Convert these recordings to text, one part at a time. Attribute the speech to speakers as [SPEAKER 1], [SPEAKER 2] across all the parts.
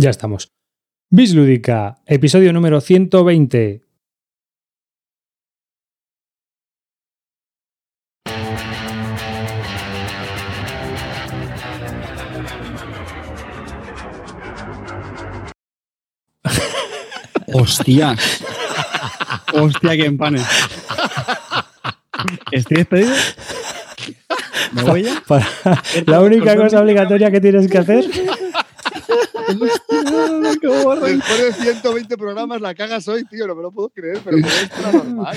[SPEAKER 1] Ya estamos. Bislúdica, episodio número 120.
[SPEAKER 2] Hostias. Hostia, que empane. ¿Estoy despedido? ¿Me voy ya?
[SPEAKER 1] Para- la única cosa obligatoria que tienes que hacer.
[SPEAKER 3] Después de 120 programas la cagas hoy, tío, no me lo puedo creer, pero era normal.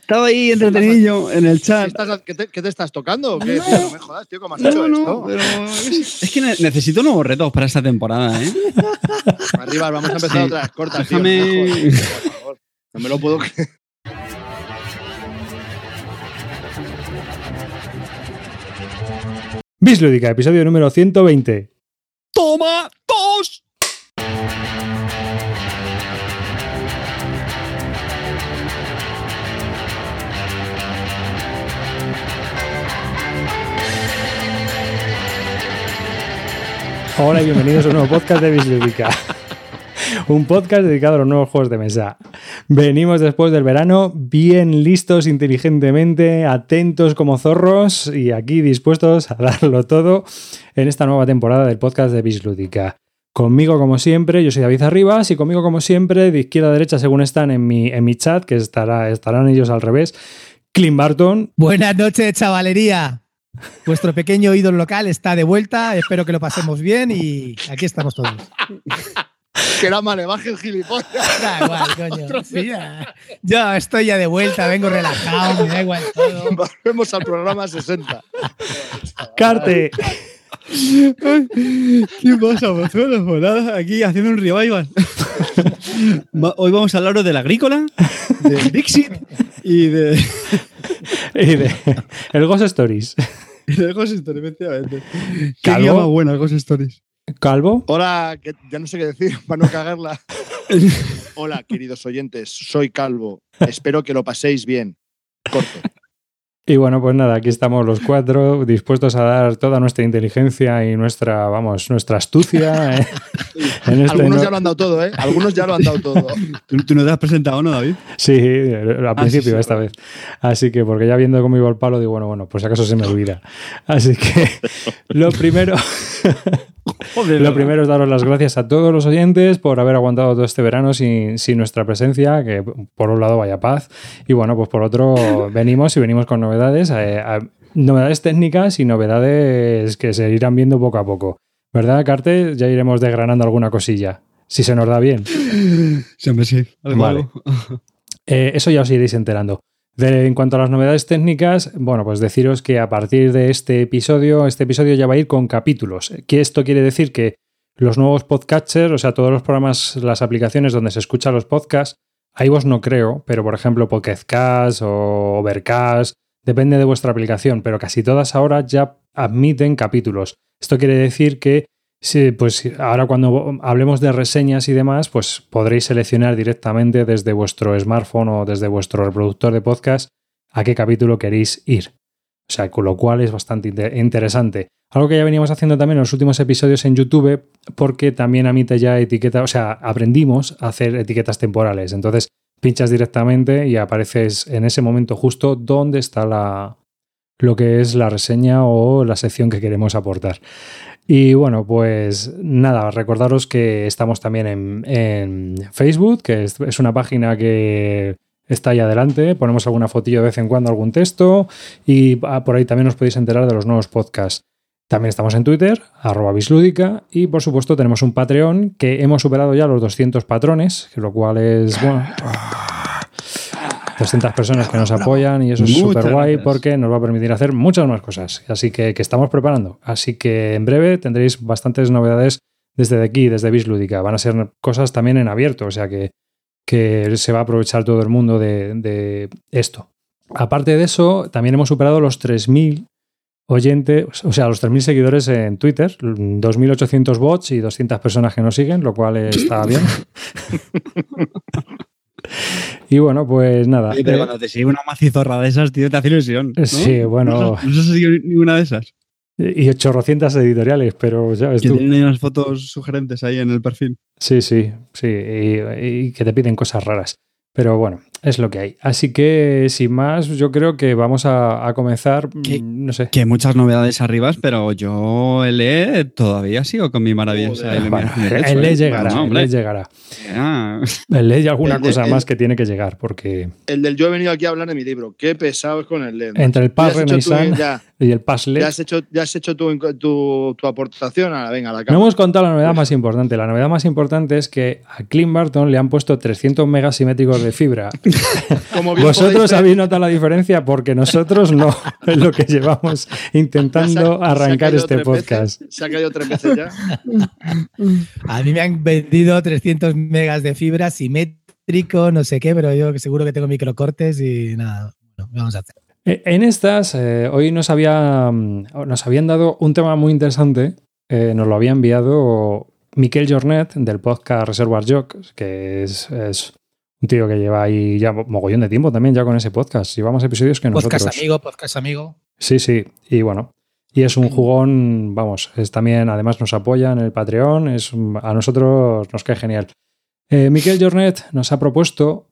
[SPEAKER 2] Estaba ahí entretenido en el
[SPEAKER 3] ¿Qué,
[SPEAKER 2] chat.
[SPEAKER 3] estás- qué te, qué te estás tocando? No me jodas, tío, ¿cómo has hecho
[SPEAKER 2] No,
[SPEAKER 3] esto?
[SPEAKER 2] pero es, que ne- necesito nuevos retos para esta temporada, ¿eh?
[SPEAKER 3] Arriba, vamos a empezar
[SPEAKER 2] Sí.
[SPEAKER 3] otra vez corta, tío.
[SPEAKER 2] Déjame-
[SPEAKER 3] por favor. No me lo puedo creer.
[SPEAKER 1] Bislúdica, episodio número 120.
[SPEAKER 2] ¡Toma! ¡Dos!
[SPEAKER 1] Hola y bienvenidos a un nuevo podcast de Bislúdica. Un podcast dedicado a los nuevos juegos de mesa. Venimos después del verano bien listos inteligentemente, atentos como zorros y aquí dispuestos a darlo todo en esta nueva temporada del podcast de Bislúdica. Conmigo, como siempre, yo soy David Arribas y conmigo, como siempre, de izquierda a derecha, según están en mi, en mi chat, que estará, estarán ellos al revés, Clint Barton.
[SPEAKER 4] Buenas noches, chavalería. Vuestro pequeño ídolo local está de vuelta. Espero que lo pasemos bien y aquí estamos todos.
[SPEAKER 3] Que era malevaje el gilipollas.
[SPEAKER 4] Da igual, coño. Sí, ya. Yo estoy ya de vuelta, vengo relajado, me da igual todo.
[SPEAKER 3] Volvemos al programa 60.
[SPEAKER 1] Carte.
[SPEAKER 2] ¿Qué pasa, vosotros? Pues nada, aquí haciendo un revival. Va- Hoy vamos a hablaros del agrícola, del Dixit y de,
[SPEAKER 1] y de- el Ghost Stories.
[SPEAKER 2] de Ghost Stories, efectivamente. Qué más buena, Ghost Stories.
[SPEAKER 1] Calvo.
[SPEAKER 3] Hola, que ya no sé qué decir para no cagarla. Hola, queridos oyentes, soy Calvo. Espero que lo paséis bien. Corto.
[SPEAKER 1] Y bueno, pues nada, aquí estamos los cuatro dispuestos a dar toda nuestra inteligencia y nuestra, vamos, nuestra astucia eh, en este
[SPEAKER 3] Algunos
[SPEAKER 1] no-
[SPEAKER 3] ya lo han dado todo, ¿eh? Algunos ya lo han dado todo.
[SPEAKER 2] ¿Tú, tú no te has presentado, no, David?
[SPEAKER 1] Sí, al principio
[SPEAKER 2] sí,
[SPEAKER 1] esta vez. Así que, porque ya viendo cómo iba el palo, digo, bueno, bueno, pues si acaso se me olvida. Así que lo primero,
[SPEAKER 2] Joder,
[SPEAKER 1] lo primero es daros las gracias a todos los oyentes por haber aguantado todo este verano sin, sin nuestra presencia, que por un lado vaya paz, y bueno, pues por otro venimos y venimos con novedades, eh, a- novedades técnicas y novedades que se irán viendo poco a poco. ¿Verdad, Carte? Ya iremos desgranando alguna cosilla, si se nos da bien.
[SPEAKER 2] Siempre sí.
[SPEAKER 1] Vale. Eh, eso ya os iréis enterando. En cuanto a las novedades técnicas, bueno, pues deciros que a partir de este episodio, este episodio ya va a ir con capítulos. Que esto quiere decir que los nuevos podcatchers, o sea, todos los programas, las aplicaciones donde se escuchan los podcasts, iVoox no creo, pero por ejemplo Pocketcast o Overcast, depende de vuestra aplicación, pero casi todas ahora ya admiten capítulos. Esto quiere decir que Sí, pues ahora cuando hablemos de reseñas y demás, pues podréis seleccionar directamente desde vuestro smartphone o desde vuestro reproductor de podcast a qué capítulo queréis ir. O sea, con lo cual es bastante inte- interesante. Algo que ya veníamos haciendo también en los últimos episodios en YouTube, porque también admite ya etiqueta, o sea, aprendimos a hacer etiquetas temporales. Entonces, pinchas directamente y apareces en ese momento justo donde está la, lo que es la reseña o la sección que queremos aportar. Y bueno, pues nada, recordaros que estamos también en, en Facebook, que es, una página que está ahí adelante. Ponemos alguna fotillo de vez en cuando, algún texto. Y ah, por ahí también os podéis enterar de los nuevos podcasts. También estamos en Twitter, arroba bislúdica. Y por supuesto tenemos un Patreon que hemos superado ya los 200 patrones, lo cual es, bueno, 200 personas que nos apoyan y eso es súper guay porque nos va a permitir hacer muchas más cosas. Así que, que estamos preparando. Así que en breve tendréis bastantes novedades desde aquí, desde Bislúdica. Van a ser cosas también en abierto, o sea que, que se va a aprovechar todo el mundo de, de esto. Aparte de eso, también hemos superado los 3.000 oyentes, o sea, los 3.000 seguidores en Twitter, 2.800 bots y 200 personas que nos siguen, lo cual está bien. y bueno, pues nada.
[SPEAKER 2] Oye, pero
[SPEAKER 1] eh,
[SPEAKER 2] cuando te sigue una macizorra de esas, tío, te hace ilusión. ¿no?
[SPEAKER 1] Sí, bueno.
[SPEAKER 2] ¿No, has seguido ninguna de esas?
[SPEAKER 1] y 800 editoriales, pero ya ves
[SPEAKER 2] Que
[SPEAKER 1] tú.
[SPEAKER 2] tienen unas fotos sugerentes ahí en el perfil.
[SPEAKER 1] Sí, sí, sí, y, y que te piden cosas raras. Pero bueno, es lo que hay. Así que, sin más, yo creo que vamos a, a comenzar,
[SPEAKER 2] ¿Qué?
[SPEAKER 1] mm, no sé.
[SPEAKER 2] Que muchas novedades arriba, pero yo el E todavía sigo con mi maravillosa
[SPEAKER 3] Joder.
[SPEAKER 1] Bueno, ley
[SPEAKER 2] ¿eh?
[SPEAKER 1] llegará,
[SPEAKER 2] Bueno,
[SPEAKER 1] ley llegará.
[SPEAKER 2] Ah,
[SPEAKER 1] El ley y alguna
[SPEAKER 3] El
[SPEAKER 1] cosa
[SPEAKER 3] el-
[SPEAKER 1] más que tiene que llegar, porque
[SPEAKER 3] El del yo he venido aquí a hablar de mi libro. Qué pesado es con el LED.
[SPEAKER 1] entre el
[SPEAKER 3] tu-
[SPEAKER 1] Renaissance y el Pass LED
[SPEAKER 3] ya has hecho, ya has hecho tu, tu, tu aportación. Ahora, venga, a la
[SPEAKER 1] No
[SPEAKER 3] cama.
[SPEAKER 1] hemos contado la novedad más importante. La novedad más importante es que a Clint Barton le han puesto 300 megas simétricos de fibra.
[SPEAKER 3] Como bien
[SPEAKER 1] Vosotros habéis notado la diferencia porque nosotros no. Es lo que llevamos intentando
[SPEAKER 3] ha
[SPEAKER 1] arrancar este podcast.
[SPEAKER 3] veces, se ha caído tres veces ya.
[SPEAKER 4] A mí me han vendido 300 megas de fibra simétrico, no sé qué, pero yo seguro que tengo microcortes y nada. Bueno, ¿qué vamos a hacer?
[SPEAKER 1] Eh, En estas, eh, hoy nos, había, mm, nos habían dado un tema muy interesante. Eh, nos lo había enviado Miquel Jornet del podcast Reservoir Jocks, que es, es un tío que lleva ahí ya mogollón de tiempo también ya con ese podcast. Llevamos episodios que nosotros.
[SPEAKER 4] Podcast amigo, podcast amigo.
[SPEAKER 1] Sí, sí, y bueno. Y es un jugón, vamos, es también, además nos apoya en el Patreon, es, a nosotros nos cae genial. Eh, Miquel Jornet nos ha propuesto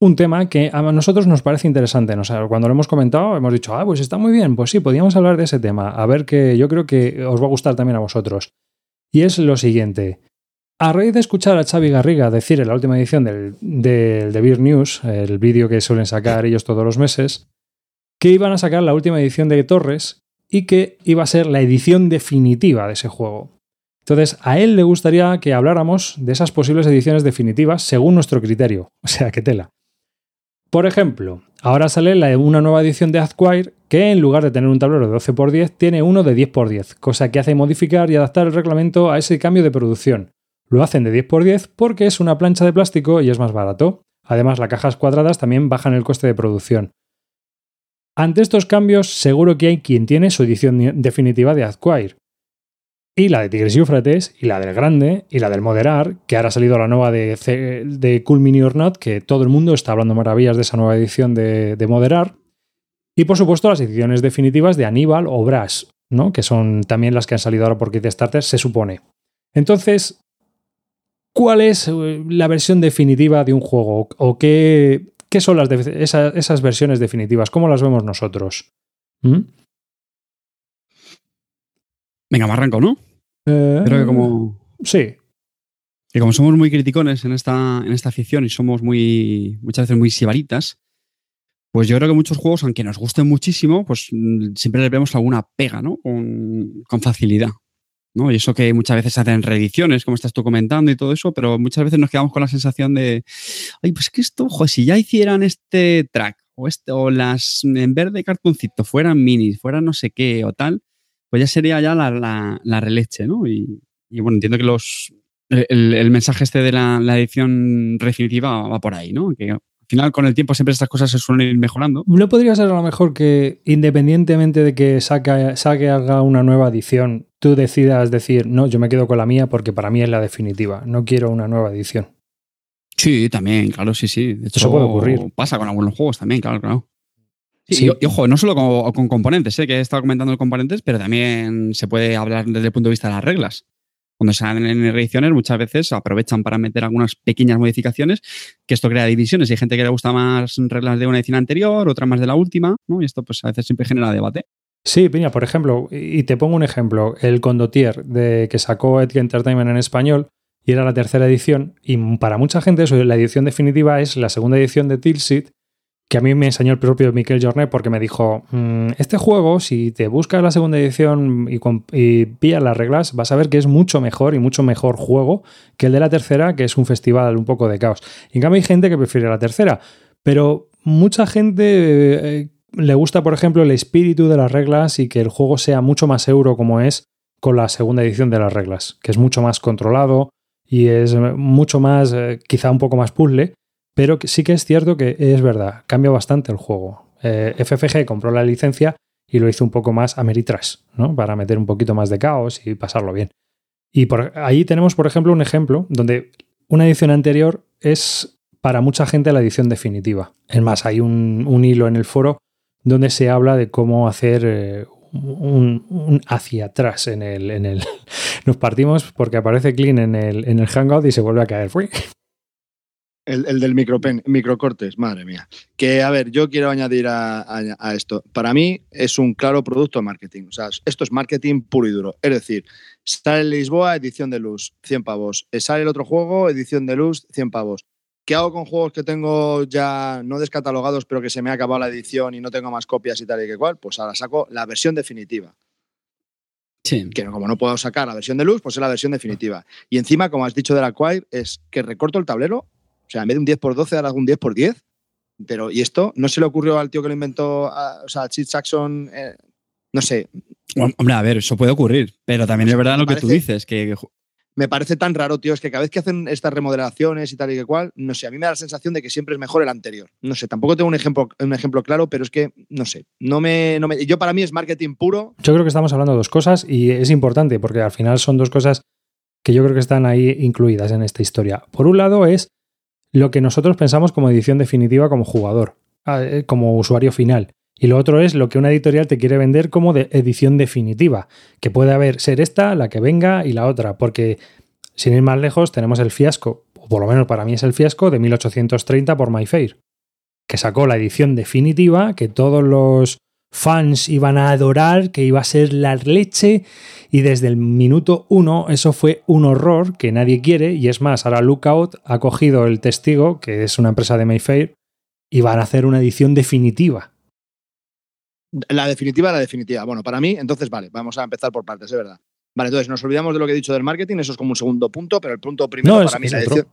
[SPEAKER 1] un tema que a nosotros nos parece interesante. Nos cuando lo hemos comentado, hemos dicho, ah, pues está muy bien, pues sí, podríamos hablar de ese tema. A ver que yo creo que os va a gustar también a vosotros. Y es lo siguiente. A raíz de escuchar a Xavi Garriga decir en la última edición del, The Beer News, el vídeo que suelen sacar ellos todos los meses, que iban a sacar la última edición de Torres y que iba a ser la edición definitiva de ese juego. Entonces, a él le gustaría que habláramos de esas posibles ediciones definitivas según nuestro criterio. O sea, que tela. Por ejemplo, ahora sale una nueva edición de Azquire que en lugar de tener un tablero de 12x10 tiene uno de 10x10, cosa que hace modificar y adaptar el reglamento a ese cambio de producción. Lo hacen de 10x10 porque es una plancha de plástico y es más barato. Además, las cajas cuadradas también bajan el coste de producción. Ante estos cambios, seguro que hay quien tiene su edición ni- definitiva de Azquire. Y la de Tigres y Eufrates, y la del Grande, y la del Moderar, que ahora ha salido la nueva de, C- Cool Mini or Not, que todo el mundo está hablando maravillas de esa nueva edición de, de Moderar. Y por supuesto, las ediciones definitivas de Aníbal o Brass, ¿no? que son también las que han salido ahora por Kickstarter, se supone. Entonces, ¿cuál es eh, la versión definitiva de un juego? ¿O qué, qué son las esas versiones definitivas? ¿Cómo las vemos nosotros? ¿Mm?
[SPEAKER 2] venga, me arranco, ¿no?
[SPEAKER 1] Eh,
[SPEAKER 2] Creo que como,
[SPEAKER 1] Sí,
[SPEAKER 2] que como somos muy criticones en esta, en esta afición y somos muy muchas veces muy sibaritas, pues yo creo que muchos juegos, aunque nos gusten muchísimo, pues mm, siempre les vemos alguna pega, ¿no? Con, con facilidad. ¿No? Y eso que muchas veces hacen reediciones, como estás tú comentando y todo eso, pero muchas veces nos quedamos con la sensación de, ay, pues que esto, ojo, si ya hicieran este track o, este, o las, en vez de cartoncito, fueran minis, fueran no sé qué o tal, pues ya sería ya la, la, la releche, ¿no? Y, bueno, entiendo que los, el, mensaje este de la, edición definitiva va por ahí, ¿no? Al final con el tiempo siempre estas cosas se suelen ir mejorando.
[SPEAKER 1] ¿No podría ser a lo mejor que independientemente de que saque, saque haga una nueva edición, tú decidas decir, no, yo me quedo con la mía porque para mí es la definitiva, no quiero una nueva edición?
[SPEAKER 2] Sí, también, claro, sí, sí.
[SPEAKER 1] Eso puede ocurrir.
[SPEAKER 2] Pasa con algunos juegos también, claro, claro. Sí,
[SPEAKER 1] Sí.
[SPEAKER 2] Y, y ojo, no solo con, con componentes, sé que he estado comentando componentes, pero también se puede hablar desde el punto de vista de las reglas. Cuando salen en reediciones, muchas veces aprovechan para meter algunas pequeñas modificaciones, que esto crea divisiones. Hay gente que le gusta más reglas de una edición anterior, otra más de la última, ¿no? Y esto, pues, a veces siempre genera debate.
[SPEAKER 1] Sí, Piña, por ejemplo, y te pongo un ejemplo, el Condotier de que sacó Edge Entertainment en español y era la tercera edición y para mucha gente eso, la edición definitiva es la segunda edición de Tilsit que a mí me enseñó el propio Miquel Jornet porque me dijo, "Mm, este juego, si te buscas la segunda edición y, y las reglas, vas a ver que es mucho mejor y mucho mejor juego que el de la tercera, que es un festival un poco de caos. Y en cambio hay gente que prefiere la tercera, pero mucha gente eh, le gusta, por ejemplo, el espíritu de las reglas y que el juego sea mucho más euro como es con la segunda edición de las reglas, que es mucho más controlado y es mucho más, eh, quizá un poco más puzzle, pero sí que es cierto que es verdad, cambia bastante el juego. Eh, FFG compró la licencia y lo hizo un poco más Ameritrash, ¿no? Para meter un poquito más de caos y pasarlo bien. Y por ahí tenemos, por ejemplo, un ejemplo donde una edición anterior es para mucha gente la edición definitiva. Es más, hay un, hilo en el foro donde se habla de cómo hacer eh, un, un hacia atrás en el, en el. Nos partimos porque aparece Clean en el, en el Hangout y se vuelve a caer.
[SPEAKER 3] El, el del micropen, microcortes, madre mía. Que, a ver, yo quiero añadir a, a- a esto. Para mí es un claro producto de marketing. O sea, esto es marketing puro y duro. Es decir, sale Lisboa, edición de luz, 100 pavos. Eh, Sale el otro juego, edición de luz, 100 pavos. ¿Qué hago con juegos que tengo ya no descatalogados, pero que se me ha acabado la edición y no tengo más copias y tal y que cual? Pues ahora saco la versión definitiva.
[SPEAKER 2] Sí.
[SPEAKER 3] Que como no puedo sacar la versión de luz, pues es la versión definitiva. Y encima, como has dicho de la Quire, es que recorto el tablero. O sea, en vez de un 10x12, ahora hago un 10x10. Pero, ¿y esto? ¿No se le ocurrió al tío que lo inventó, a- o sea, a Chip Saxon? eh, no sé,
[SPEAKER 2] Hom- Hombre, a ver, eso puede ocurrir, pero también es verdad lo que tú dices, que
[SPEAKER 3] me parece tan raro, tío. Es que cada vez que hacen estas remodelaciones y tal y que cual, no sé, a mí me da la sensación de que siempre es mejor el anterior. No sé, tampoco tengo un ejemplo, un ejemplo claro, pero es que, no sé, no me, no me- yo para mí es marketing puro.
[SPEAKER 1] Yo creo que estamos hablando de dos cosas y es importante porque al final son dos cosas que yo creo que están ahí incluidas en esta historia. Por un lado es lo que nosotros pensamos como edición definitiva como jugador, ah, eh, como usuario final. Y lo otro es lo que una editorial te quiere vender como de edición definitiva, que puede haber ser esta, la que venga y la otra, porque sin ir más lejos tenemos el fiasco, o por lo menos para mí es el fiasco de 1830 por My Fair, que sacó la edición definitiva que todos los fans iban a adorar, que iba a ser la leche, y desde el minuto uno eso fue un horror que nadie quiere, y es más, ahora Lookout ha cogido el testigo, que es una empresa de Mayfair, y van a hacer una edición definitiva.
[SPEAKER 3] La definitiva, la definitiva. Bueno, para mí, entonces, vale, vamos a empezar por partes, es verdad. Vale, entonces nos olvidamos de lo que he dicho del marketing, eso es como un segundo punto, pero el punto primero
[SPEAKER 1] No, es-
[SPEAKER 3] para mí
[SPEAKER 1] es
[SPEAKER 3] la edición,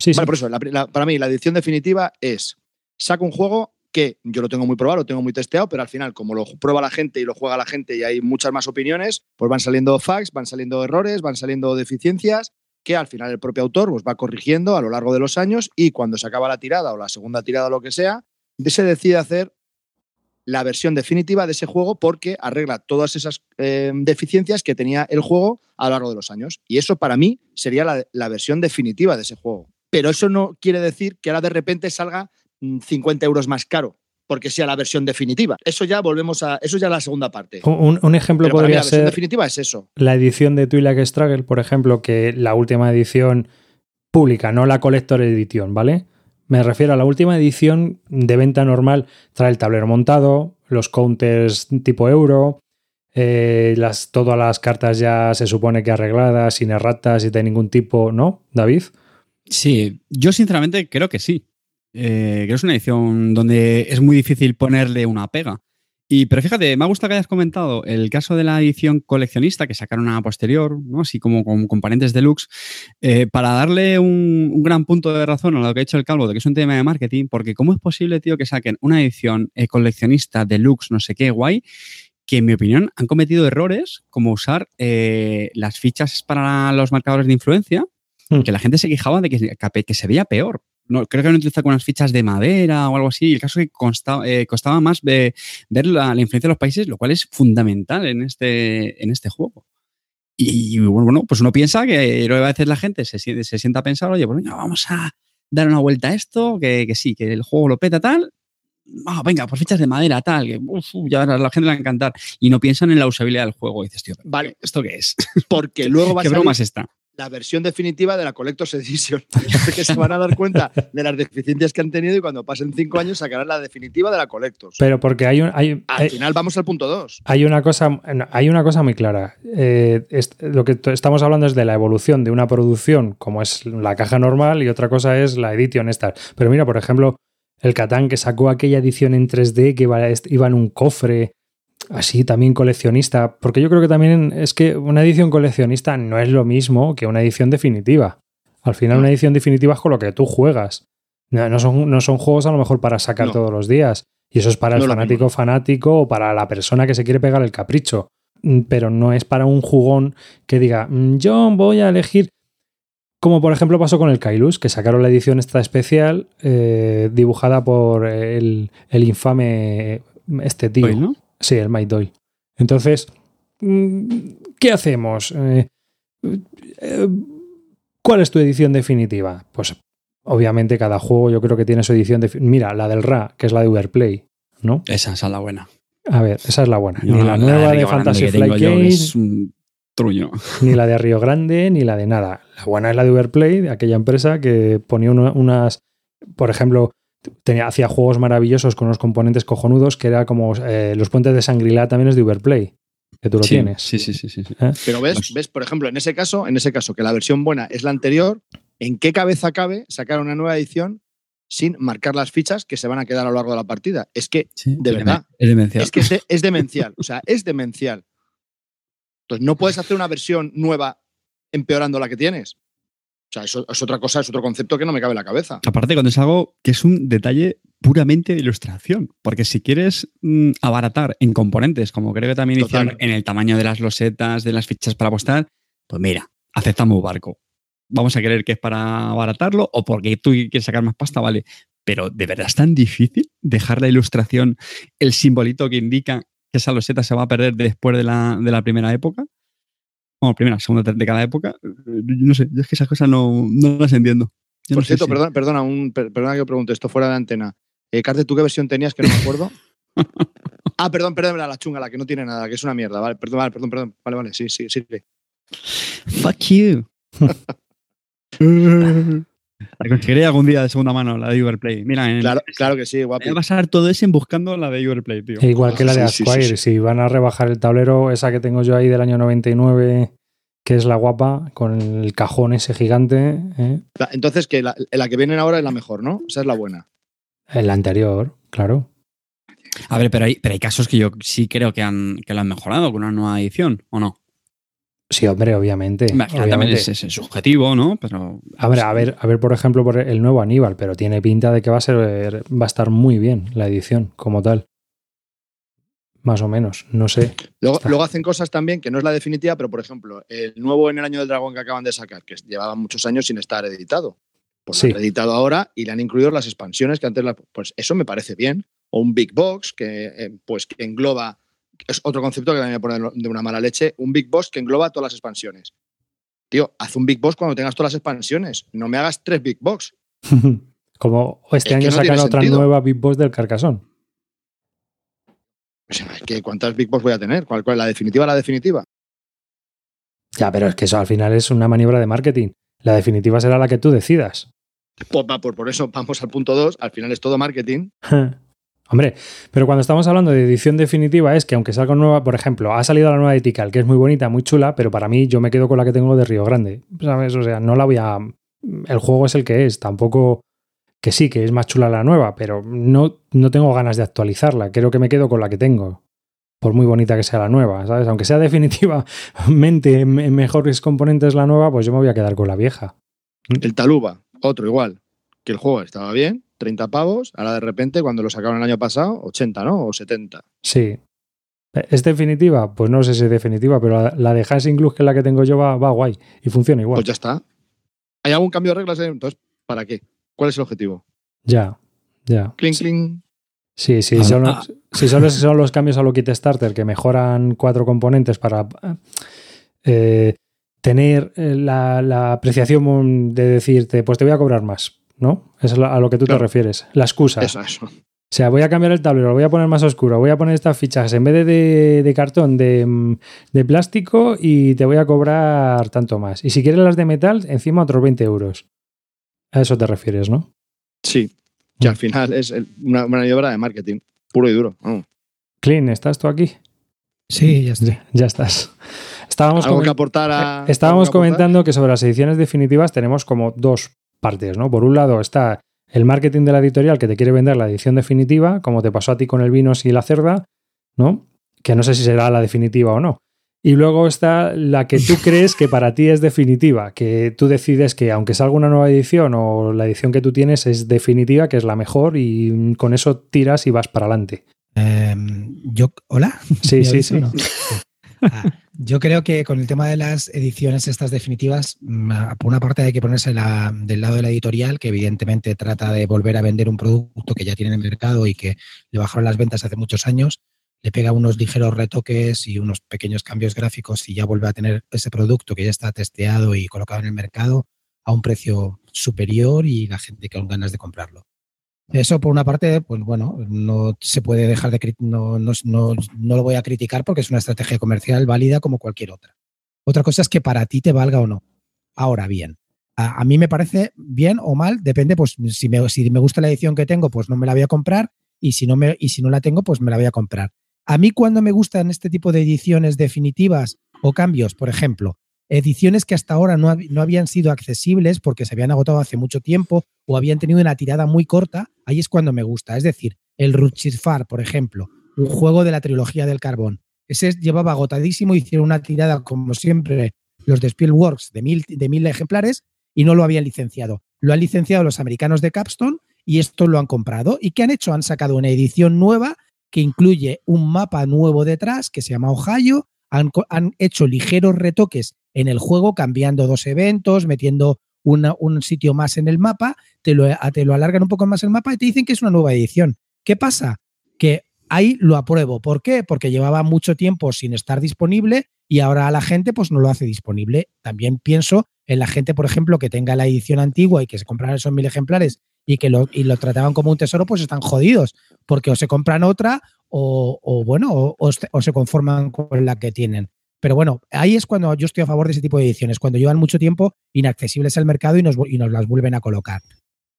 [SPEAKER 1] Sí, sí.
[SPEAKER 3] Vale, por eso, la- la- para mí la edición definitiva es saco un juego que yo lo tengo muy probado, lo tengo muy testeado, pero al final, como lo prueba la gente y lo juega la gente y hay muchas más opiniones, pues van saliendo facts, van saliendo errores, van saliendo deficiencias que al final el propio autor pues, va corrigiendo a lo largo de los años y cuando se acaba la tirada o la segunda tirada o lo que sea, se decide hacer la versión definitiva de ese juego porque arregla todas esas eh, deficiencias que tenía el juego a lo largo de los años. Y eso para mí sería la, la versión definitiva de ese juego. Pero eso no quiere decir que ahora de repente salga 50 euros más caro porque sea la versión definitiva. Eso ya volvemos a. Eso ya es la segunda parte.
[SPEAKER 1] Un, un ejemplo
[SPEAKER 3] Pero para mí
[SPEAKER 1] podría
[SPEAKER 3] la versión
[SPEAKER 1] ser
[SPEAKER 3] definitiva es eso.
[SPEAKER 1] la edición de Twi'lek Struggle, por ejemplo, que la última edición pública, no la Collector Edition, ¿vale? Me refiero a la última edición de venta normal, trae el tablero montado, los counters tipo euro, eh, las, todas las cartas ya se supone que arregladas, sin erratas y de ningún tipo, ¿no, David?
[SPEAKER 2] Sí, yo sinceramente creo que sí. Eh, creo que es una edición donde es muy difícil ponerle una pega. Y, pero fíjate, me ha gustado que hayas comentado el caso de la edición coleccionista que sacaron a posterior, ¿no? así como con componentes deluxe, eh, para darle un, un gran punto de razón a lo que ha hecho el Calvo, de que es un tema de marketing, porque ¿cómo es posible, tío, que saquen una edición eh, coleccionista deluxe, no sé qué, guay, que en mi opinión han cometido errores como usar eh, las fichas para los marcadores de influencia,
[SPEAKER 1] Hmm.
[SPEAKER 2] que la gente se quejaba de que, que se veía peor. No, creo que han utilizado con unas fichas de madera o algo así. Y el caso es que consta- eh, costaba más ve- ver la, la influencia de los países, lo cual es fundamental en este, en este juego. Y, y, bueno, pues uno piensa que a veces la gente se, se sienta a pensar, oye, pues venga, vamos a dar una vuelta a esto, que, que sí, que el juego lo peta tal. Ah, venga, por fichas de madera, tal, que uf, ya a la gente le va a encantar. Y no piensan en la usabilidad del juego. Y dices, tío,
[SPEAKER 3] Vale.
[SPEAKER 2] ¿esto qué es?
[SPEAKER 3] Porque luego va a
[SPEAKER 2] ¿Qué
[SPEAKER 3] salir
[SPEAKER 2] broma es esta?
[SPEAKER 3] La versión definitiva de la Collector's Edition. que se van a dar cuenta de las deficiencias que han tenido y cuando pasen cinco años sacarán la definitiva de la Collector's.
[SPEAKER 1] Pero porque hay, un, hay,
[SPEAKER 3] Al
[SPEAKER 1] hay-
[SPEAKER 3] final vamos al punto 2.
[SPEAKER 1] hay una cosa, hay una cosa muy clara. Eh, es- lo que estamos hablando es de la evolución de una producción como es la caja normal y otra cosa es la edición esta. Pero mira, por ejemplo, el Catán que sacó aquella edición en 3D que iba en un cofre, así también coleccionista, porque yo creo que también es que una edición coleccionista no es lo mismo que una edición definitiva. Al final una edición definitiva es con lo que tú juegas. No, no son, no son juegos a lo mejor para sacar
[SPEAKER 3] No.
[SPEAKER 1] todos los días. Y eso es para el fanático fanático o para la persona que se quiere pegar el capricho. Mm, Pero no es para un jugón que diga, "Mm, yo voy a elegir. Como por ejemplo pasó con el Kailus, que sacaron la edición esta especial eh, dibujada por el, el infame este tío.
[SPEAKER 2] ¿no?
[SPEAKER 1] Sí, el Mike Doyle. Entonces, mm, ¿qué hacemos? Eh, eh, ¿Cuál es tu edición definitiva? Pues obviamente cada juego yo creo que tiene su edición definitiva. Mira, la del Ra, que es la de Uberplay, ¿no?
[SPEAKER 2] Esa, esa es la buena.
[SPEAKER 1] A ver, esa es la buena. Ni la nueva de Fantasy Flight
[SPEAKER 2] yo, que
[SPEAKER 1] Game,
[SPEAKER 2] es un truño.
[SPEAKER 1] ni la de Río Grande, ni la de nada. La buena es la de Uberplay, de aquella empresa que ponía una- unas, por ejemplo, tenía, hacía juegos maravillosos con unos componentes cojonudos que era como eh, los puentes de Sangrila también es de Uberplay, que tú lo
[SPEAKER 2] sí,
[SPEAKER 1] tienes.
[SPEAKER 2] Sí, sí, sí, sí. sí.
[SPEAKER 3] Pero ves, ves, por ejemplo, en ese caso, en ese caso, que la versión buena es la anterior, ¿en qué cabeza cabe sacar una nueva edición sin marcar las fichas que se van a quedar a lo largo de la partida? Es que,
[SPEAKER 2] Sí,
[SPEAKER 3] de verdad.
[SPEAKER 2] Es demencial.
[SPEAKER 3] es que es, de- es demencial. O sea, es demencial. Entonces, no puedes hacer una versión nueva empeorando la que tienes. O sea, eso es otra cosa, es otro concepto que no me cabe en la cabeza.
[SPEAKER 2] Aparte, cuando es algo que es un detalle puramente de ilustración. Porque si quieres mm, abaratar en componentes, como creo que también
[SPEAKER 3] Total.
[SPEAKER 2] hicieron en el tamaño de las losetas, de las fichas para apostar, pues mira, aceptamos barco. Vamos a querer que es para abaratarlo o porque tú quieres sacar más pasta, vale. Pero de verdad es tan difícil dejar la ilustración, el simbolito que indica que esa loseta se va a perder después de la, de la primera época. Bueno, primera, segunda de cada época. Eh, No sé, yo es que esas cosas no, no las entiendo. Yo
[SPEAKER 3] Por
[SPEAKER 2] no
[SPEAKER 3] cierto,
[SPEAKER 2] si-
[SPEAKER 3] perdona, perdona, un, per- perdona que pregunte esto fuera de antena. Eh, Carte, ¿tú qué versión tenías que no me acuerdo? ah, perdón, perdón, la, la chunga, la que no tiene nada, que es una mierda. Vale, perdón, vale, perdón, perdón. Vale, vale, sí, sí, sí.
[SPEAKER 2] Fuck you. la conseguiré algún día de segunda mano, la de Uberplay. Mira, en-
[SPEAKER 3] Claro, claro que sí,
[SPEAKER 2] me
[SPEAKER 3] guapi.
[SPEAKER 2] voy a pasar todo ese en buscando la de Uberplay, tío.
[SPEAKER 1] E igual que la de
[SPEAKER 3] Sí, sí, sí,
[SPEAKER 1] Asquire,
[SPEAKER 3] sí.
[SPEAKER 1] si van a rebajar el tablero, esa que tengo yo ahí del año 99, que es la guapa, con el cajón ese gigante, ¿eh?
[SPEAKER 3] La- Entonces, que la, la que vienen ahora es la mejor, ¿no? Esa es la buena.
[SPEAKER 1] el anterior, claro.
[SPEAKER 2] A ver, pero hay, pero hay casos que yo sí creo que, han, que lo han mejorado con una nueva edición, ¿o no?
[SPEAKER 1] Sí, hombre, obviamente.
[SPEAKER 2] Que También
[SPEAKER 1] obviamente.
[SPEAKER 2] es, subjetivo, ¿no? Pero.
[SPEAKER 1] A ver, a ver, a ver, por ejemplo, por el nuevo Aníbal, pero tiene pinta de que va a ser, va a estar muy bien la edición como tal. Más o menos, no sé.
[SPEAKER 3] Luego, luego hacen cosas también que no es la definitiva, pero por ejemplo, el nuevo en el año del dragón que acaban de sacar, que llevaba muchos años sin estar editado. Pues
[SPEAKER 1] Sí.
[SPEAKER 3] lo han editado ahora y le han incluido las expansiones que antes las. Pues eso me parece bien. O un Big Box que, eh, pues, que engloba. Es otro concepto que también me pone de una mala leche. Un Big Box que engloba todas las expansiones. Tío, haz un Big Box cuando tengas todas las expansiones. No me hagas tres Big Box.
[SPEAKER 1] Como este
[SPEAKER 3] Es
[SPEAKER 1] año
[SPEAKER 3] no
[SPEAKER 1] sacan otra
[SPEAKER 3] sentido.
[SPEAKER 1] nueva Big Boss del Carcasón.
[SPEAKER 3] O sea, es que ¿Cuántas Big Box voy a tener? ¿Cuál, cuál? ¿La definitiva? ¿La definitiva?
[SPEAKER 1] Ya, pero es que eso al final es una maniobra de marketing. La definitiva será la que tú decidas.
[SPEAKER 3] Pues por, por eso vamos al punto 2. Al final es todo marketing.
[SPEAKER 1] Hombre, pero cuando estamos hablando de edición definitiva es que aunque salga nueva, por ejemplo, ha salido la nueva de Tikal, que es muy bonita, muy chula, pero para mí yo me quedo con la que tengo de Río Grande. ¿Sabes? O sea, no la voy a... El juego es el que es, tampoco... Que sí, que es más chula la nueva, pero no, no tengo ganas de actualizarla. Creo que me quedo con la que tengo. Por muy bonita que sea la nueva, ¿sabes? Aunque sea definitivamente en en mejores componentes la nueva, pues yo me voy a quedar con la vieja.
[SPEAKER 3] El Taluba, otro igual. Que el juego estaba bien, 30 pavos. Ahora de repente, cuando lo sacaron el año pasado, 80, ¿no? O 70.
[SPEAKER 1] Sí. ¿Es definitiva? Pues no sé si es definitiva, pero la, la de Hansing Glue, que es la que tengo yo, va, va guay y funciona igual.
[SPEAKER 3] Pues ya está. ¿Hay algún cambio de reglas? eh? Entonces, ¿para qué? ¿Cuál es el objetivo?
[SPEAKER 1] Ya, ya.
[SPEAKER 3] Cling, cling.
[SPEAKER 1] Sí, sí,
[SPEAKER 2] Ah,
[SPEAKER 1] son,
[SPEAKER 2] ah.
[SPEAKER 1] son los cambios a lo Kit Starter que mejoran cuatro componentes para eh, tener eh, la, la apreciación de decirte, pues te voy a cobrar más, ¿no? Eso es a lo que tú
[SPEAKER 3] Claro.
[SPEAKER 1] te refieres. La excusa.
[SPEAKER 3] Eso, eso.
[SPEAKER 1] O sea, voy a cambiar el tablero, lo voy a poner más oscuro, voy a poner estas fichas en vez de, de- de cartón, de, mm, de plástico y te voy a cobrar tanto más. Y si quieres las de metal, encima otros 20 euros. A eso te refieres, ¿no?
[SPEAKER 3] Sí. Que al final es el- una maniobra de marketing. Puro y duro. Vamos.
[SPEAKER 1] Clean, ¿estás tú aquí?
[SPEAKER 4] Sí, ya.
[SPEAKER 1] Ya, estás. Estábamos,
[SPEAKER 3] ¿Algo
[SPEAKER 1] comen-
[SPEAKER 3] que aportar a.
[SPEAKER 1] estábamos
[SPEAKER 3] algo que aportar?
[SPEAKER 1] comentando que sobre las ediciones definitivas tenemos como dos partes, ¿no? Por un lado está el marketing de la editorial que te quiere vender la edición definitiva, como te pasó a ti con el Vinos y la Cerda, ¿no? Que no sé si será la definitiva o no. Y luego está la que tú crees que para ti es definitiva, que tú decides que aunque salga una nueva edición o la edición que tú tienes es definitiva, que es la mejor y con eso tiras y vas para adelante.
[SPEAKER 4] Em, yo, ¿Hola?
[SPEAKER 1] Sí,
[SPEAKER 4] ¿Me
[SPEAKER 1] sí, sí.
[SPEAKER 4] no? Yo creo que con el tema de las ediciones estas definitivas, mm, por una parte hay que ponerse la- del lado de la editorial, que evidentemente trata de volver a vender un producto que ya tiene en el mercado y que le bajaron las ventas hace muchos años, le pega unos ligeros retoques y unos pequeños cambios gráficos y ya vuelve a tener ese producto que ya está testeado y colocado en el mercado a un precio superior y la gente con ganas de comprarlo. Eso por una parte, pues bueno, no se puede dejar de no, no, no, no, lo voy a criticar porque es una estrategia comercial válida como cualquier otra. Otra cosa es que para ti te valga o no. Ahora bien, a, a mí me parece bien o mal, depende, pues si me, si me gusta la edición que tengo, pues no me la voy a comprar y si no, me, y si no la tengo, pues me la voy a comprar. A mí cuando me gustan este tipo de ediciones definitivas o cambios, por ejemplo, ediciones que hasta ahora no, no, habían sido accesibles porque se habían agotado hace mucho tiempo o habían tenido una tirada muy corta, ahí es cuando me gusta. Es decir, el Ruchifar, por ejemplo, un juego de la trilogía del carbón. Ese llevaba agotadísimo, hicieron una tirada, como siempre, los de Spielworks de mil, de mil ejemplares y no lo habían licenciado. Lo han licenciado los americanos de Capstone y esto lo han comprado. ¿Y qué han hecho? Han sacado una edición nueva que incluye un mapa nuevo detrás que se llama Ohio. Han, han hecho ligeros retoques en el juego, cambiando dos eventos, metiendo un sitio más en el mapa, te lo, te lo alargan un poco más el mapa y te dicen que es una nueva edición. ¿Qué pasa? Que ahí lo apruebo. ¿Por qué? Porque llevaba mucho tiempo sin estar disponible y ahora a la gente pues no lo hace disponible. También pienso en la gente, por ejemplo, que tenga la edición antigua y que se compraran esos mil ejemplares y que lo, y lo trataban como un tesoro, pues están jodidos, porque o se compran otra o, o bueno, o, se conforman con la que tienen. Pero bueno, ahí es cuando yo estoy a favor de ese tipo de ediciones, cuando llevan mucho tiempo inaccesibles al mercado y nos, y nos las vuelven a colocar.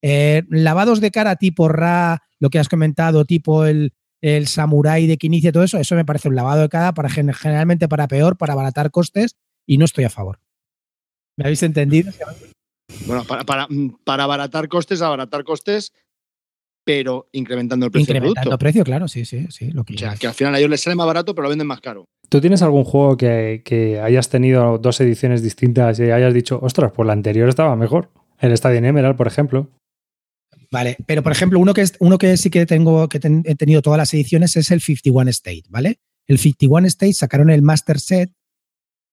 [SPEAKER 4] Eh, lavados de cara tipo Ra, lo que has comentado, tipo el, el Samurai de que inicia todo eso, eso me parece un lavado de cara para generalmente para peor, para abaratar costes y no estoy a favor. ¿Me habéis entendido?
[SPEAKER 3] Bueno, para, para, para abaratar costes, abaratar costes, pero incrementando el precio
[SPEAKER 4] Incrementando
[SPEAKER 3] del
[SPEAKER 4] precio, claro, sí, sí, sí. Lo que
[SPEAKER 3] O sea, que al final a ellos les sale más barato, pero lo venden más caro.
[SPEAKER 1] ¿Tú tienes algún juego que, hayas tenido dos ediciones distintas y hayas dicho, ostras, pues la anterior estaba mejor? El Stadium Emerald, por ejemplo.
[SPEAKER 4] Vale, pero por ejemplo, uno que, es, uno que sí que tengo, que ten, he tenido todas las ediciones es el 51 State, ¿vale? El 51 State sacaron el Master Set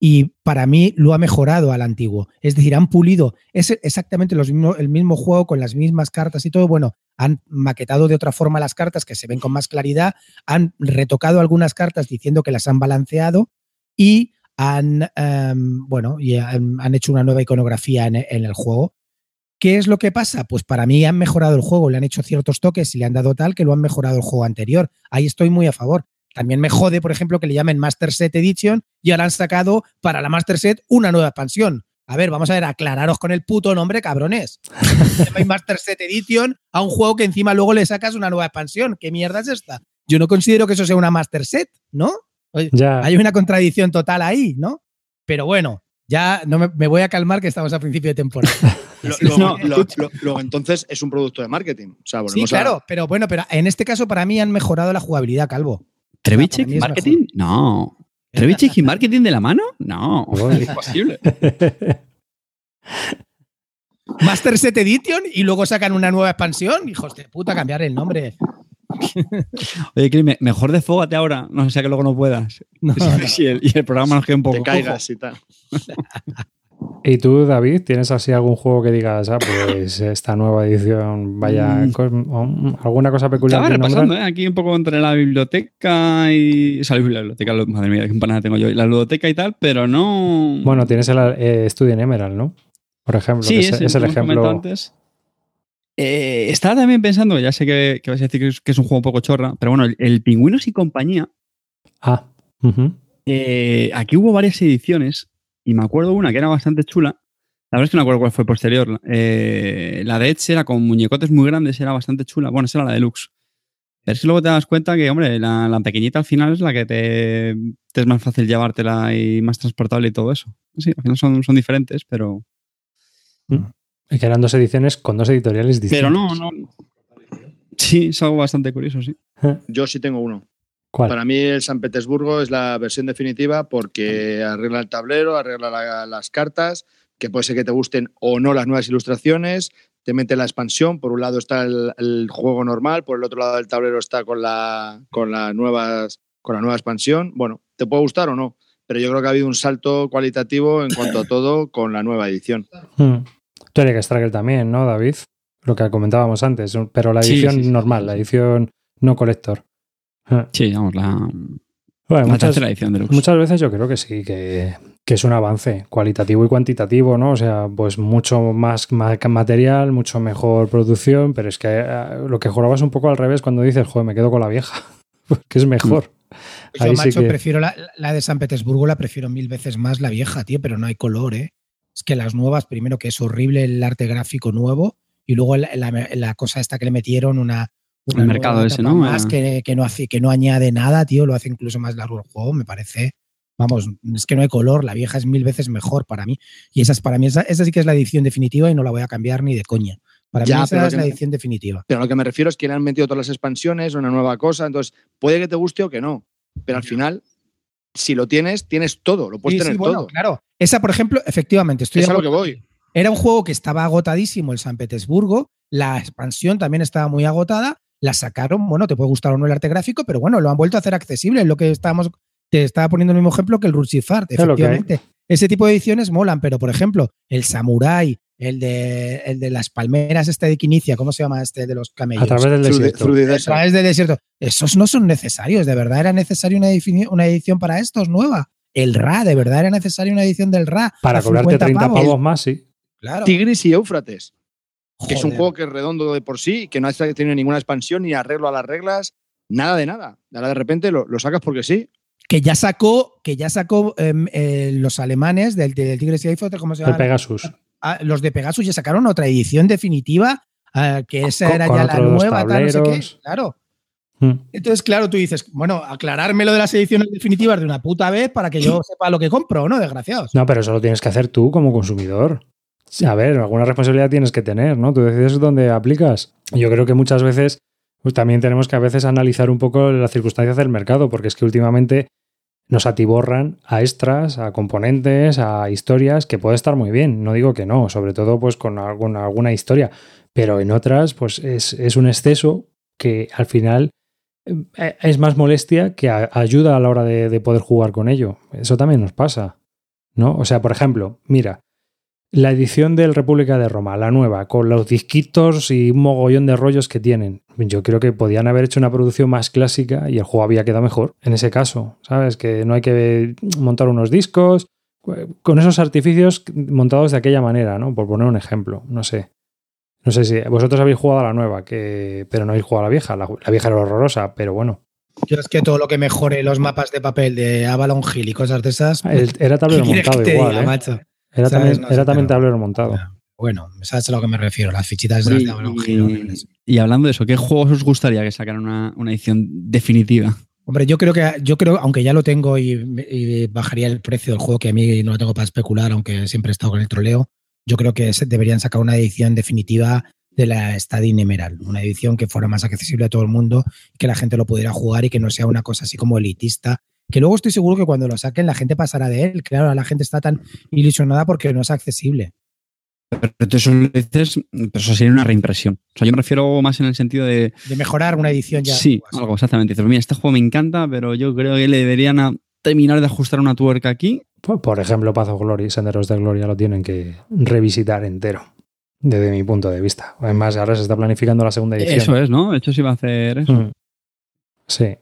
[SPEAKER 4] y para mí lo ha mejorado al antiguo. Es decir, han pulido es exactamente mismo, el mismo juego con las mismas cartas y todo. Bueno, han maquetado de otra forma las cartas que se ven con más claridad, han retocado algunas cartas diciendo que las han balanceado y han, um, bueno, y han, han, hecho una nueva iconografía en, en el juego. ¿Qué es lo que pasa? Pues para mí han mejorado el juego, le han hecho ciertos toques y le han dado tal que lo han mejorado el juego anterior. Ahí estoy muy a favor. También me jode, por ejemplo, que le llamen Master Set Edition y ahora han sacado para la Master Set una nueva expansión. A ver, vamos a ver, aclararos con el puto nombre, cabrones. Master Set Edition a un juego que encima luego le sacas una nueva expansión. ¿Qué mierda es esta? Yo no considero que eso sea una Master Set, ¿no?
[SPEAKER 1] Ya.
[SPEAKER 4] Hay una contradicción total ahí, ¿no? Pero bueno, ya no me, me, voy a calmar que estamos a principio de temporada.
[SPEAKER 3] Luego, no, lo, lo, lo, entonces es un producto de marketing. O sea,
[SPEAKER 4] sí, claro, a... pero bueno, pero en este caso para mí han mejorado la jugabilidad, Calvo.
[SPEAKER 2] ¿Trevichik y marketing? No. ¿Trevichik y marketing de la mano? No, es imposible.
[SPEAKER 4] Master Set Edition y luego sacan una nueva expansión. Hijos de puta, cambiar el nombre.
[SPEAKER 2] Oye, Cris, mejor desfógate ahora. No sea que luego no puedas. No, no. Y, el, y, el, programa nos queda un poco.
[SPEAKER 3] Te caigas cojo. y tal.
[SPEAKER 1] ¿Y tú, David, tienes así algún juego que digas, ah, pues esta nueva edición, vaya, mm. alguna cosa peculiar?
[SPEAKER 2] Estaba repasando, ¿eh? Aquí un poco entre la biblioteca y. O sea, la biblioteca, madre mía, qué empanada tengo yo. La ludoteca y tal, pero no.
[SPEAKER 1] Bueno, tienes el eh, Studio en Emerald, ¿no? Por ejemplo,
[SPEAKER 2] sí,
[SPEAKER 1] que es,
[SPEAKER 2] ese,
[SPEAKER 1] es el ejemplo.
[SPEAKER 2] Antes. Eh, estaba también pensando, ya sé que, que vais a decir que es, que es, un juego un poco chorra, pero bueno, el, el Pingüinos y compañía.
[SPEAKER 1] Ah. Uh -huh.
[SPEAKER 2] eh, aquí hubo varias ediciones y me acuerdo una que era bastante chula. La verdad es que no me acuerdo cuál fue posterior. Eh, la de Edge era con muñecotes muy grandes, era bastante chula. Bueno, esa era la deluxe. Pero si luego te das cuenta que, hombre, la, la, pequeñita al final es la que te, te, es más fácil llevártela y más transportable y todo eso. Sí, al final son, son diferentes, pero.
[SPEAKER 1] Mm. Y que eran dos ediciones con dos editoriales distintas.
[SPEAKER 2] Pero no, no. Sí, es algo bastante curioso, sí.
[SPEAKER 3] Yo sí tengo uno.
[SPEAKER 1] ¿Cuál?
[SPEAKER 3] Para mí el San Petersburgo es la versión definitiva porque arregla el tablero, arregla la, las cartas, que puede ser que te gusten o no las nuevas ilustraciones, te mete la expansión, por un lado está el, el juego normal, por el otro lado del tablero está con la, con, la nuevas, con la nueva expansión. Bueno, te puede gustar o no, pero yo creo que ha habido un salto cualitativo en cuanto a todo con la nueva edición.
[SPEAKER 1] Hmm. Tú eres Struggle también, ¿no, David? Lo que comentábamos antes, pero la edición sí, sí, sí, normal, la edición no colector.
[SPEAKER 2] Sí, vamos, la,
[SPEAKER 1] bueno,
[SPEAKER 2] la
[SPEAKER 1] muchas,
[SPEAKER 2] tercera edición de Lux.
[SPEAKER 1] Muchas veces yo creo que sí, que, Que es un avance cualitativo y cuantitativo, ¿no? O sea, pues mucho más, más material, mucho mejor producción, pero es que eh, lo que jurabas un poco al revés cuando dices, joder, me quedo con la vieja, porque es mejor.
[SPEAKER 4] Yo,
[SPEAKER 1] Ahí sí
[SPEAKER 4] macho,
[SPEAKER 1] que-
[SPEAKER 4] prefiero la, la de San Petersburgo, la prefiero mil veces más la vieja, tío, pero no hay color, ¿eh? Es que las nuevas, primero que es horrible el arte gráfico nuevo, y luego la, la- la cosa esta que le metieron, una.
[SPEAKER 2] El mercado ese, ¿no?
[SPEAKER 4] Más
[SPEAKER 2] Ah.
[SPEAKER 4] que, que no hace, que no añade nada, tío, lo hace incluso más largo el juego, me parece. Vamos, es que no hay color, la vieja es mil veces mejor para mí. Y esa es para mí, esa, esa sí que es la edición definitiva y no la voy a cambiar ni de coña. Para
[SPEAKER 3] Ya,
[SPEAKER 4] mí esa es la
[SPEAKER 3] me-
[SPEAKER 4] edición definitiva.
[SPEAKER 3] Pero lo que me refiero es que le han metido todas las expansiones, una nueva cosa, entonces puede que te guste o que no, pero al final, si lo tienes, tienes todo, lo puedes
[SPEAKER 4] Sí, sí,
[SPEAKER 3] tener
[SPEAKER 4] bueno,
[SPEAKER 3] todo.
[SPEAKER 4] claro. Esa, por ejemplo, efectivamente, estoy
[SPEAKER 3] Es a lo que voy.
[SPEAKER 4] Era un juego que estaba agotadísimo el San Petersburgo, la expansión también estaba muy agotada, la sacaron, bueno, te puede gustar o no el arte gráfico, pero bueno, lo han vuelto a hacer accesible, es lo que estábamos, te estaba poniendo el mismo ejemplo que el Ruchifart, efectivamente. Ese tipo de ediciones molan, pero por ejemplo, el Samurai, el de, el de las palmeras, este de Quinicia, ¿cómo se llama este de los camellos?
[SPEAKER 1] A través del
[SPEAKER 3] Through the-
[SPEAKER 1] desierto.
[SPEAKER 3] through the
[SPEAKER 4] A través del desierto. Esos no son necesarios, de verdad era necesaria una, una edición para estos nueva. El RA, de verdad era necesaria una edición del RA.
[SPEAKER 1] Para cobrarte
[SPEAKER 4] 50
[SPEAKER 1] 30
[SPEAKER 4] pavos.
[SPEAKER 1] pavos más, sí.
[SPEAKER 4] Claro.
[SPEAKER 3] Tigris y Éufrates, que es un juego que es redondo de por sí, que no ha tenido ninguna expansión ni arreglo a las reglas, nada de nada. Ahora de repente lo, lo sacas porque sí.
[SPEAKER 4] que ya sacó, que ya sacó em, eh, los alemanes del, del Tigres y Eiffel, ¿cómo se
[SPEAKER 1] El
[SPEAKER 4] llama?
[SPEAKER 1] Pegasus.
[SPEAKER 4] Ah, los de Pegasus ya sacaron otra edición definitiva, ah, que esa
[SPEAKER 1] Con-
[SPEAKER 4] era
[SPEAKER 1] con
[SPEAKER 4] ya la nueva, tal, no sé qué. Claro.
[SPEAKER 1] Mm.
[SPEAKER 4] Entonces, claro, tú dices, bueno, aclararme lo de las ediciones definitivas de una puta vez para que yo sepa lo que compro, ¿no? Desgraciados.
[SPEAKER 1] No, pero eso lo tienes que hacer tú como consumidor. A ver, alguna responsabilidad tienes que tener, ¿no? Tú decides dónde aplicas. Yo creo que muchas veces pues, también tenemos que a veces analizar un poco las circunstancias del mercado, porque es que últimamente nos atiborran a extras, a componentes, a historias, que puede estar muy bien, no digo que no, sobre todo pues con alguna, alguna historia, pero en otras pues es, es un exceso que al final eh, es más molestia que ayuda a la hora de, de poder jugar con ello. Eso también nos pasa, ¿no? O sea, por ejemplo, mira, la edición del República de Roma, la nueva, con los disquitos y un mogollón de rollos que tienen. Yo creo que podían haber hecho una producción más clásica y el juego había quedado mejor en ese caso, ¿sabes? Que no hay que montar unos discos con esos artificios montados de aquella manera, ¿no? Por poner un ejemplo, no sé. No sé si vosotros habéis jugado a la nueva, que, pero no habéis jugado a la vieja. La, la vieja era horrorosa, pero bueno.
[SPEAKER 4] Yo es que todo lo que mejore los mapas de papel de Avalon Hill y cosas de esas.
[SPEAKER 1] El- era
[SPEAKER 4] ¿qué
[SPEAKER 1] tablero montado igual,
[SPEAKER 4] diga,
[SPEAKER 1] ¿eh?
[SPEAKER 4] macho?
[SPEAKER 1] Era
[SPEAKER 4] ¿Sabes?
[SPEAKER 1] también,
[SPEAKER 4] No
[SPEAKER 1] era también
[SPEAKER 4] pero-
[SPEAKER 1] tablero montado.
[SPEAKER 4] Bueno, ¿sabes a lo que me refiero? Las fichitas de las
[SPEAKER 2] Y,
[SPEAKER 4] de Avalon Hill. horribles.
[SPEAKER 2] y hablando de eso, ¿qué juegos os gustaría que sacaran una, una edición definitiva?
[SPEAKER 4] Hombre, yo creo que, yo creo, aunque ya lo tengo y, y bajaría el precio del juego, que a mí no lo tengo para especular, aunque siempre he estado con el troleo, yo creo que deberían sacar una edición definitiva de la Stadin Emerald, una edición que fuera más accesible a todo el mundo, que la gente lo pudiera jugar y que no sea una cosa así como elitista. Que luego estoy seguro que cuando lo saquen la gente pasará de él. Claro, la gente está tan ilusionada porque no es accesible.
[SPEAKER 2] Pero tú eso lo dices, pero eso sería una reimpresión. O sea, yo me refiero más en el sentido de.
[SPEAKER 4] De mejorar una edición ya.
[SPEAKER 2] sí,
[SPEAKER 4] pues,
[SPEAKER 2] algo exactamente. Dices, mira, este juego me encanta, pero yo creo que le deberían a- terminar de ajustar una tuerca aquí.
[SPEAKER 1] Por, por ejemplo, Path of Glory, Senderos de Gloria lo tienen que revisitar entero, desde mi punto de vista. Además, ahora se está planificando la segunda edición.
[SPEAKER 2] Eso es, ¿no? De hecho, sí va a hacer eso.
[SPEAKER 1] Mm. Sí,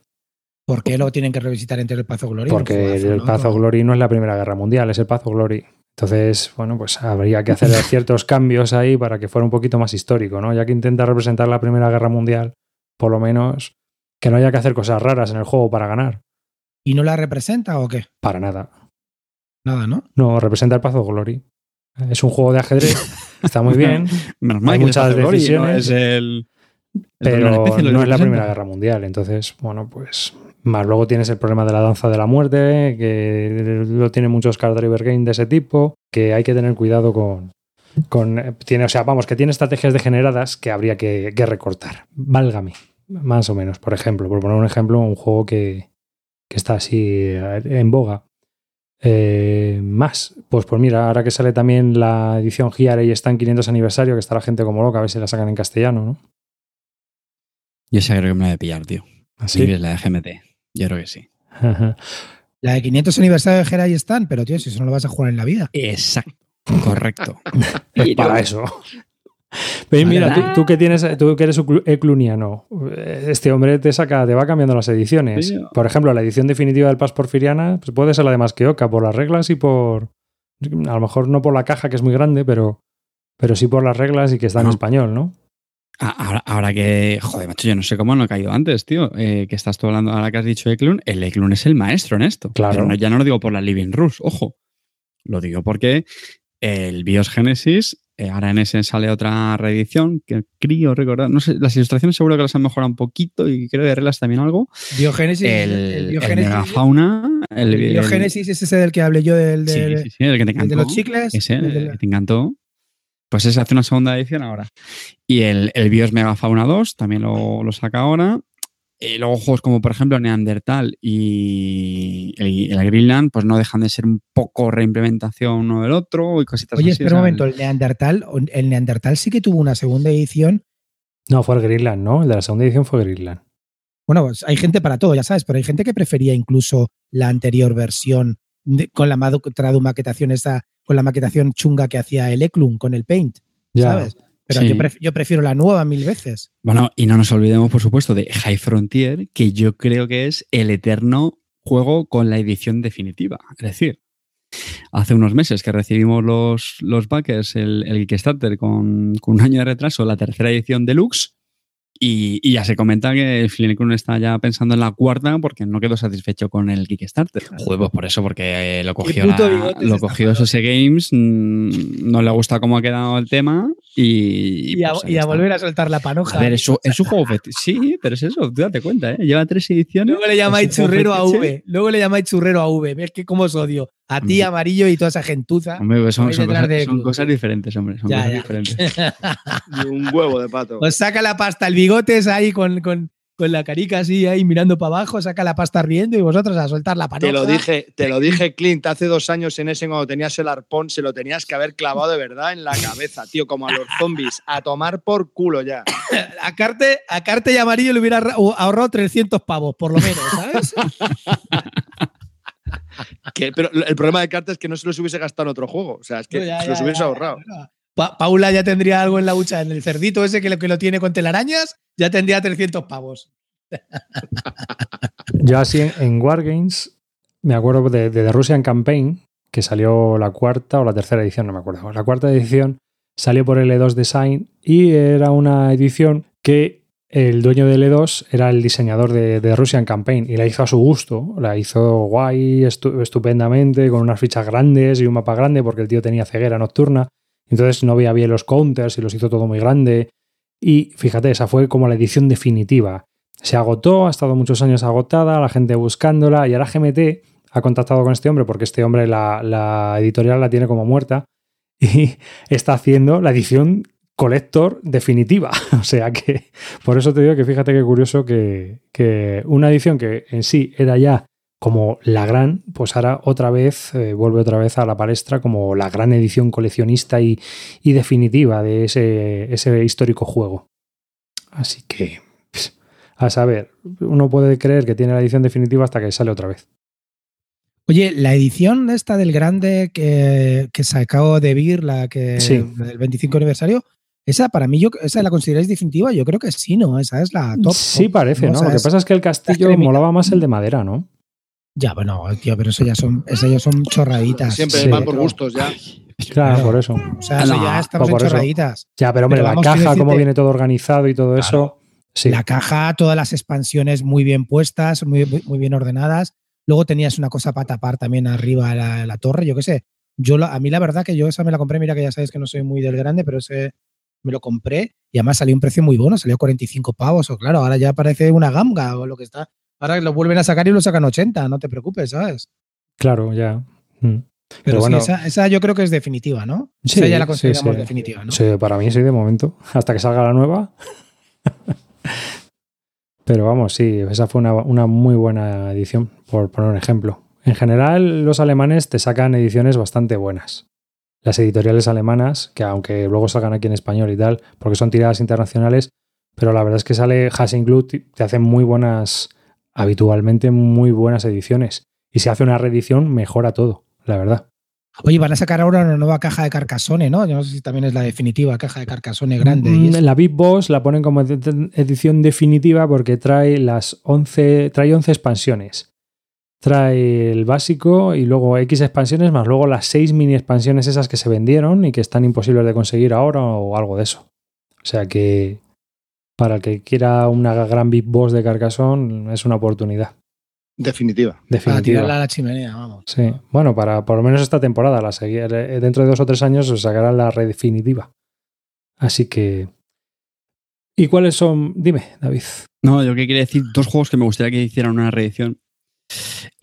[SPEAKER 4] ¿Por qué lo tienen que revisitar entre el Pazo Gloria?
[SPEAKER 1] porque el Path of Glory no es la Primera Guerra Mundial, es el Path of Glory. Entonces, bueno, pues habría que hacer ciertos cambios ahí para que fuera un poquito más histórico, ¿no? Ya que intenta representar la Primera Guerra Mundial, por lo menos que no haya que hacer cosas raras en el juego para ganar.
[SPEAKER 4] ¿Y no la representa o qué?
[SPEAKER 1] Para nada.
[SPEAKER 4] Nada, ¿no?
[SPEAKER 1] No, representa el Path of Glory. Es un juego de ajedrez, está muy bien,
[SPEAKER 2] Menos mal
[SPEAKER 1] Hay
[SPEAKER 2] que
[SPEAKER 1] muchas
[SPEAKER 2] Glory,
[SPEAKER 1] decisiones,
[SPEAKER 2] ¿no? es el. el
[SPEAKER 1] pero no es la. Primera Guerra Mundial. Entonces, bueno, pues más luego tienes el problema de la danza de la muerte, que lo tiene muchos card driver game de ese tipo, que hay que tener cuidado con, con eh, tiene, o sea, vamos, que tiene estrategias degeneradas que habría que, que recortar. Válgame, más o menos. Por ejemplo, por poner un ejemplo, un juego que, que está así eh, en boga. Eh, más, pues pues mira, ahora que sale también la edición GIAR y está en 500 aniversario, que está la gente como loca, a ver si la sacan en castellano, ¿no?
[SPEAKER 2] Yo creo que me la voy a pillar, tío.
[SPEAKER 1] Así.
[SPEAKER 2] Sí, es la de GMT. Yo creo que sí.
[SPEAKER 4] La de 500 aniversario de Jera y están, pero tío, si eso no lo vas a jugar en la vida.
[SPEAKER 2] Exacto. Correcto.
[SPEAKER 1] Es
[SPEAKER 2] Pero-
[SPEAKER 1] para eso. Pero mira, tú, tú, que tienes, tú que eres ecluniano, este hombre te saca, te va cambiando las ediciones. Sí. Por ejemplo, la edición definitiva del Paz Porfiriana pues puede ser la de Masqueoka por las reglas y por. A lo mejor no por la caja, que es muy grande, pero, pero sí por las reglas y que está en español, ¿no?
[SPEAKER 2] Ahora, ahora, que, joder, macho, yo no sé cómo no he caído antes, tío. Eh, que estás tú hablando, ahora que has dicho Eklund, el Eklund es el maestro en esto.
[SPEAKER 1] Claro.
[SPEAKER 2] Pero no, ya no lo digo por la Living Rules, ojo. Lo digo porque el BIOS Genesis, eh, ahora en ese sale otra reedición, que creo recordar, no sé, las ilustraciones seguro que las han mejorado un poquito y creo de reglas también algo.
[SPEAKER 4] Biogénesis.
[SPEAKER 2] El,
[SPEAKER 4] el,
[SPEAKER 2] el megafauna. El,
[SPEAKER 4] el Biogénesis es ese del que hablé yo, del de,
[SPEAKER 2] sí, sí, sí, el que te encantó.
[SPEAKER 4] de los chicles.
[SPEAKER 2] Ese, el, el que te encantó. Pues ese hace una segunda edición ahora. Y el, el BIOS Megafauna 2 también lo, lo saca ahora. Y luego juegos como, por ejemplo, Neandertal y el, el, Greenland, pues no dejan de ser un poco reimplementación uno del otro y cositas
[SPEAKER 4] Oye,
[SPEAKER 2] así.
[SPEAKER 4] espera un momento, el Neandertal, el Neandertal sí que tuvo una segunda edición.
[SPEAKER 1] No, fue el Greenland, ¿no? El de la segunda edición fue Greenland.
[SPEAKER 4] Bueno, pues hay gente para todo, ya sabes, pero hay gente que prefería incluso la anterior versión de, con la maquetación esa, con la maquetación chunga que hacía el Eklund con el Paint,
[SPEAKER 1] ya.
[SPEAKER 4] ¿sabes? Pero sí. yo, pref yo, prefiero la nueva mil veces.
[SPEAKER 2] Bueno, y no nos olvidemos, por supuesto, de High Frontier, que yo creo que es el eterno juego con la edición definitiva. Es decir, hace unos meses que recibimos los, los backers, el, el Kickstarter, con, con, un año de retraso, la tercera edición deluxe. Y, y ya se comenta que Flinekun está ya pensando en la cuarta porque no quedó satisfecho con el Kickstarter. Joder, pues por eso, porque eh, lo cogió, la, lo cogió SOS Games, mmm, no le gusta cómo ha quedado el tema y.
[SPEAKER 4] Y a, pues y a volver a soltar la panoja.
[SPEAKER 2] A ver, es, es un juego fetiche. Sí, pero es eso, tú date cuenta, ¿eh? Lleva tres ediciones.
[SPEAKER 4] Luego le llamáis churrero a V. Luego le llamáis churrero a V. ¿Ves que cómo os odio? A ti, amarillo y toda esa gentuza.
[SPEAKER 2] Hombre, pues son, son, cosas, de... son, cosas, diferentes, hombre. Son
[SPEAKER 4] ya,
[SPEAKER 2] cosas
[SPEAKER 4] ya.
[SPEAKER 2] diferentes.
[SPEAKER 3] y un huevo de pato.
[SPEAKER 4] Pues saca la pasta, el bigotes ahí con, con, con la carica así ahí mirando para abajo, saca la pasta riendo y vosotros a soltar la panoja.
[SPEAKER 3] Te lo dije, te lo dije, Clint, hace dos años en ese cuando tenías el arpón, se lo tenías que haber clavado de verdad en la cabeza, tío, como a los zombies, a tomar por culo ya.
[SPEAKER 4] A Carte, a Carte y Amarillo le hubiera ahorrado 300 pavos, por lo menos, ¿sabes?
[SPEAKER 3] que, pero el problema de Carte es que no se los hubiese gastado en otro juego, o sea, es que no, ya, se los ya, hubiese
[SPEAKER 4] ya,
[SPEAKER 3] ahorrado.
[SPEAKER 4] Pa Paula ya tendría algo en la hucha, en el cerdito ese que lo, que lo tiene con telarañas, ya tendría 300 pavos.
[SPEAKER 1] Yo así en, en Wargames me acuerdo de, de The Russian Campaign, que salió la cuarta o la tercera edición, no me acuerdo. La cuarta edición salió por L2 Design y era una edición que el dueño de L2 era el diseñador de, de Russian Campaign y la hizo a su gusto. La hizo guay, estu estupendamente, con unas fichas grandes y un mapa grande porque el tío tenía ceguera nocturna. Entonces no veía bien los counters y los hizo todo muy grande. Y fíjate, esa fue como la edición definitiva. Se agotó, ha estado muchos años agotada, la gente buscándola y ahora GMT ha contactado con este hombre porque este hombre la, la editorial la tiene como muerta y está haciendo la edición collector definitiva. O sea que por eso te digo que fíjate qué curioso que, que una edición que en sí era ya como la gran, pues ahora otra vez eh, vuelve otra vez a la palestra como la gran edición coleccionista y, y definitiva de ese, ese, histórico juego. Así que, pues, a saber, uno puede creer que tiene la edición definitiva hasta que sale otra vez.
[SPEAKER 4] Oye, la edición esta del grande que, que sacó de Vir, la que
[SPEAKER 1] sí.
[SPEAKER 4] del 25 aniversario, esa para mí, yo, esa la consideráis definitiva, yo creo que sí, ¿no? Esa es la top.
[SPEAKER 1] Sí, parece, ¿no? ¿no? Lo que pasa es que el castillo molaba más el de madera, ¿no?
[SPEAKER 4] Ya, bueno, tío, pero eso ya son, eso ya son chorraditas.
[SPEAKER 3] Siempre sí, van por gustos ya.
[SPEAKER 1] Claro, claro, por eso.
[SPEAKER 4] O sea, eso no, ya estamos en chorraditas.
[SPEAKER 1] Eso. Ya, pero hombre, pero la caja, decirte, cómo viene todo organizado y todo claro, eso. Sí.
[SPEAKER 4] La caja, todas las expansiones muy bien puestas, muy, muy bien ordenadas. Luego tenías una cosa para tapar también arriba la, la torre, yo qué sé. Yo, a mí la verdad que yo esa me la compré, mira que ya sabéis que no soy muy del grande, pero ese me lo compré y además salió un precio muy bueno, salió 45 pavos, o claro, ahora ya parece una ganga o lo que está. Ahora lo vuelven a sacar y lo sacan 80, no te preocupes, ¿sabes?
[SPEAKER 1] Claro, ya. Mm.
[SPEAKER 4] Pero, Pero bueno, sí, esa, esa, yo creo que es definitiva, ¿no?
[SPEAKER 1] Sí,
[SPEAKER 4] esa ya la consideramos
[SPEAKER 1] sí, sí.
[SPEAKER 4] definitiva, ¿no?
[SPEAKER 1] Sí, para mí sí, de momento. Hasta que salga la nueva. Pero vamos, sí, esa fue una, una, muy buena edición, por poner un ejemplo. En general, los alemanes te sacan ediciones bastante buenas. Las editoriales alemanas, que aunque luego salgan aquí en español y tal, porque son tiradas internacionales, pero la verdad es que sale Hasenglut, te hacen muy buenas, habitualmente muy buenas ediciones. Y si hace una reedición, mejora todo, la verdad.
[SPEAKER 4] Oye, van a sacar ahora una nueva caja de Carcassonne, ¿no? Yo no sé si también es la definitiva caja de Carcassonne grande.
[SPEAKER 1] Mm,
[SPEAKER 4] y eso.
[SPEAKER 1] La Big Boss la ponen como ed- edición definitiva porque trae las 11, trae 11 expansiones. Trae el básico y luego X expansiones más luego las 6 mini expansiones esas que se vendieron y que están imposibles de conseguir ahora o algo de eso. O sea que para el que quiera una gran Big Boss de Carcassonne es una oportunidad
[SPEAKER 3] Definitiva.
[SPEAKER 4] Para
[SPEAKER 1] definitiva.
[SPEAKER 4] tirarla a la chimenea, vamos.
[SPEAKER 1] Sí, bueno, para por lo menos esta temporada, la eh, dentro de dos o tres años se sacará la red definitiva. Así que. ¿Y cuáles son? Dime, David.
[SPEAKER 2] No, yo que quería decir dos juegos que me gustaría que hicieran una reedición.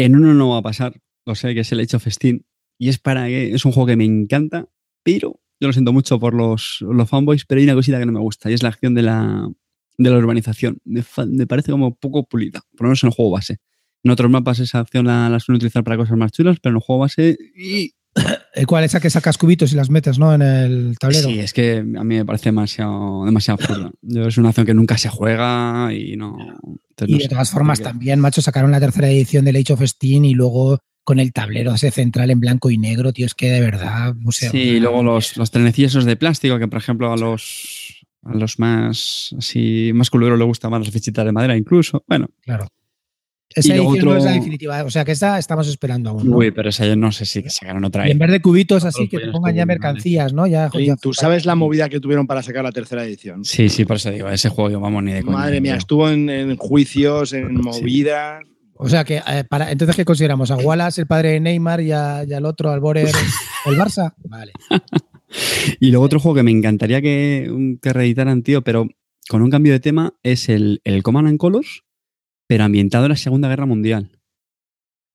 [SPEAKER 2] En uno no va a pasar, lo sé, que es el of Steam. Y es para que es un juego que me encanta, pero yo lo siento mucho por los, los fanboys, pero hay una cosita que no me gusta y es la acción de la, de la urbanización. Me, parece como poco pulida, por lo menos en el juego base. En otros mapas esa acción la, suelen utilizar para cosas más chulas, pero en el juego base.
[SPEAKER 4] ¿El cual esa que sacas cubitos y las metes, ¿no? En el tablero.
[SPEAKER 2] Sí, es que a mí me parece demasiado, demasiado absurda. Yo, es una acción que nunca se juega y no. entonces
[SPEAKER 4] Y
[SPEAKER 2] no
[SPEAKER 4] de todas formas, también, macho, sacaron la tercera edición del Age of Steam y luego con el tablero ese central en blanco y negro, tío, es que de verdad. O sea,
[SPEAKER 2] Sí, y luego los, los trenecillos de plástico, que por ejemplo a los, a los más así más culeros les gusta más las fichitas de madera incluso. Bueno,
[SPEAKER 4] Claro. Esa edición no es la definitiva, o sea que esta estamos esperando aún. ¿no?
[SPEAKER 2] uy, pero esa yo no sé si sacaron otra
[SPEAKER 4] Y en
[SPEAKER 2] vez.
[SPEAKER 4] de cubitos así, que te
[SPEAKER 2] pollos
[SPEAKER 4] pongan ya mercancías, ¿no? Ya,
[SPEAKER 3] Oye,
[SPEAKER 4] ya-
[SPEAKER 3] ¿Tú sabes la movida que tuvieron para sacar la tercera edición?
[SPEAKER 2] Sí, sí, por eso digo, ese juego yo vamos ni de coña.
[SPEAKER 3] Madre mía, estuvo en, en juicios, en movidas.
[SPEAKER 4] O sea que, eh, para, entonces, ¿qué consideramos? ¿A Wallace, el padre de Neymar, y, a- y al otro, al Borer, el Barça? Vale.
[SPEAKER 2] Y luego otro juego que me encantaría que, que reeditaran, tío, pero con un cambio de tema, es el, el Command and Colors, pero ambientado en la Segunda Guerra Mundial.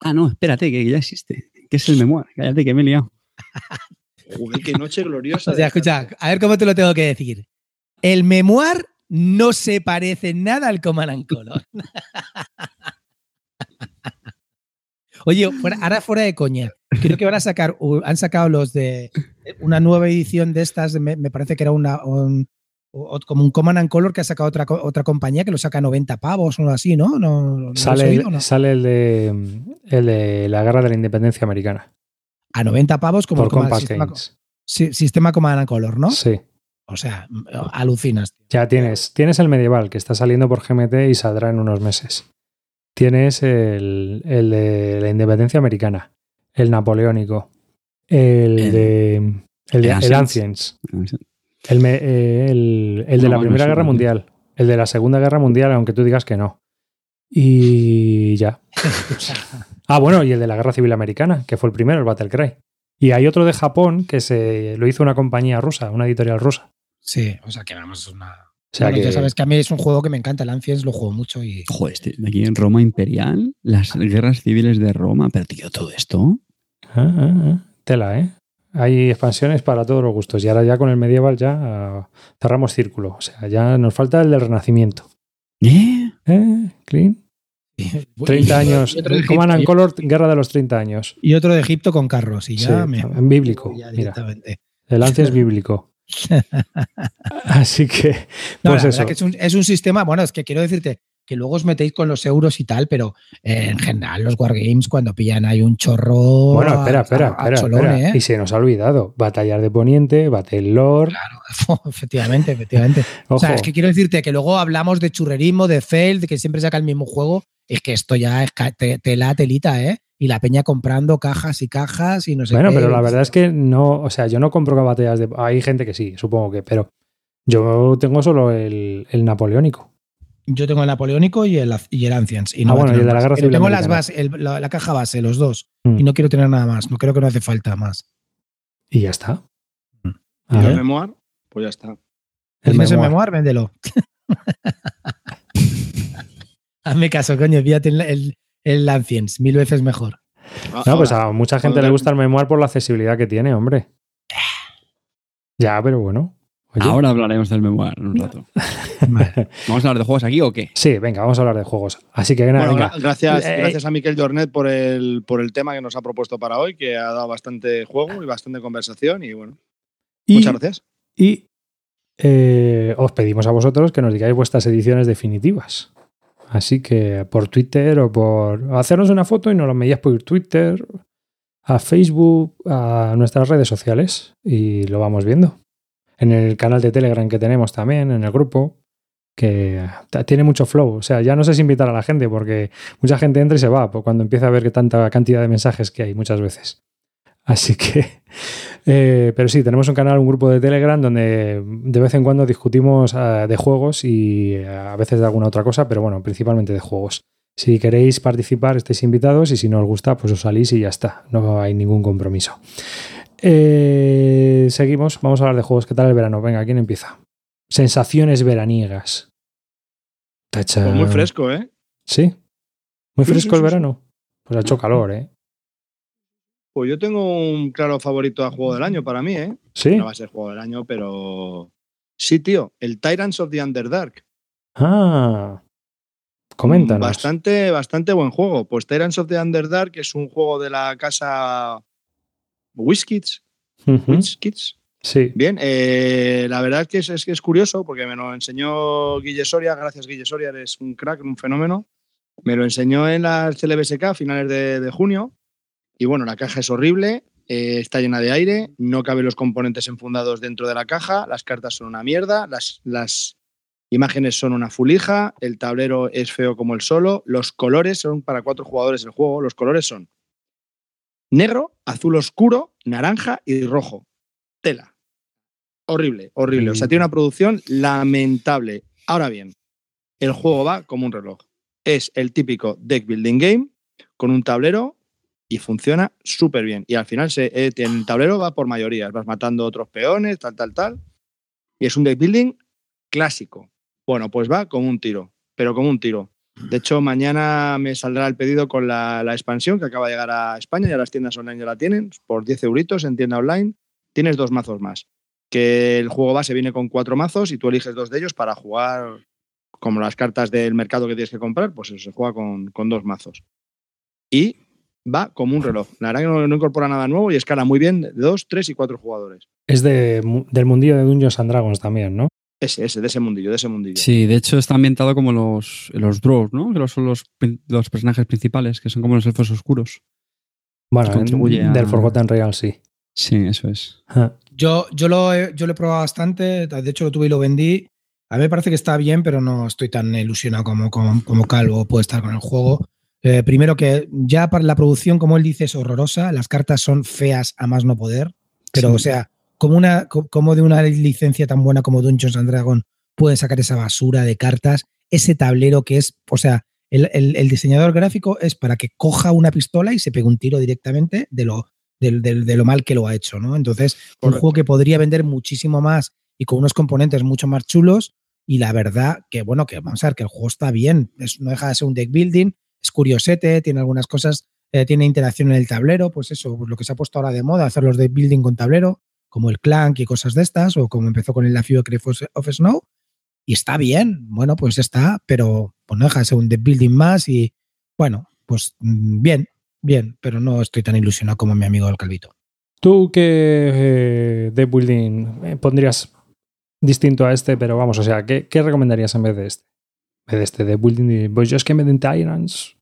[SPEAKER 2] Ah, no, espérate, que ya existe. Que es el memoir. Cállate, que me he liado.
[SPEAKER 3] Joder, qué noche gloriosa.
[SPEAKER 4] O sea, escucha, a ver cómo te lo tengo que decir. El memoir no se parece nada al Command and Color. Oye, fuera- ahora fuera de coña, creo que van a sacar, han sacado los de una nueva edición de estas, me, me parece que era una, un- o- como un Command and Color que ha sacado otra, otra compañía que lo saca a 90 pavos o algo así, ¿no? ¿No,
[SPEAKER 1] Sale,
[SPEAKER 4] oído,
[SPEAKER 1] el,
[SPEAKER 4] no?
[SPEAKER 1] sale el, de, el de la guerra de la independencia americana.
[SPEAKER 4] A 90 pavos como
[SPEAKER 1] por Compass
[SPEAKER 4] sistema, sistema Command and Color, ¿no?
[SPEAKER 1] Sí.
[SPEAKER 4] O sea, alucinas.
[SPEAKER 1] Ya tienes, tienes el medieval que está saliendo por GMT y saldrá en unos meses. Tienes el, el de la independencia americana, el napoleónico, el,
[SPEAKER 2] El-
[SPEAKER 1] de el, de-
[SPEAKER 2] el
[SPEAKER 1] el
[SPEAKER 2] Ancients.
[SPEAKER 1] Ancients, el, me- eh, el- el de
[SPEAKER 2] No,
[SPEAKER 1] la Primera Guerra
[SPEAKER 2] no.
[SPEAKER 1] Mundial, el de la Segunda Guerra Mundial, aunque tú digas que no. Y ya. Ah, bueno, y el de la Guerra Civil Americana, que fue el primero, el Battlecry. Y hay otro de Japón que se lo hizo una compañía rusa, una editorial rusa.
[SPEAKER 4] Sí, o sea que vamos, es una.
[SPEAKER 1] O sea
[SPEAKER 4] Bueno,
[SPEAKER 1] que
[SPEAKER 4] Ya sabes que a mí es un juego que me encanta, el Ancients lo juego mucho y.
[SPEAKER 2] Joder, este, de aquí en Roma Imperial, las guerras civiles de Roma, pero tío, todo esto.
[SPEAKER 1] Ah, ah, ah. Tela, ¿eh? Hay expansiones para todos los gustos. Y ahora ya con el medieval ya ah, cerramos círculo. O sea, ya nos falta el del renacimiento.
[SPEAKER 2] ¿Eh?
[SPEAKER 1] ¿Eh? Clean. 30 años. Command and Color, guerra de los 30 años.
[SPEAKER 4] y otro de Egipto con carros y ya
[SPEAKER 1] Sí,
[SPEAKER 4] me.
[SPEAKER 1] en bíblico,
[SPEAKER 4] ya
[SPEAKER 1] mira.
[SPEAKER 4] directamente.
[SPEAKER 1] El lance es bíblico. Así que,
[SPEAKER 4] No,
[SPEAKER 1] pues
[SPEAKER 4] la
[SPEAKER 1] eso.
[SPEAKER 4] verdad que es un, es un sistema, bueno, es que quiero decirte que luego os metéis con los euros y tal, pero eh, en general los wargames cuando pillan hay un chorro.
[SPEAKER 1] Bueno, espera,
[SPEAKER 4] a-
[SPEAKER 1] espera,
[SPEAKER 4] a- a
[SPEAKER 1] espera,
[SPEAKER 4] cholón,
[SPEAKER 1] espera.
[SPEAKER 4] ¿eh?
[SPEAKER 1] Y se nos ha olvidado. Batallar de Poniente, Battle Lord.
[SPEAKER 4] Claro, efectivamente, efectivamente. O sea, es que quiero decirte que luego hablamos de churrerismo, de fail, de que siempre saca el mismo juego. Es que esto ya es tela, telita, ¿eh? Y la peña comprando cajas y cajas y no sé
[SPEAKER 1] Bueno,
[SPEAKER 4] qué.
[SPEAKER 1] pero la verdad es que no, o sea, yo no compro batallas de. Hay gente que sí, supongo que, pero yo tengo solo el, el napoleónico.
[SPEAKER 4] Yo tengo el napoleónico y el, y el Ancients. Y
[SPEAKER 1] Ah,
[SPEAKER 4] no voy a
[SPEAKER 1] bueno, y el de la. Guerra Civil
[SPEAKER 4] tengo las el- la, la caja base, los dos.
[SPEAKER 1] Mm.
[SPEAKER 4] Y no quiero tener nada más. No creo que no hace falta más.
[SPEAKER 1] Y ya está.
[SPEAKER 4] Mm.
[SPEAKER 3] ¿Y el memoir? Pues ya está.
[SPEAKER 1] el
[SPEAKER 4] ¿Tienes el
[SPEAKER 1] memoir.
[SPEAKER 4] memoir? Véndelo. Hazme caso, coño, fíjate el, el, el Ancients, mil veces mejor.
[SPEAKER 1] No, pues a mucha gente le gusta el memoir por la accesibilidad que tiene, hombre. Ya, pero bueno. Oye.
[SPEAKER 2] Ahora hablaremos del memoir en un rato.
[SPEAKER 4] Vale.
[SPEAKER 2] ¿Vamos a hablar de juegos aquí o qué?
[SPEAKER 1] Sí, venga, vamos a hablar de juegos. Así que nada,
[SPEAKER 3] Bueno,
[SPEAKER 1] venga.
[SPEAKER 3] gra- gracias,
[SPEAKER 1] Eh,
[SPEAKER 3] gracias a Miquel Jornet por el, por el tema que nos ha propuesto para hoy, que ha dado bastante juego y bastante conversación. Y bueno,
[SPEAKER 1] Y,
[SPEAKER 3] muchas gracias.
[SPEAKER 1] y eh, os pedimos a vosotros que nos digáis vuestras ediciones definitivas. Así que por Twitter o por hacernos una foto y nos lo medías por Twitter, a Facebook, a nuestras redes sociales y lo vamos viendo. En el canal de Telegram que tenemos también, en el grupo, que tiene mucho flow. O sea, ya no sé si invitar a la gente porque mucha gente entra y se va cuando empieza a ver que tanta cantidad de mensajes que hay muchas veces. Así que, eh, pero sí, tenemos un canal, un grupo de Telegram donde de vez en cuando discutimos uh, de juegos y uh, a veces de alguna otra cosa, pero bueno, principalmente de juegos. Si queréis participar, estáis invitados y si no os gusta, pues os salís y ya está. No hay ningún compromiso. Eh, seguimos, vamos a hablar de juegos. ¿Qué tal el verano? Venga, ¿quién empieza? Sensaciones veraniegas.
[SPEAKER 3] Tacha. Pues muy fresco, ¿eh?
[SPEAKER 1] Sí. Muy fresco sí, sí, sí, el verano. Pues ha hecho calor, ¿eh?
[SPEAKER 3] Pues yo tengo un claro favorito a juego del año para mí, ¿eh?
[SPEAKER 1] Sí.
[SPEAKER 3] No va a ser juego del año, pero. Sí, tío. El Tyrants of the Underdark.
[SPEAKER 1] Ah. Coméntanos.
[SPEAKER 3] Bastante, bastante buen juego. Pues Tyrants of the Underdark es un juego de la casa WizKids.
[SPEAKER 1] Uh -huh.
[SPEAKER 3] WizKids.
[SPEAKER 1] Sí.
[SPEAKER 3] Bien, eh, la verdad es que es, es que es curioso porque me lo enseñó Guille Soria. Gracias, Guille Soria, eres un crack, un fenómeno. Me lo enseñó en la CLBSK a finales de, de junio. Y bueno, la caja es horrible, eh, está llena de aire, no caben los componentes enfundados dentro de la caja, las cartas son una mierda, las, las imágenes son una fulija, el tablero es feo como el solo, los colores son para cuatro jugadores el juego, los colores son negro, azul oscuro, naranja y rojo. Tela. Horrible, horrible. O sea, tiene una producción lamentable. Ahora bien, el juego va como un reloj. Es el típico deck building game con un tablero y funciona súper bien. Y al final se, eh, el tablero va por mayorías, vas matando otros peones, tal, tal, tal. Y es un deck building clásico. Bueno, pues va como un tiro, pero como un tiro. De hecho, mañana me saldrá el pedido con la, expansión que acaba de llegar a España, ya las tiendas online ya la tienen, por 10 euritos en tienda online. Tienes dos mazos más. Que el juego base viene con cuatro mazos y tú eliges dos de ellos para jugar como las cartas del mercado que tienes que comprar, pues eso se juega con, dos mazos. Y va como un reloj. La verdad que no, incorpora nada nuevo y escala muy bien dos, tres y cuatro jugadores.
[SPEAKER 1] Es de, del mundillo de Dungeons and Dragons también, ¿no?
[SPEAKER 3] Ese, ese, de ese mundillo, de ese mundillo.
[SPEAKER 2] Sí, de hecho está ambientado como los, los Drows, ¿no? Que son los, los personajes principales, que son como los elfos oscuros.
[SPEAKER 1] Bueno, en, a... del Forgotten Real, sí.
[SPEAKER 2] Sí, eso es.
[SPEAKER 4] Yo, yo, lo he, yo lo he probado bastante, de hecho lo tuve y lo vendí. A mí me parece que está bien, pero no estoy tan ilusionado como, como, como Calvo puede estar con el juego. Eh, primero que ya para la producción, como él dice, es horrorosa. Las cartas son feas a más no poder. Pero, sí. o sea, como, una, como de una licencia tan buena como Dungeons and Dragons pueden sacar esa basura de cartas, ese tablero que es, o sea, el, el, el, diseñador gráfico es para que coja una pistola y se pegue un tiro directamente de lo, de, de, de lo mal que lo ha hecho, ¿no? Entonces, Correcto. un juego que podría vender muchísimo más y con unos componentes mucho más chulos. Y la verdad que, bueno, que vamos a ver que el juego está bien. Es, no deja de ser un deck building, es curiosete, tiene algunas cosas, eh, tiene interacción en el tablero, pues eso, pues lo que se ha puesto ahora de moda, hacer los deck building con tablero como el Clank y cosas de estas, o como empezó con el La Fury of Snow, y está bien, bueno, pues está, pero pues no deja de ser un deck building más y bueno, pues mm, bien, bien, pero no estoy tan ilusionado como mi amigo el Calvito.
[SPEAKER 1] ¿Tú qué eh, building eh, pondrías distinto a este, pero vamos, o sea, ¿qué, qué recomendarías en vez de este? En vez de este deck building, pues yo es que me den Tyrants,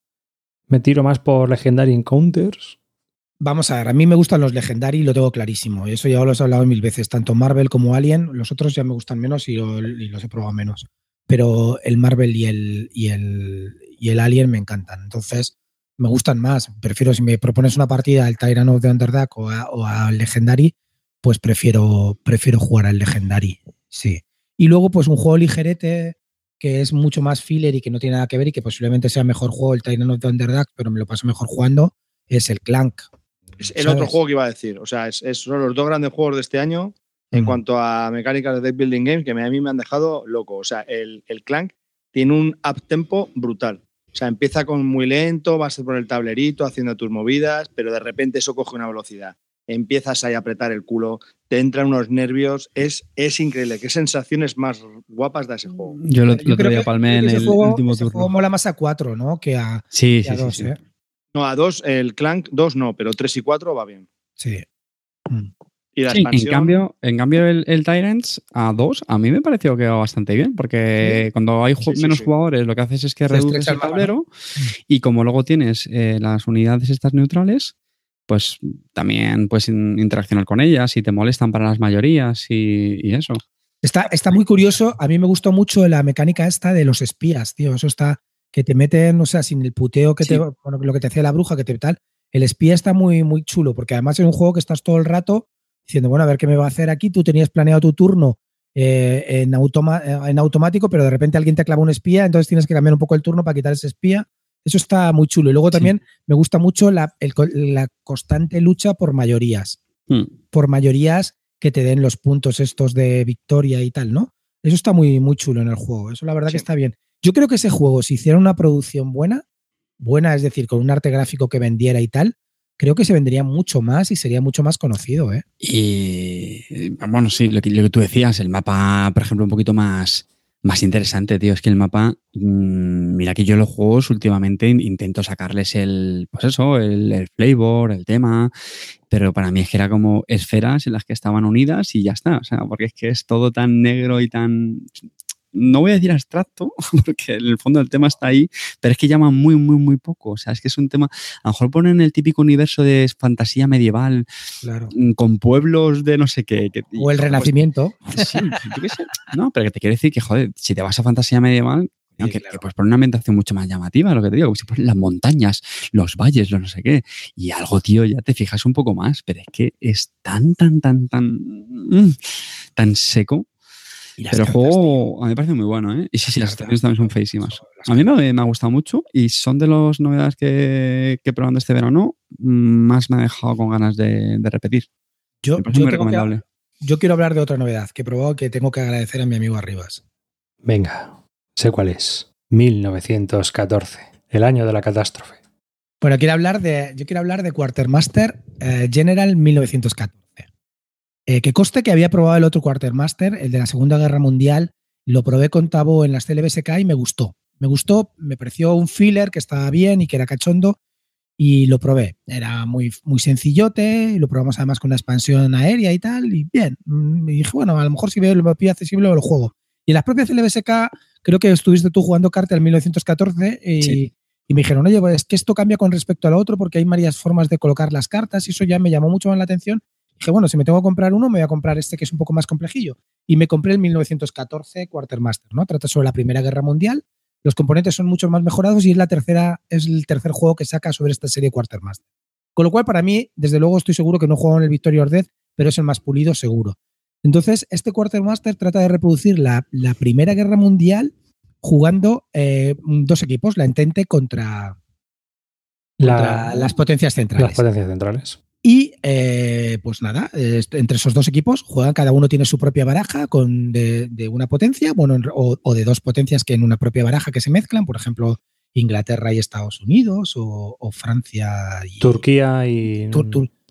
[SPEAKER 1] me tiro más por Legendary Encounters.
[SPEAKER 4] Vamos a ver, a mí me gustan los Legendary y lo tengo clarísimo. Eso ya los he hablado mil veces, tanto Marvel como Alien. Los otros ya me gustan menos y, y los he probado menos. Pero el Marvel y el, y, el, y el Alien me encantan. Entonces, me gustan más. Prefiero, si me propones una partida al Tyrant of the Underdark o, a, al Legendary, pues prefiero, prefiero jugar al Legendary. Sí. Y luego, pues un juego ligerete que es mucho más filler y que no tiene nada que ver y que posiblemente sea mejor juego el Tyrant of the Underdark, pero me lo paso mejor jugando, es el Clank.
[SPEAKER 3] Es el ¿sabes? otro juego que iba a decir. O sea, es, es, son los dos grandes juegos de este año en cuanto a mecánicas de deck building games que me, a mí me han dejado loco. O sea, el, el Clank tiene un up tempo brutal. O sea, empieza con muy lento, vas por el tablerito haciendo tus movidas, pero de repente eso coge una velocidad. Empiezas ahí a apretar el culo, te entran unos nervios, es, es increíble. Qué sensaciones más guapas da ese juego.
[SPEAKER 2] Yo lo, día palmé en el
[SPEAKER 4] juego,
[SPEAKER 2] último
[SPEAKER 4] ese
[SPEAKER 2] turno.
[SPEAKER 4] juego mola más a 4, ¿no? Que a,
[SPEAKER 2] sí,
[SPEAKER 4] que a
[SPEAKER 2] sí,
[SPEAKER 4] 2,
[SPEAKER 2] sí, sí.
[SPEAKER 4] ¿eh?
[SPEAKER 3] No, a 2, el Clank 2 no, pero 3 y 4 va bien.
[SPEAKER 4] Sí.
[SPEAKER 2] Mm. Y la sí, en cambio, en cambio el, el, Tyrants a 2 a mí me pareció que va bastante bien, porque sí. cuando hay sí, menos jugadores lo que haces es que Se reduces el tablero y como luego tienes eh, las unidades estas neutrales, pues también puedes interaccionar con ellas y te molestan para las mayorías y, eso.
[SPEAKER 4] Está, está muy curioso. A mí me gustó mucho la mecánica esta de los espías, tío. Eso está que te meten, o sea, sin el puteo que te, bueno, lo que te hacía la bruja, que te tal. El espía está muy, muy chulo, porque además es un juego que estás todo el rato diciendo, bueno, a ver qué me va a hacer aquí. Tú tenías planeado tu turno eh, en, en automático, pero de repente alguien te clava un espía, entonces tienes que cambiar un poco el turno para quitar ese espía. Eso está muy chulo. Y luego también me gusta mucho la, la, constante lucha por mayorías. Hmm. Por mayorías que te den los puntos estos de victoria y tal, ¿no? Eso está muy, muy chulo en el juego. Eso la verdad que está bien. Yo creo que ese juego, si hiciera una producción buena, buena, es decir, con un arte gráfico que vendiera y tal, creo que se vendería mucho más y sería mucho más conocido. ¿eh?
[SPEAKER 2] Y bueno, sí, lo que, tú decías, el mapa, por ejemplo, un poquito más, más interesante, tío. Es que el mapa, mm, mira que yo los juegos últimamente intento sacarles el, pues eso, el, el, flavor, el tema, pero para mí es que era como esferas en las que estaban unidas y ya está. O sea, porque es que es todo tan negro y tan no voy a decir abstracto, porque en el fondo el tema está ahí, pero es que llama muy, muy, muy poco. O sea, es que es un tema, a lo mejor ponen el típico universo de fantasía medieval, mm, con pueblos de no sé qué.
[SPEAKER 4] o el renacimiento.
[SPEAKER 2] Sí, yo qué sé. No, pero que te quiero decir que, joder, si te vas a fantasía medieval, que, pues poner una ambientación mucho más llamativa, lo que te digo, si ponen las montañas, los valles, los no sé qué, y algo, tío, ya te fijas un poco más, pero es que es tan, tan, tan, tan, mm, tan seco pero el juego a mí me parece muy bueno, ¿eh? Y sí, sí, las estaciones también son feísimas. A mí me, me, ha gustado mucho y son de las novedades que, que probando este verano más me ha dejado con ganas de, repetir.
[SPEAKER 4] Yo, muy recomendable. yo quiero hablar de otra novedad que he probado que tengo que agradecer a mi amigo Arribas.
[SPEAKER 1] Venga, sé cuál es. 1914, el año de la catástrofe.
[SPEAKER 4] Bueno, quiero hablar de, yo quiero hablar de Quartermaster eh, General 1914. Eh, que coste que había probado el otro Quartermaster, el de la Segunda Guerra Mundial, lo probé con Tabo en las CLBSK y me gustó. Me gustó, me pareció un filler que estaba bien y que era cachondo y lo probé. Era muy, muy sencillote, y lo probamos además con una expansión aérea y tal, y bien. Mm, y dije, bueno, a lo mejor si veo el mapa accesible lo juego. Y en las propias CLBSK, creo que estuviste tú jugando carta en 1914 y, y, me dijeron, oye, pues es que esto cambia con respecto al otro porque hay varias formas de colocar las cartas y eso ya me llamó mucho más la atención Dije, bueno, si me tengo que comprar uno, me voy a comprar este que es un poco más complejillo. Y me compré el 1914 Quartermaster, ¿no? Trata sobre la Primera Guerra Mundial. Los componentes son mucho más mejorados y es la tercera, es el tercer juego que saca sobre esta serie Quartermaster. Con lo cual, para mí, desde luego estoy seguro que no juego en el Victoria Death, pero es el más pulido seguro. Entonces, este Quartermaster trata de reproducir la, Primera Guerra Mundial jugando eh, dos equipos, la Entente contra, las potencias centrales.
[SPEAKER 1] Las potencias centrales.
[SPEAKER 4] Y eh, pues nada, entre esos dos equipos juegan, cada uno tiene su propia baraja con de, una potencia, bueno, o, de dos potencias que en una propia baraja que se mezclan, por ejemplo, Inglaterra y Estados Unidos, o, Francia y.
[SPEAKER 1] Turquía y.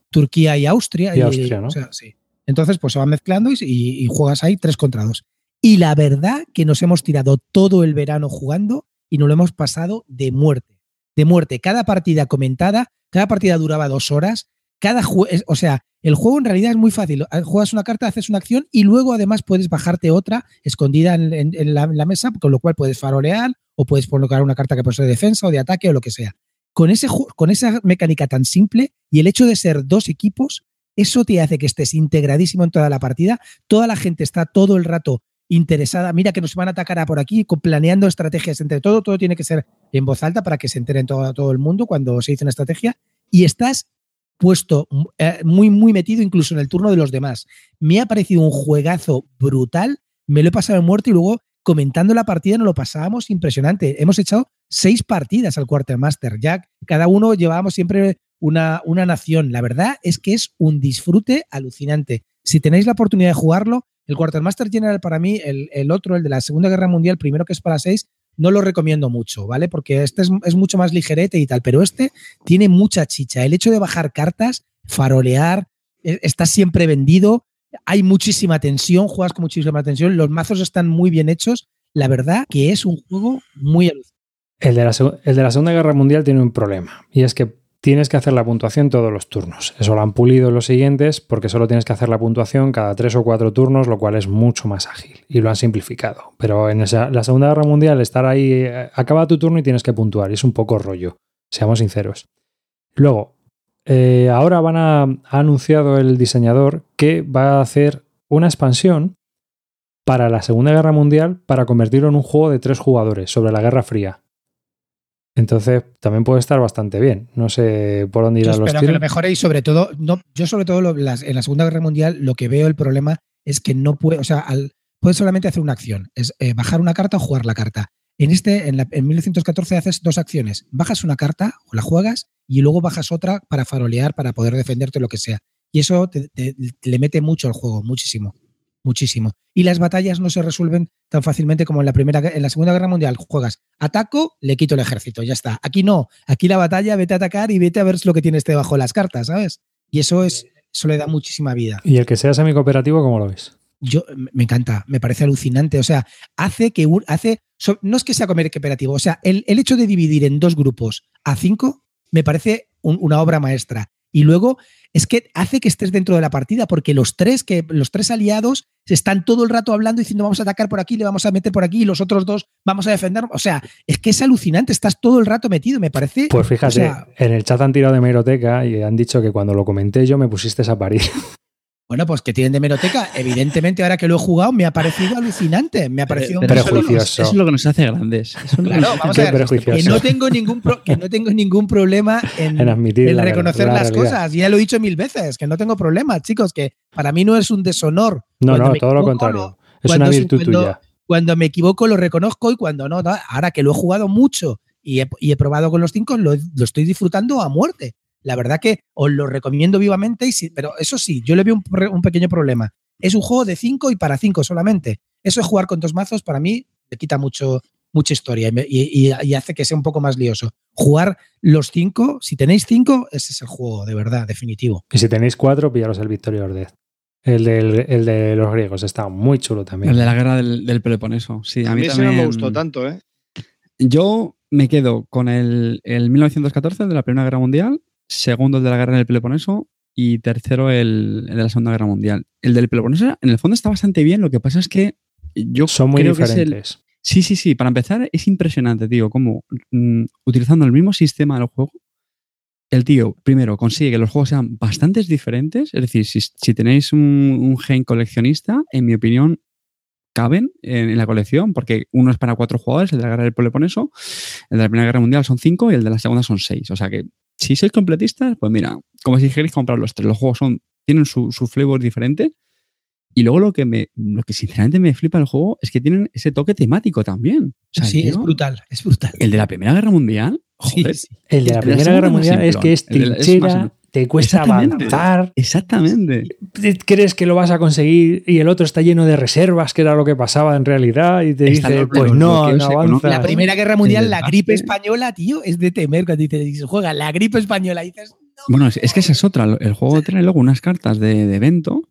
[SPEAKER 4] Turquía y Austria.
[SPEAKER 1] Y, Austria, ¿no?
[SPEAKER 4] sí. Entonces, pues se van mezclando y, y, juegas ahí tres contra dos. Y la verdad que nos hemos tirado todo el verano jugando y nos lo hemos pasado de muerte. De muerte. Cada partida comentada, cada partida duraba dos horas cada o sea, el juego en realidad es muy fácil. Ah, juegas una carta, haces una acción y luego además puedes bajarte otra escondida en, la, mesa, con lo cual puedes farolear o puedes colocar una carta que puede ser de defensa o de ataque o lo que sea. Con, ese, con esa mecánica tan simple y el hecho de ser dos equipos, eso te hace que estés integradísimo en toda la partida. Toda la gente está todo el rato interesada. Mira que nos van a atacar a por aquí, planeando estrategias entre todo. Todo tiene que ser en voz alta para que se entere todo, todo el mundo cuando se dice una estrategia. Y estás puesto eh, muy, muy metido incluso en el turno de los demás. Me ha parecido un juegazo brutal, me lo he pasado en muerte y luego comentando la partida nos lo pasábamos impresionante. Hemos echado seis partidas al Quartermaster, ya cada uno llevábamos siempre una, una nación. La verdad es que es un disfrute alucinante. Si tenéis la oportunidad de jugarlo, el Quartermaster General para mí, el, el otro, el de la Segunda Guerra Mundial, primero que es para seis, no lo recomiendo mucho, ¿vale? Porque este es, mucho más ligerete y tal, pero este tiene mucha chicha. El hecho de bajar cartas, farolear, e, está siempre vendido, hay muchísima tensión, juegas con muchísima tensión, los mazos están muy bien hechos. La verdad que es un juego muy
[SPEAKER 1] el de, la, el de la Segunda Guerra Mundial tiene un problema, y es que tienes que hacer la puntuación todos los turnos. Eso lo han pulido los siguientes porque solo tienes que hacer la puntuación cada tres o cuatro turnos, lo cual es mucho más ágil y lo han simplificado. Pero en la Segunda Guerra Mundial, estar ahí, eh, acaba tu turno y tienes que puntuar, y es un poco rollo, seamos sinceros. Luego, eh, ahora van a, ha anunciado el diseñador que va a hacer una expansión para la Segunda Guerra Mundial para convertirlo en un juego de tres jugadores sobre la Guerra Fría. Entonces también puede estar bastante bien. No sé por dónde irán los
[SPEAKER 4] espero que
[SPEAKER 1] tiros.
[SPEAKER 4] lo mejore y sobre todo, no, yo sobre todo lo- las- en la Segunda Guerra Mundial lo que veo el problema es que no puede, o sea, al- puedes solamente hacer una acción, es eh, bajar una carta o jugar la carta. En este, en, la- en 1914 haces dos acciones, bajas una carta o la juegas y luego bajas otra para farolear, para poder defenderte lo que sea. Y eso te- te- te le mete mucho al juego, muchísimo, muchísimo. Y las batallas no se resuelven tan fácilmente como en la primera, en la Segunda Guerra Mundial. Juegas, ataco, le quito el ejército, ya está. Aquí no, aquí la batalla, vete a atacar y vete a ver lo que tienes debajo de las cartas, ¿sabes? Y eso es, eso le da muchísima vida.
[SPEAKER 1] Y el que sea semi-cooperativo, ¿cómo lo ves?
[SPEAKER 4] Yo me encanta, me parece alucinante. O sea, hace que hace, no es que sea comer cooperativo, o sea, el, el hecho de dividir en dos grupos a cinco me parece un- una obra maestra. Y luego es que hace que estés dentro de la partida, porque los tres, que, los tres aliados están todo el rato hablando diciendo vamos a atacar por aquí, le vamos a meter por aquí, y los otros dos vamos a defender. O sea, es que es alucinante, estás todo el rato metido, me parece.
[SPEAKER 1] Pues fíjate,
[SPEAKER 4] o sea,
[SPEAKER 1] en el chat han tirado de meroteca y han dicho que cuando lo comenté yo me pusiste a parir.
[SPEAKER 4] Bueno, pues que tienen de meroteca. Evidentemente, ahora que lo he jugado, me ha parecido alucinante. Me ha parecido un
[SPEAKER 2] Pero eso, es lo que nos-
[SPEAKER 1] prejuicioso.
[SPEAKER 2] eso es lo que nos hace grandes. Eso que
[SPEAKER 4] Claro,
[SPEAKER 2] nos hace
[SPEAKER 4] vamos
[SPEAKER 1] Qué
[SPEAKER 4] a ver,
[SPEAKER 1] prejuicioso.
[SPEAKER 4] que no tengo ningún pro- que no tengo ningún problema en,
[SPEAKER 1] En admitir
[SPEAKER 4] en
[SPEAKER 1] la ver-
[SPEAKER 4] reconocer
[SPEAKER 1] la
[SPEAKER 4] las cosas. Ya lo he dicho mil veces, que no tengo problema, chicos, que para mí no es un deshonor.
[SPEAKER 1] No,
[SPEAKER 4] Cuando
[SPEAKER 1] no, todo lo contrario. Es una virtud
[SPEAKER 4] cuando-
[SPEAKER 1] tuya.
[SPEAKER 4] Cuando me equivoco lo reconozco y cuando no, no. ahora que lo he jugado mucho y he, y he probado con los cinco, lo, lo estoy disfrutando a muerte. La verdad que os lo recomiendo vivamente, y sí, pero eso sí, yo le veo un, pequeño problema. Es un juego de cinco y para cinco solamente. Eso es jugar con dos mazos, para mí, le quita mucho, mucha historia y, me- y- y- y hace que sea un poco más lioso. Jugar los cinco, si tenéis cinco, ese es el juego, de verdad, definitivo.
[SPEAKER 1] Y si tenéis cuatro, pillaros el Victoria Death. El, del- el de los griegos está muy chulo también.
[SPEAKER 2] El de la guerra del, del Peloponeso. Sí, a,
[SPEAKER 3] A
[SPEAKER 2] mí,
[SPEAKER 3] mí ese
[SPEAKER 2] también.
[SPEAKER 3] no me gustó tanto, ¿eh?
[SPEAKER 2] Yo me quedo con el, el 1914 de la Primera Guerra Mundial, segundo el de la guerra del Peloponeso y tercero el, el de la Segunda Guerra Mundial. El del Peloponeso, en el fondo, está bastante bien. Lo que pasa es que yo
[SPEAKER 1] Son muy
[SPEAKER 2] creo que es el-
[SPEAKER 1] diferentes.
[SPEAKER 2] Sí, sí, sí. Para empezar, es impresionante, tío, cómo mm, utilizando el mismo sistema del juego, el tío, primero, consigue que los juegos sean bastante diferentes. Es decir, si, si tenéis un, un gen coleccionista, en mi opinión, caben en, en la colección, porque uno es para cuatro jugadores, el de la guerra del Peloponeso, el de la Primera Guerra Mundial son cinco y el de la Segunda son seis. O sea que, si sois completistas, pues mira, como si queréis comprar los tres, los juegos son, tienen su, su flavor diferente. Y luego lo que me, lo que sinceramente me flipa del juego es que tienen ese toque temático también. O sea,
[SPEAKER 4] sí,
[SPEAKER 2] tío,
[SPEAKER 4] es brutal, es brutal.
[SPEAKER 2] El de la Primera Guerra Mundial,
[SPEAKER 4] Sí,
[SPEAKER 2] joder,
[SPEAKER 4] sí.
[SPEAKER 1] El la
[SPEAKER 2] el de la
[SPEAKER 1] Primera Guerra Mundial es que es
[SPEAKER 2] El
[SPEAKER 1] trinchera, te cuesta
[SPEAKER 2] Exactamente.
[SPEAKER 1] avanzar,
[SPEAKER 2] exactamente.
[SPEAKER 1] crees que lo vas a conseguir y el otro está lleno de reservas, que era lo que pasaba en realidad, y te
[SPEAKER 2] Están
[SPEAKER 1] dice, pues no, no avanza.
[SPEAKER 4] La Primera Guerra Mundial, la gripe española, tío, es de temer cuando dices, juega la gripe española. Y dices,
[SPEAKER 2] Bueno, es, es que esa es otra. El juego trae luego unas cartas de, de evento.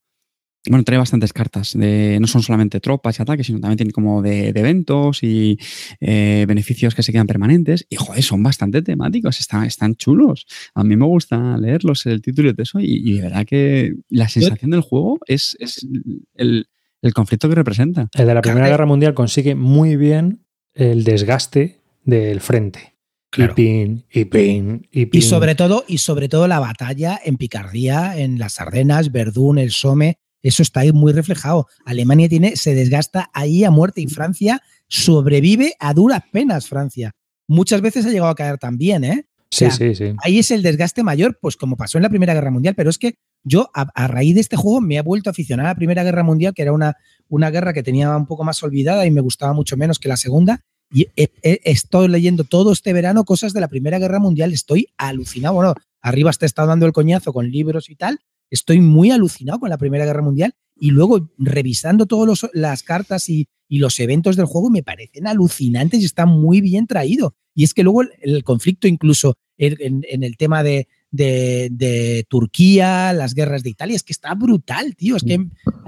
[SPEAKER 2] Bueno, trae bastantes cartas. De, no son solamente tropas y ataques, sino también tiene como de, de eventos y eh, beneficios que se quedan permanentes. Y joder, son bastante temáticos, están, están chulos. A mí me gusta leerlos, el título y todo eso. Y, y de verdad que la sensación del juego es, es el, el conflicto que representa.
[SPEAKER 1] El de la Primera. Guerra Mundial consigue muy bien el desgaste del frente.
[SPEAKER 4] Claro.
[SPEAKER 1] Y pin, y pin, y pin.
[SPEAKER 4] Y sobre todo, y sobre todo la batalla en Picardía, en las Ardenas, Verdún, el Somme, eso está ahí muy reflejado. Alemania tiene, se desgasta ahí a muerte y Francia sobrevive a duras penas, Francia. Muchas veces ha llegado a caer también, ¿eh?
[SPEAKER 1] Sí,
[SPEAKER 4] o sea,
[SPEAKER 1] sí, sí.
[SPEAKER 4] Ahí es el desgaste mayor, pues como pasó en la Primera Guerra Mundial, pero es que yo a, a raíz de este juego me he vuelto a aficionar a la Primera Guerra Mundial, que era una, una guerra que tenía un poco más olvidada y me gustaba mucho menos que la Segunda. Y he, he- estoy leyendo todo este verano cosas de la Primera Guerra Mundial, estoy alucinado. Bueno, arriba te está dando el coñazo con libros y tal. Estoy muy alucinado con la Primera Guerra Mundial y luego revisando todas las cartas y, y los eventos del juego me parecen alucinantes y está muy bien traído. Y es que luego el, el conflicto incluso en, el tema de, de- de Turquía, las guerras de Italia, es que está brutal, tío. Es que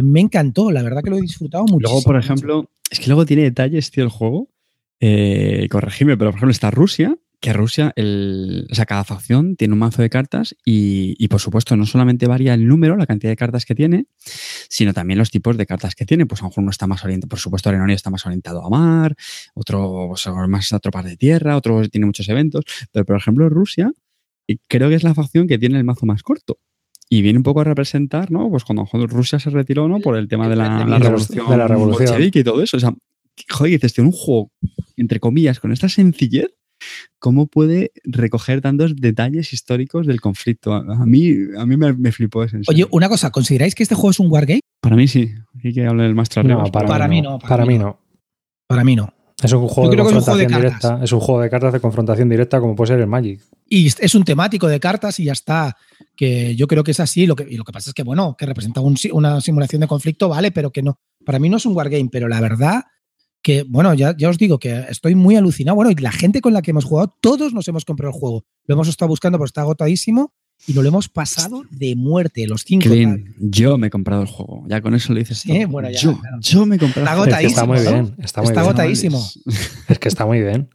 [SPEAKER 4] me encantó, la verdad que lo he disfrutado mucho.
[SPEAKER 2] Luego, por ejemplo, es que luego tiene detalles, tío, el juego. Eh, corregime, pero por ejemplo está Rusia, que Rusia, el, o sea, cada facción tiene un mazo de cartas y, y, por supuesto no solamente varía el número, la cantidad de cartas que tiene, sino también los tipos de cartas que tiene. Pues a lo mejor uno está más orientado, por supuesto Arenonia está más orientado a mar, otro más a tropas de tierra, otro tiene muchos eventos, pero por ejemplo Rusia creo que es la facción que tiene el mazo más corto. Y viene un poco a representar, ¿no? Pues cuando Rusia se retiró, ¿no? Por el tema de la, la revolución,
[SPEAKER 1] de la revolución.
[SPEAKER 2] y todo eso. O sea, joder, dices, tío, un juego, entre comillas, con esta sencillez, ¿cómo puede recoger tantos detalles históricos del conflicto? A, a mí, a mí me, me flipó eso. en
[SPEAKER 4] Oye, una cosa, ¿consideráis que este juego es un wargame?
[SPEAKER 2] Para mí sí. Aquí que hable el maestro
[SPEAKER 1] No, para,
[SPEAKER 4] Para
[SPEAKER 1] mí no.
[SPEAKER 4] no,
[SPEAKER 1] Para,
[SPEAKER 4] para
[SPEAKER 1] mí no.
[SPEAKER 4] Para mí no.
[SPEAKER 1] Es un juego
[SPEAKER 4] Yo
[SPEAKER 1] de
[SPEAKER 4] creo que es un juego de
[SPEAKER 1] confrontación
[SPEAKER 4] cartas.
[SPEAKER 1] directa. Es un juego de cartas de confrontación directa, como puede ser el Magic.
[SPEAKER 4] Y es un temático de cartas y ya está. Que yo creo que es así. Lo que, y lo que pasa es que, bueno, que representa un una simulación de conflicto, vale, pero que no. Para mí no es un wargame, pero la verdad que, bueno, ya, ya os digo que estoy muy alucinado. Bueno, y la gente con la que hemos jugado, todos nos hemos comprado el juego. Lo hemos estado buscando, pero está agotadísimo y nos lo hemos pasado de muerte, los cinco.
[SPEAKER 2] Clean, yo me he comprado el juego. Ya con eso lo dices
[SPEAKER 4] Sí,
[SPEAKER 2] todo.
[SPEAKER 4] bueno, ya,
[SPEAKER 2] yo,
[SPEAKER 4] claro.
[SPEAKER 2] yo me he comprado
[SPEAKER 4] Está
[SPEAKER 2] el juego.
[SPEAKER 1] Es que está muy bien. Está muy
[SPEAKER 4] Está
[SPEAKER 1] bien.
[SPEAKER 4] agotadísimo.
[SPEAKER 1] Es que está muy bien.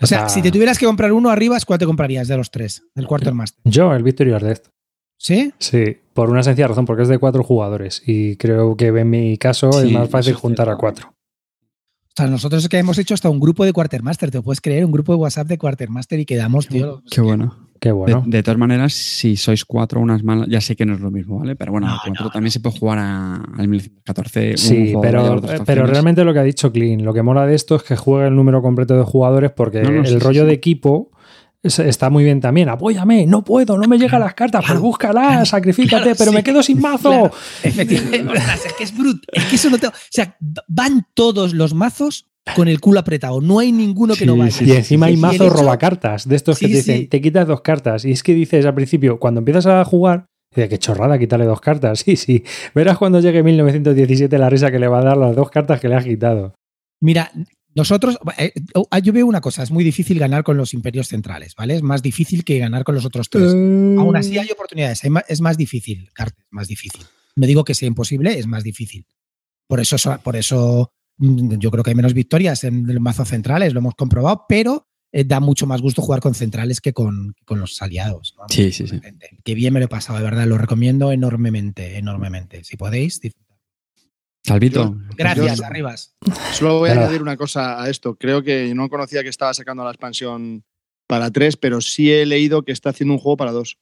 [SPEAKER 4] O sea,
[SPEAKER 1] Está-
[SPEAKER 4] si te tuvieras que comprar uno arriba, ¿cuál te comprarías de los tres? Del Quartermaster.
[SPEAKER 1] Yo, el Victory or Death.
[SPEAKER 4] ¿Sí?
[SPEAKER 1] Sí, por una sencilla razón, porque es de cuatro jugadores. Y creo que en mi caso es más fácil juntar a cuatro.
[SPEAKER 4] O sea, nosotros es que hemos hecho hasta un grupo de Quartermaster, te puedes creer, un grupo de WhatsApp de Quartermaster y quedamos, tío.
[SPEAKER 2] Qué bueno.
[SPEAKER 1] Qué bueno.
[SPEAKER 2] De, de todas maneras, si sois cuatro unas malas, ya sé que no es lo mismo, ¿vale? Pero bueno,
[SPEAKER 4] No,
[SPEAKER 2] a cuatro
[SPEAKER 4] no,
[SPEAKER 2] también se puede jugar a- al 1914. un
[SPEAKER 1] Sí, pero,
[SPEAKER 2] otras
[SPEAKER 1] pero realmente lo que ha dicho Clean, lo que mola de esto es que juegue el número completo de jugadores porque
[SPEAKER 2] No, no,
[SPEAKER 1] el
[SPEAKER 2] sí,
[SPEAKER 1] rollo
[SPEAKER 2] sí.
[SPEAKER 1] de equipo está muy bien también. Apóyame, no puedo, no me llegan las cartas, pues búscalas,
[SPEAKER 4] claro,
[SPEAKER 1] sacrifícate,
[SPEAKER 4] claro,
[SPEAKER 1] pero
[SPEAKER 4] sí,
[SPEAKER 1] me quedo sin mazo.
[SPEAKER 4] Efectivamente. Ostras, es que es bruto. Es que eso no te. O sea, van todos los mazos con el culo apretado. No hay ninguno que no
[SPEAKER 2] Sí,
[SPEAKER 4] vaya.
[SPEAKER 2] sí,
[SPEAKER 1] Y encima hay mazos robacartas, de estos que te dicen, te quitas dos cartas. Y es que dices al principio, cuando empiezas a jugar, dices, qué chorrada, quitarle dos cartas. Sí, sí. Verás cuando llegue 1917 la risa que le va a dar las dos cartas que le has quitado.
[SPEAKER 4] Mira, nosotros. eh, oh, yo veo una cosa, es muy difícil ganar con los imperios centrales, ¿vale? Es más difícil que ganar con los otros tres. Aún así hay oportunidades. hay ma- Es más difícil, Carter, más difícil. No digo que sea imposible, es más difícil. Por eso, so- por eso mm, yo creo que hay menos victorias en los mazos centrales, lo hemos comprobado, pero eh, da mucho más gusto jugar con centrales que con, que con los aliados. ¿no?
[SPEAKER 2] Sí, sí, sí.
[SPEAKER 4] Qué bien me lo he pasado, de verdad, lo recomiendo enormemente, enormemente. Si podéis.
[SPEAKER 2] Salvito.
[SPEAKER 4] Gracias,
[SPEAKER 3] Yo-
[SPEAKER 4] Arribas.
[SPEAKER 3] Solo voy a añadir una cosa a esto. Creo que no conocía que estaba sacando la expansión para tres, pero sí he leído que está haciendo un juego para dos.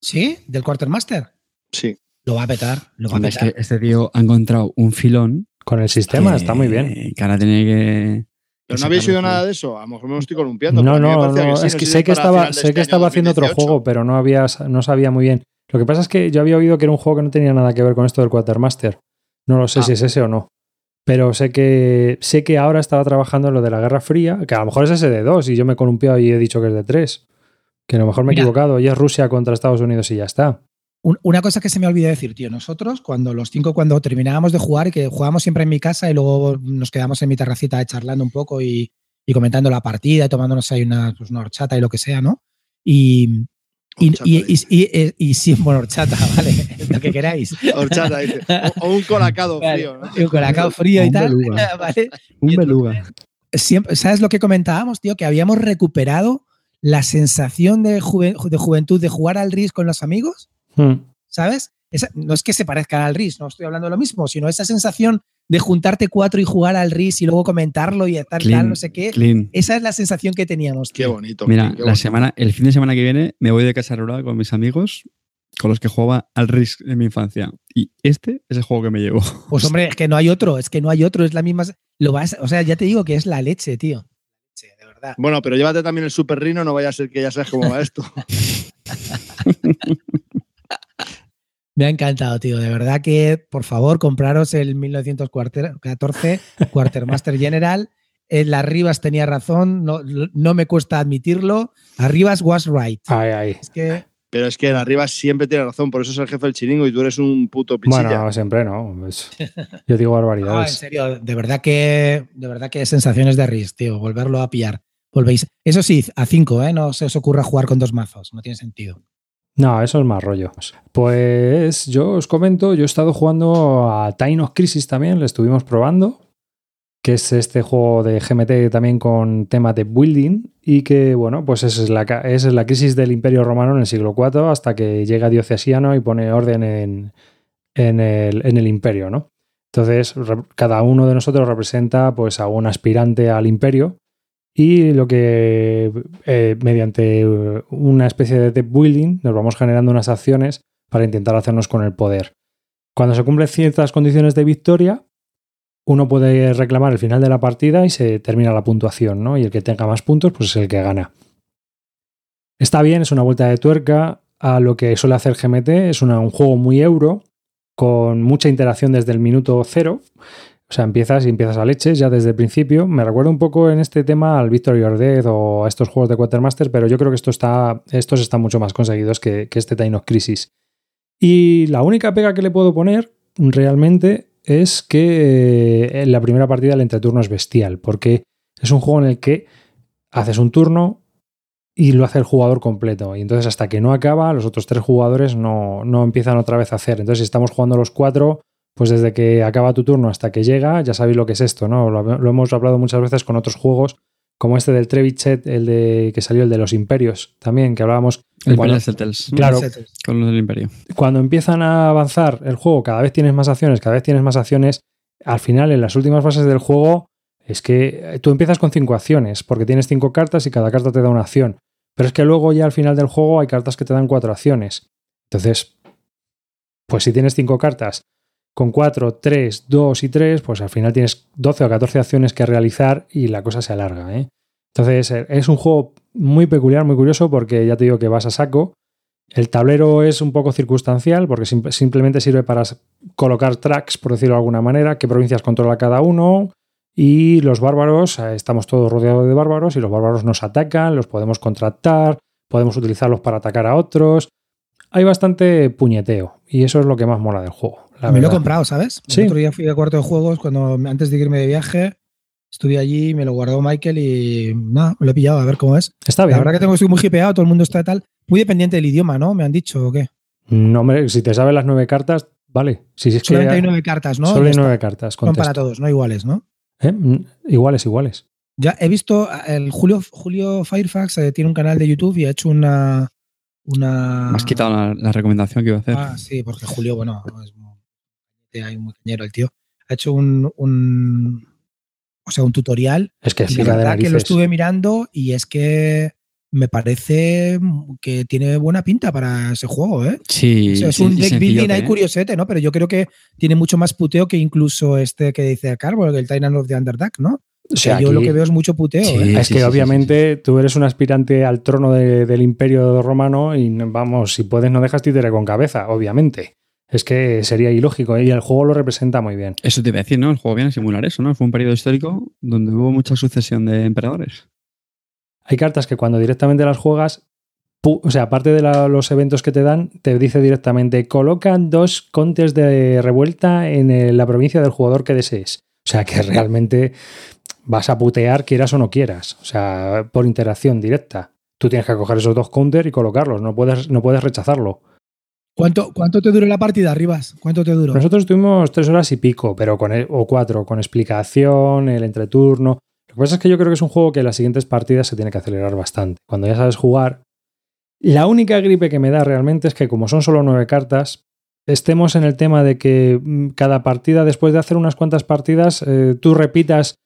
[SPEAKER 4] ¿Sí? ¿Del Quartermaster?
[SPEAKER 3] Sí.
[SPEAKER 4] Lo va a petar, lo va a
[SPEAKER 2] es
[SPEAKER 4] petar.
[SPEAKER 2] que este tío ha encontrado un filón.
[SPEAKER 1] Con el sistema
[SPEAKER 2] que-
[SPEAKER 1] está muy bien.
[SPEAKER 2] Que ahora tiene que.
[SPEAKER 3] ¿Pero no habéis oído nada de eso? A lo mejor me lo estoy columpiando.
[SPEAKER 1] No, no, no.
[SPEAKER 3] sí,
[SPEAKER 1] es que
[SPEAKER 3] sé
[SPEAKER 1] que estaba, sé
[SPEAKER 3] este
[SPEAKER 1] que estaba haciendo otro
[SPEAKER 3] 2018.
[SPEAKER 1] juego, pero no había, no sabía muy bien. Lo que pasa es que yo había oído que era un juego que no tenía nada que ver con esto del Quartermaster. No lo sé
[SPEAKER 3] Ah.
[SPEAKER 1] si es ese o no. Pero sé que sé que ahora estaba trabajando en lo de la Guerra Fría, que a lo mejor es ese de dos y yo me he columpiado y he dicho que es de tres. Que a lo mejor me he
[SPEAKER 4] Mira.
[SPEAKER 1] equivocado y es Rusia contra Estados Unidos y ya está.
[SPEAKER 4] Un- Una cosa que se me olvidó decir, tío. Nosotros, cuando los cinco, cuando terminábamos de jugar, y que jugábamos siempre en mi casa y luego nos quedamos en mi terracita charlando un poco y, y comentando la partida y tomándonos ahí una, pues una horchata y lo que sea, ¿no? Y. Y, y, y, y- y- y sí, bueno, horchata, ¿vale? Lo que queráis.
[SPEAKER 3] Horchata, dice. O, o un colacado frío. ¿no?
[SPEAKER 4] un colacao frío y
[SPEAKER 2] Un
[SPEAKER 4] tal.
[SPEAKER 2] beluga.
[SPEAKER 4] ¿vale?
[SPEAKER 2] Un beluga.
[SPEAKER 4] siempre, ¿sabes lo que comentábamos, tío? Que habíamos recuperado la sensación de, juve- de juventud de jugar al RIS con los amigos,
[SPEAKER 1] Hmm.
[SPEAKER 4] ¿sabes? Esa- no es que se parezca al RIS, no estoy hablando de lo mismo, sino esa sensación de juntarte cuatro y jugar al RIS y luego comentarlo y tal,
[SPEAKER 2] Clean,
[SPEAKER 4] tal, no sé qué.
[SPEAKER 2] Clean.
[SPEAKER 4] Esa es la sensación que teníamos.
[SPEAKER 3] Qué bonito.
[SPEAKER 2] Mira,
[SPEAKER 3] qué
[SPEAKER 2] la
[SPEAKER 3] bonito.
[SPEAKER 2] semana, el fin de semana que viene me voy de casa rural con mis amigos con los que jugaba al Risk en mi infancia. Y este es el juego que me llevo.
[SPEAKER 4] Pues hombre, es que no hay otro, es que no hay otro, es la misma. Lo vas, o sea, ya te digo que es la leche, tío. Sí, de verdad.
[SPEAKER 3] Bueno, pero llévate también el Super Rino, no vaya a ser que ya sabes cómo va esto.
[SPEAKER 4] Me ha encantado, tío. De verdad que, por favor, compraros el 1914 Quartermaster General. El Arribas tenía razón, no, no me cuesta admitirlo. Arribas was right.
[SPEAKER 1] Ay, ay.
[SPEAKER 4] Es que
[SPEAKER 3] Pero es que el arriba siempre tiene razón, por eso es el jefe del chiringo y tú eres un puto pichilla.
[SPEAKER 1] Bueno, siempre no. es- yo digo
[SPEAKER 4] no, en
[SPEAKER 1] barbaridades.
[SPEAKER 4] serio, de verdad que de verdad que sensaciones de RIS, tío. Volverlo a pillar. Volvéis. Eso sí, a 5, ¿eh? No se os ocurra jugar con dos mazos. No tiene sentido.
[SPEAKER 1] No, eso es más rollo. Pues yo os comento, yo he estado jugando a Time of Crisis también, lo estuvimos probando, que es este juego de GMT también con tema de building y que, bueno, pues es la, es la crisis del Imperio Romano en el siglo IV hasta que llega Diocesiano y pone orden en, en el, en el imperio, ¿no? Entonces, cada uno de nosotros representa pues a un aspirante al imperio y lo que eh, mediante una especie de deck building nos vamos generando unas acciones para intentar hacernos con el poder. Cuando se cumplen ciertas condiciones de victoria, uno puede reclamar el final de la partida y se termina la puntuación, ¿no? Y el que tenga más puntos, pues es el que gana. Está bien, es una vuelta de tuerca a lo que suele hacer GMT, es un juego muy euro, con mucha interacción desde el minuto cero. O sea, empiezas y empiezas a leches ya desde el principio. Me recuerda un poco en este tema al Victory or Dead o a estos juegos de Quartermaster, pero yo creo que esto está, estos están mucho más conseguidos que, que este Time of Crisis. Y la única pega que le puedo poner realmente es que eh, en la primera partida el entreturno es bestial, porque es un juego en el que haces un turno y lo hace el jugador completo. Y entonces hasta que no acaba, los otros tres jugadores no, no empiezan otra vez a hacer. Entonces si estamos jugando los cuatro, pues desde que acaba tu turno hasta que llega, ya sabéis lo que es esto, ¿no? Lo, lo hemos hablado muchas veces con otros juegos como este del Trevichet, el de que salió el de los imperios, también, que hablábamos.
[SPEAKER 2] El
[SPEAKER 1] cuando,
[SPEAKER 2] Settles.
[SPEAKER 1] claro,
[SPEAKER 2] Con los del imperio.
[SPEAKER 1] cuando empiezan a avanzar el juego, cada vez tienes más acciones, cada vez tienes más acciones. Al final, en las últimas fases del juego, es que tú empiezas con cinco acciones, porque tienes cinco cartas y cada carta te da una acción. Pero es que luego ya al final del juego hay cartas que te dan cuatro acciones. Entonces, pues si tienes cinco cartas con 4, 3, 2 y 3, pues al final tienes 12 o 14 acciones que realizar y la cosa se alarga. ¿eh? Entonces es un juego muy peculiar, muy curioso, porque ya te digo que vas a saco. El tablero es un poco circunstancial, porque sim simplemente sirve para colocar tracks, por decirlo de alguna manera, qué provincias controla cada uno. Y los bárbaros, estamos todos rodeados de bárbaros y los bárbaros nos atacan, los podemos contratar, podemos utilizarlos para atacar a otros. Hay bastante puñeteo y eso es lo que más mola del juego.
[SPEAKER 4] La me verdad. lo he comprado, ¿sabes?
[SPEAKER 1] Sí.
[SPEAKER 4] El otro día fui a cuarto de juegos cuando antes de irme de viaje. Estuve allí, me lo guardó Michael y nada, me lo he pillado a ver cómo es.
[SPEAKER 1] Está bien.
[SPEAKER 4] La verdad que tengo estoy muy hipeado, todo el mundo está tal. Muy dependiente del idioma, ¿no? Me han dicho, ¿o qué?
[SPEAKER 1] No, hombre, si te sabes las nueve cartas, vale. Si es
[SPEAKER 4] Solamente
[SPEAKER 1] que,
[SPEAKER 4] hay nueve cartas, ¿no?
[SPEAKER 1] Solo hay nueve cartas.
[SPEAKER 4] Son para todos, no iguales, ¿no?
[SPEAKER 1] ¿Eh? Iguales, iguales.
[SPEAKER 4] Ya he visto, el Julio, Julio Firefax eh, tiene un canal de YouTube y ha hecho una. Una...
[SPEAKER 2] Me has quitado la, la, recomendación que iba a hacer.
[SPEAKER 4] Ah, sí, porque Julio, bueno, es muy, muy cañero el tío. Ha hecho un, un o sea, un tutorial.
[SPEAKER 1] Es que
[SPEAKER 4] sí, la verdad que lo estuve mirando y es que me parece que tiene buena pinta para ese juego, ¿eh?
[SPEAKER 2] Sí.
[SPEAKER 4] O sea, es un deck building ahí curiosete, ¿no? Pero yo creo que tiene mucho más puteo que incluso este que dice Carbo, el Titan of the Underdark, ¿no? O sea, yo aquí, lo que veo es mucho puteo.
[SPEAKER 1] Sí,
[SPEAKER 4] ¿eh?
[SPEAKER 1] es que sí, obviamente tú eres un aspirante al trono de, del imperio romano y vamos, si puedes no dejas títere con cabeza, obviamente. Es que sería ilógico ¿eh? y el juego lo representa muy bien.
[SPEAKER 2] Eso te iba a decir, ¿no? El juego viene a simular eso, ¿no? Fue un periodo histórico donde hubo mucha sucesión de emperadores.
[SPEAKER 1] Hay cartas que cuando directamente las juegas, o sea, aparte de la, los eventos que te dan, te dice directamente colocan dos contes de revuelta en el, la provincia del jugador que desees. O sea, que realmente vas a putear quieras o no quieras. O sea, por interacción directa. Tú tienes que coger esos dos counters y colocarlos. No puedes, no puedes rechazarlo.
[SPEAKER 4] ¿Cuánto, ¿Cuánto te duró la partida, Rivas? ¿Cuánto te duró?
[SPEAKER 1] Nosotros tuvimos tres horas y pico, pero con el, o cuatro, con explicación, el entreturno. Lo que pasa es que yo creo que es un juego que en las siguientes partidas se tiene que acelerar bastante. Cuando ya sabes jugar, la única gripe que me da realmente es que como son solo nueve cartas, estemos en el tema de que mm, cada partida, después de hacer unas cuantas partidas, eh, tú repitas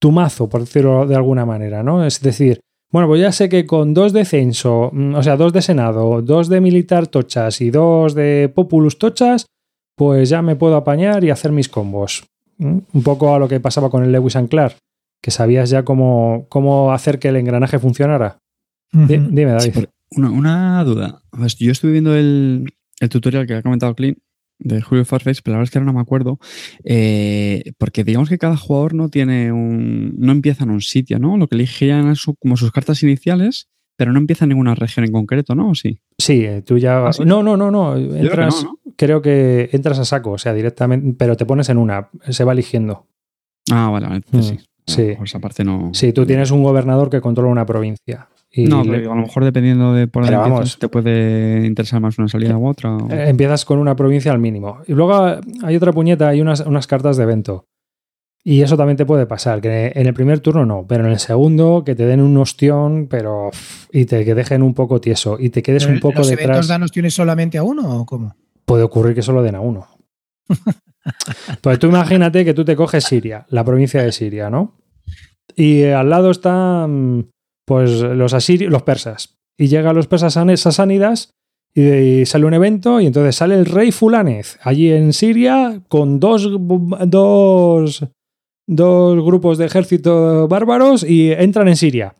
[SPEAKER 1] tu mazo, por decirlo de alguna manera, ¿no? Es decir, bueno, pues ya sé que con dos de censo, o sea, dos de senado, dos de militar tochas y dos de populus tochas, pues ya me puedo apañar y hacer mis combos. Un poco a lo que pasaba con el Lewis and Clark, que sabías ya cómo, cómo hacer que el engranaje funcionara. Uh -huh. Dime, David.
[SPEAKER 2] Sí, una, una, duda. Pues yo estuve viendo el, el, tutorial que ha comentado Clint de Julio Farface, pero la verdad es que ahora no me acuerdo, eh, porque digamos que cada jugador no tiene un, no empieza en un sitio, ¿no? Lo que eligían su, como sus cartas iniciales, pero no empieza en ninguna región en concreto, ¿no? ¿O sí?
[SPEAKER 1] Sí, eh, tú ya. ¿Ah, sí? No, no, no, no. Entras, creo, que no, ¿no? creo que entras a saco, o sea, directamente, pero te pones en una, se va eligiendo.
[SPEAKER 2] Ah, vale, vale.
[SPEAKER 1] Mm,
[SPEAKER 2] sí.
[SPEAKER 1] Sí.
[SPEAKER 2] Por esa parte no.
[SPEAKER 1] Sí, tú tienes un gobernador que controla una provincia.
[SPEAKER 2] Y no, pero a lo mejor dependiendo de por dónde empiezas, te puede interesar más una salida u otra. O...
[SPEAKER 1] Eh, Empiezas con una provincia al mínimo. Y luego hay otra puñeta, hay unas, unas cartas de evento. Y eso también te puede pasar, que en el primer turno no, pero en el segundo que te den un ostión, pero y te que dejen un poco tieso y te quedes un poco
[SPEAKER 4] ¿Los
[SPEAKER 1] detrás.
[SPEAKER 4] eventos dan ostiones solamente a uno o cómo?
[SPEAKER 1] Puede ocurrir que solo den a uno. pues tú imagínate que tú te coges Siria, la provincia de Siria, ¿no? Y al lado están pues los asirios, los persas. Y llegan los persas sasánidas y sale un evento y entonces sale el rey Fulanez allí en Siria con dos, dos, dos grupos de ejército bárbaros y entran en Siria.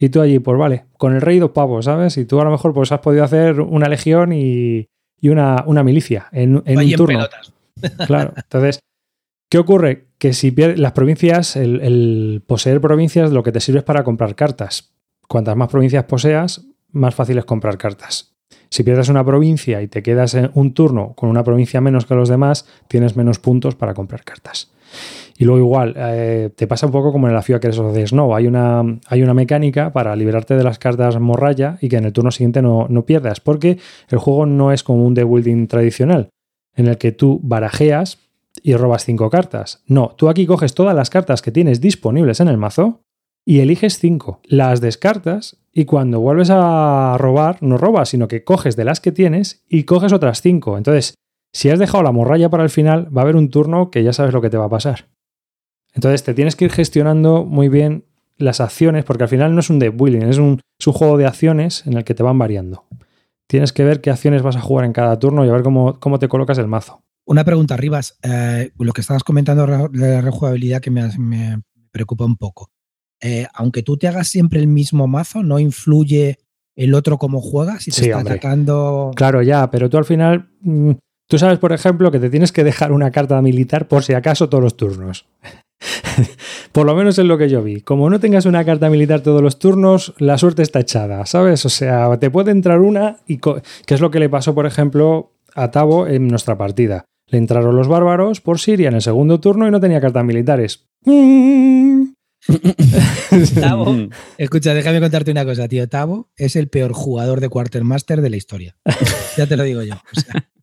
[SPEAKER 1] Y tú allí, pues vale, con el rey dos pavos, ¿sabes? Y tú a lo mejor pues has podido hacer una legión y, y una, una, milicia en, en un turno. Claro, entonces, ¿qué ocurre? Que si pierdes las provincias, el, el poseer provincias lo que te sirve es para comprar cartas. Cuantas más provincias poseas, más fácil es comprar cartas. Si pierdes una provincia y te quedas en un turno con una provincia menos que los demás, tienes menos puntos para comprar cartas. Y luego igual, eh, te pasa un poco como en la FIA que eso de Snow. Hay una, hay una mecánica para liberarte de las cartas morralla y que en el turno siguiente no, no pierdas, porque el juego no es como un de building tradicional, en el que tú barajeas y robas cinco cartas. No, tú aquí coges todas las cartas que tienes disponibles en el mazo y eliges cinco. Las descartas y cuando vuelves a robar, no robas, sino que coges de las que tienes y coges otras cinco. Entonces, si has dejado la morralla para el final, va a haber un turno que ya sabes lo que te va a pasar. Entonces, te tienes que ir gestionando muy bien las acciones, porque al final no es un deck building, es un, juego de acciones en el que te van variando. Tienes que ver qué acciones vas a jugar en cada turno y a ver cómo te colocas el mazo.
[SPEAKER 4] Una pregunta, Rivas. Eh, lo que estabas comentando de la rejugabilidad que me, me preocupa un poco. Eh, aunque tú te hagas siempre el mismo mazo, no influye el otro cómo juegas si te está atacando.
[SPEAKER 1] Claro, ya, pero tú al final. Mm, tú sabes, por ejemplo, que te tienes que dejar una carta militar por si acaso todos los turnos. por lo menos es lo que yo vi. Como no tengas una carta militar todos los turnos, la suerte está echada, ¿sabes? O sea, te puede entrar una y. que es lo que le pasó, por ejemplo, a Tavo en nuestra partida. Le entraron los bárbaros por Siria en el segundo turno y no tenía cartas militares.
[SPEAKER 4] Tavo, escucha, déjame contarte una cosa, tío. Tavo es el peor jugador de Quartermaster de la historia. ya te lo digo yo.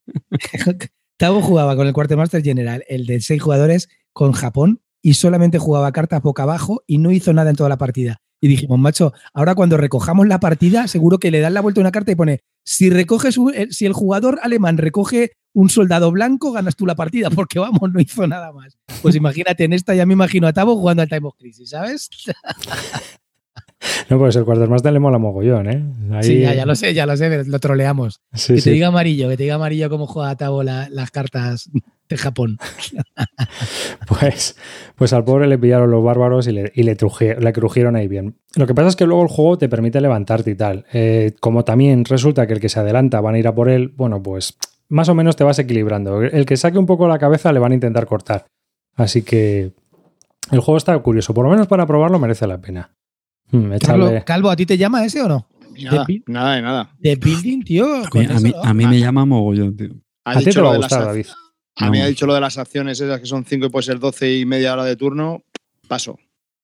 [SPEAKER 4] Tavo jugaba con el Quartermaster General, el de seis jugadores, con Japón, y solamente jugaba cartas boca abajo y no hizo nada en toda la partida. Y dijimos, macho, ahora cuando recojamos la partida, seguro que le dan la vuelta a una carta y pone, si recoges eh, si el jugador alemán recoge un soldado blanco, ganas tú la partida, porque vamos, no hizo nada más. Pues imagínate, en esta ya me imagino a Tavo jugando al Time of Crisis, ¿sabes?
[SPEAKER 1] No, pues el Quartermaster le mola mogollón, ¿eh?
[SPEAKER 4] Sí, ya, lo sé, ya lo sé, lo troleamos. que te diga amarillo, que te diga amarillo cómo juega Tavo las cartas de Japón.
[SPEAKER 1] pues, pues al pobre le pillaron los bárbaros y le, le, crujieron ahí bien. Lo que pasa es que luego el juego te permite levantarte y tal. Eh, como también resulta que el que se adelanta van a ir a por él, bueno, pues más o menos te vas equilibrando. El que saque un poco la cabeza le van a intentar cortar. Así que el juego está curioso. Por lo menos para probarlo merece la pena.
[SPEAKER 4] Hmm, Calvo, ¿a ti te llama ese o no?
[SPEAKER 3] Nada, de nada.
[SPEAKER 4] De building, tío.
[SPEAKER 2] A mí, me llama mogollón, tío.
[SPEAKER 1] A ti te va a gustar, David.
[SPEAKER 3] A mí ha dicho lo de las acciones esas que son 5 y puede ser 12 y media hora de turno. Paso.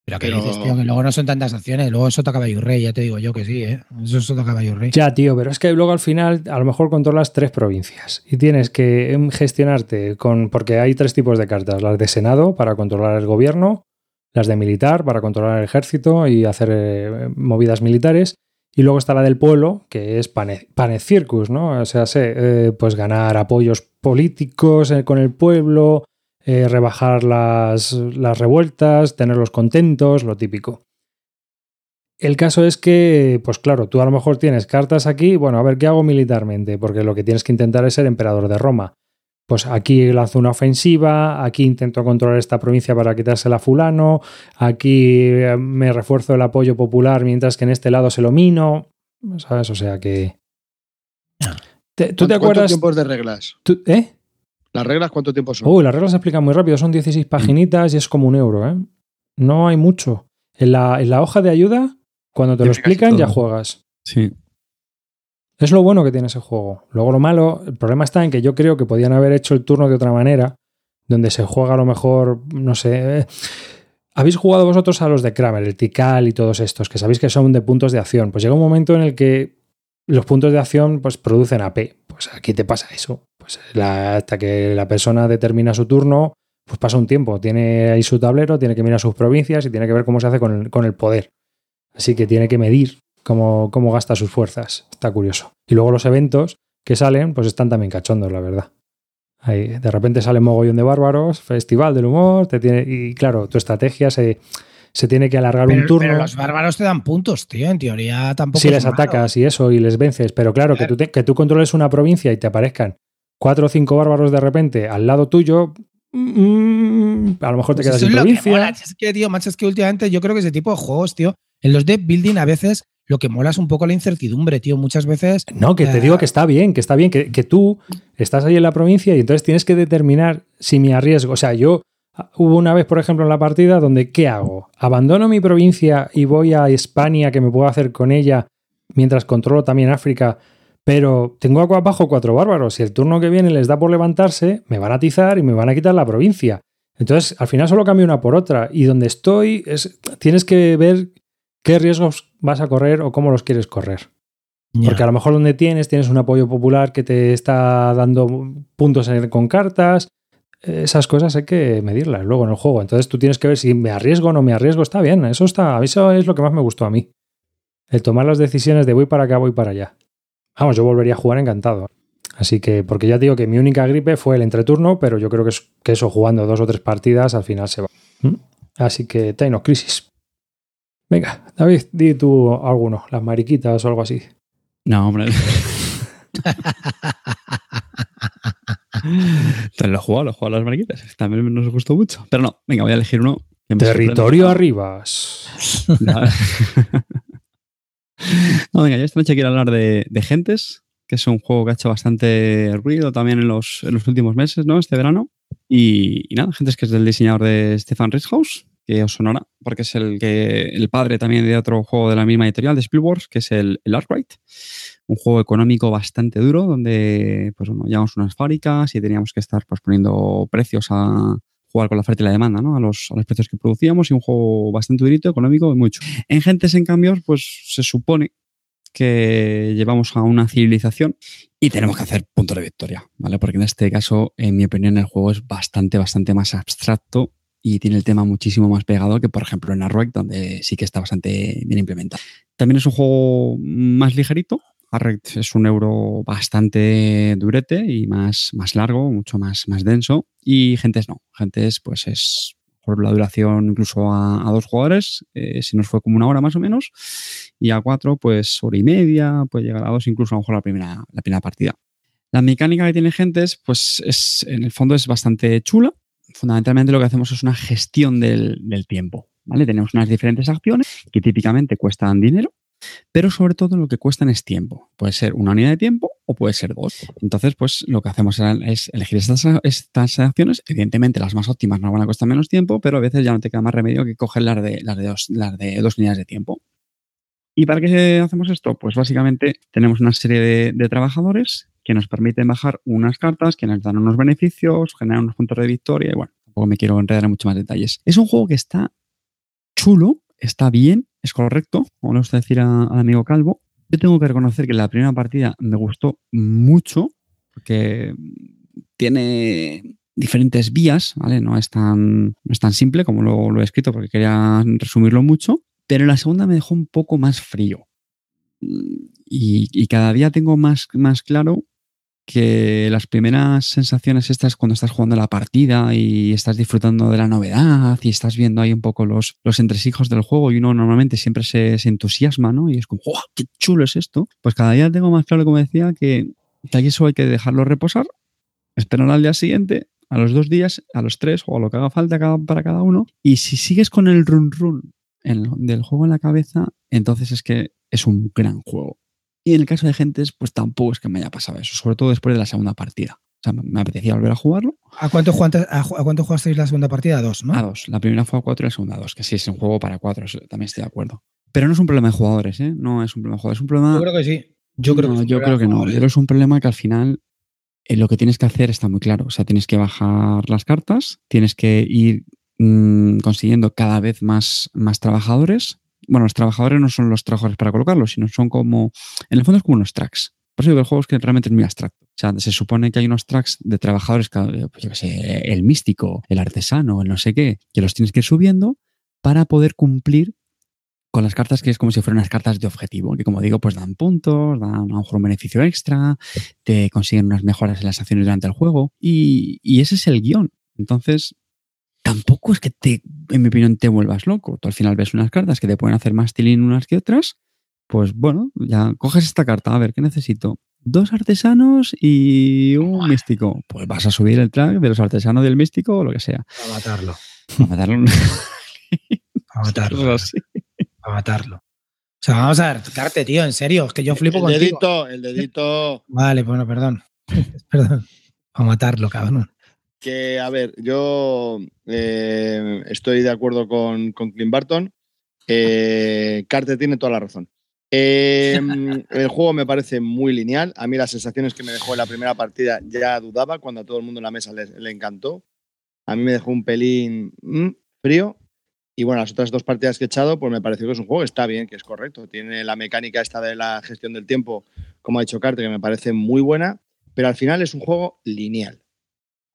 [SPEAKER 4] Pero, ¿qué dices, tío? Que luego no son tantas acciones, luego es Sota Caballo Rey, ya te digo yo que sí, ¿eh? Eso es Sota Caballo Rey.
[SPEAKER 1] Ya, tío, pero es que luego al final a lo mejor controlas tres provincias y tienes que em, gestionarte con. Porque hay tres tipos de cartas: las de Senado para controlar el gobierno, las de militar para controlar el ejército y hacer eh, movidas militares. Y luego está la del pueblo, que es pane, circus, ¿no? O sea, sé, eh, pues ganar apoyos políticos eh, con el pueblo, eh, rebajar las, las revueltas, tenerlos contentos, lo típico. El caso es que, pues claro, tú a lo mejor tienes cartas aquí, bueno, a ver qué hago militarmente, porque lo que tienes que intentar es ser emperador de Roma. Pues aquí lanzo una ofensiva, aquí intento controlar esta provincia para quitársela a fulano, aquí eh, me refuerzo el apoyo popular mientras que en este lado se lo mino, ¿sabes? O sea que...
[SPEAKER 3] ¿Tú te acuerdas? ¿Cuántos tiempos de reglas?
[SPEAKER 1] ¿Eh?
[SPEAKER 3] ¿Las reglas cuánto tiempo son?
[SPEAKER 1] Uy, las reglas se explican muy rápido, son 16 mm. paginitas y es como un euro, ¿eh? No hay mucho. En la, en la hoja de ayuda, cuando te lo explican, ya juegas.
[SPEAKER 2] Sí.
[SPEAKER 1] Es lo bueno que tiene ese juego. Luego lo malo, el problema está en que yo creo que podían haber hecho el turno de otra manera, donde se juega a lo mejor, no sé... Eh, ¿Habéis jugado vosotros a los de Kramer, el Tikal y todos estos, que sabéis que son de puntos de acción? Pues llega un momento en el que los puntos de acción pues, producen AP. Pues aquí te pasa eso. Pues hasta que la persona determina su turno, pues pasa un tiempo. Tiene ahí su tablero, tiene que mirar sus provincias y tiene que ver cómo se hace con el, con el poder. Así que tiene que medir cómo, cómo gasta sus fuerzas. Está curioso. Y luego los eventos que salen, pues están también cachondos, la verdad. Ahí, de repente sale mogollón de bárbaros, festival del humor, te tiene, y claro, tu estrategia se, se tiene que alargar
[SPEAKER 4] Pero,
[SPEAKER 1] un turno.
[SPEAKER 4] pero los bárbaros te dan puntos, tío. En teoría tampoco.
[SPEAKER 1] si
[SPEAKER 4] es
[SPEAKER 1] les
[SPEAKER 4] malo.
[SPEAKER 1] atacas y eso y les vences. Pero claro, que tú, te- que tú controles una provincia y te aparezcan cuatro o cinco bárbaros de repente al lado tuyo, mm, a lo mejor te
[SPEAKER 4] Pues
[SPEAKER 1] quedas
[SPEAKER 4] es lo que
[SPEAKER 1] provincia.
[SPEAKER 4] mola. Es que, tío, macho, es que últimamente yo creo que ese tipo de juegos, tío, en los deck building a veces lo que mola es un poco la incertidumbre, tío. Muchas veces.
[SPEAKER 1] No, que te
[SPEAKER 4] Eh,
[SPEAKER 1] digo que está bien, que está bien, que, que tú estás ahí en la provincia y entonces tienes que determinar si me arriesgo. O sea, yo hubo una vez, por ejemplo, en la partida donde ¿qué hago? ¿Abandono mi provincia y voy a España, que me puedo hacer con ella mientras controlo también África? Pero tengo agua abajo cuatro bárbaros. Si el turno que viene les da por levantarse, me van a atizar y me van a quitar la provincia. Entonces, al final solo cambio una por otra. Y donde estoy, es, tienes que ver qué riesgos vas a correr o cómo los quieres correr. Porque a lo mejor donde tienes, tienes un apoyo popular que te está dando puntos en- con cartas. Esas cosas hay que medirlas luego en el juego. Entonces tú tienes que ver si me arriesgo o no me arriesgo. Está bien, eso está. Eso es lo que más me gustó a mí. El tomar las decisiones de voy para acá, voy para allá. Vamos, yo volvería a jugar encantado. Así que, porque ya te digo que mi única gripe fue el entreturno, pero yo creo que, es- que eso jugando dos o tres partidas al final se va. ¿Mm? Así que Taino Crisis. Venga, David, di tú alguno, las mariquitas o algo así.
[SPEAKER 2] No, hombre. Entonces lo he jugado, lo he jugado a las mariquitas. También nos gustó mucho. Pero no, venga, voy a elegir uno. que me
[SPEAKER 1] Territorio
[SPEAKER 2] sorprende.
[SPEAKER 1] Arribas.
[SPEAKER 2] No. No, venga, yo esta noche quiero hablar de, de Gentes, que es un juego que ha hecho bastante ruido también en los, en los últimos meses, ¿no? Este verano. Y, nada, Gentes que es del diseñador de Stefan Rieshaus, que os sonará, porque es el que el padre también de otro juego de la misma editorial, de Spielberg, que es el, el Arkwright. Un juego económico bastante duro, donde pues bueno, llevamos unas fábricas y teníamos que estar pues, poniendo precios a jugar con la oferta y la demanda, ¿no? A los, a los precios que producíamos y un juego bastante durito, económico y mucho. En Gentes, en cambio, pues se supone que llevamos a una civilización y tenemos que hacer punto de victoria, ¿vale? Porque en este caso, en mi opinión, el juego es bastante, bastante más abstracto y tiene el tema muchísimo más pegado que, por ejemplo, en Arroek, donde sí que está bastante bien implementado. También es un juego más ligerito. Arroek es un euro bastante durete y más, más largo, mucho más, más denso. Y Gentes no. Gentes, pues es por la duración incluso a, a dos jugadores, eh, se nos fue como una hora más o menos, y a cuatro, pues hora y media, puede llegar a dos, incluso a lo mejor la primera, la primera partida. La mecánica que tiene Gentes, pues es, en el fondo es bastante chula. Fundamentalmente lo que hacemos es una gestión del, del tiempo. ¿vale? Tenemos unas diferentes acciones que típicamente cuestan dinero, pero sobre todo lo que cuestan es tiempo. Puede ser una unidad de tiempo o puede ser dos. Entonces, pues lo que hacemos es elegir estas, estas acciones. Evidentemente, las más óptimas nos van a costar menos tiempo, pero a veces ya no te queda más remedio que coger las de, las de, dos, las de dos unidades de tiempo. ¿Y para qué hacemos esto? Pues básicamente tenemos una serie de, de, trabajadores que nos permiten bajar unas cartas, que nos dan unos beneficios, generan unos puntos de victoria y bueno, tampoco me quiero enredar en muchos más detalles. Es un juego que está chulo, está bien, es correcto, como le gusta decir al amigo Calvo. Yo tengo que reconocer que la primera partida me gustó mucho, porque tiene diferentes vías, ¿vale? No es tan, no es tan simple como lo, lo he escrito, porque quería resumirlo mucho, pero la segunda me dejó un poco más frío. Y, y cada día tengo más, más claro que las primeras sensaciones estas cuando estás jugando la partida y estás disfrutando de la novedad y estás viendo ahí un poco los, los entresijos del juego y uno normalmente siempre se, entusiasma, ¿no? Y es como, ¡oh, qué chulo es esto! Pues cada día tengo más claro, como decía, que, que aquí eso hay que dejarlo reposar, esperar al día siguiente, a los dos días, a los tres o a lo que haga falta cada, para cada uno. Y si sigues con el run run del juego en la cabeza, entonces es que es un gran juego. Y en el caso de Gentes, pues tampoco es que me haya pasado eso, sobre todo después de la segunda partida. O sea, me apetecía volver a jugarlo.
[SPEAKER 4] ¿A cuánto, jugaste, a, a cuánto jugasteis la segunda partida? A dos, ¿no?
[SPEAKER 2] A dos. La primera fue a cuatro y la segunda a dos, que sí es un juego para cuatro, también estoy de acuerdo. Pero no es un problema de jugadores, ¿eh? No es un problema de jugadores, es un problema...
[SPEAKER 4] Yo creo que sí. Yo creo
[SPEAKER 2] no,
[SPEAKER 4] que,
[SPEAKER 2] yo creo que no. Yo creo que es un problema que al final eh, lo que tienes que hacer está muy claro. O sea, tienes que bajar las cartas, tienes que ir mmm, consiguiendo cada vez más, más trabajadores. Bueno, los trabajadores no son los trabajadores para colocarlos, sino son como. En el fondo es como unos tracks. Por eso digo el juego es que realmente es muy abstracto. O sea, se supone que hay unos tracks de trabajadores, pues yo qué sé, el místico, el artesano, el no sé qué, que los tienes que ir subiendo para poder cumplir con las cartas que es como si fueran unas cartas de objetivo, que como digo, pues dan puntos, dan a lo mejor un beneficio extra, te consiguen unas mejoras en las acciones durante el juego y, y ese es el guion. Entonces, tampoco es que te, en mi opinión, te vuelvas loco. Tú al final ves unas cartas que te pueden hacer más tilín unas que otras. Pues bueno, ya coges esta carta, a ver, ¿qué necesito? Dos artesanos y un místico. Pues vas a subir el track de los artesanos del místico o lo que sea.
[SPEAKER 4] A matarlo.
[SPEAKER 2] A matarlo.
[SPEAKER 4] A matarlo. A matarlo. O sea, vamos a ver, Carte, tío, en serio, es que yo flipo
[SPEAKER 3] el
[SPEAKER 4] contigo.
[SPEAKER 3] dedito, el dedito.
[SPEAKER 4] Vale, bueno, perdón. perdón. A matarlo, cabrón.
[SPEAKER 3] Que, a ver, yo eh, estoy de acuerdo con, con Clint Barton. Eh, Carter tiene toda la razón. Eh, el juego me parece muy lineal. A mí las sensaciones que me dejó en la primera partida ya dudaba cuando a todo el mundo en la mesa le, le encantó. A mí me dejó un pelín mm, frío. Y bueno, las otras dos partidas que he echado, pues me pareció que es un juego que está bien, que es correcto. Tiene la mecánica esta de la gestión del tiempo, como ha dicho Carter, que me parece muy buena. Pero al final es un juego lineal.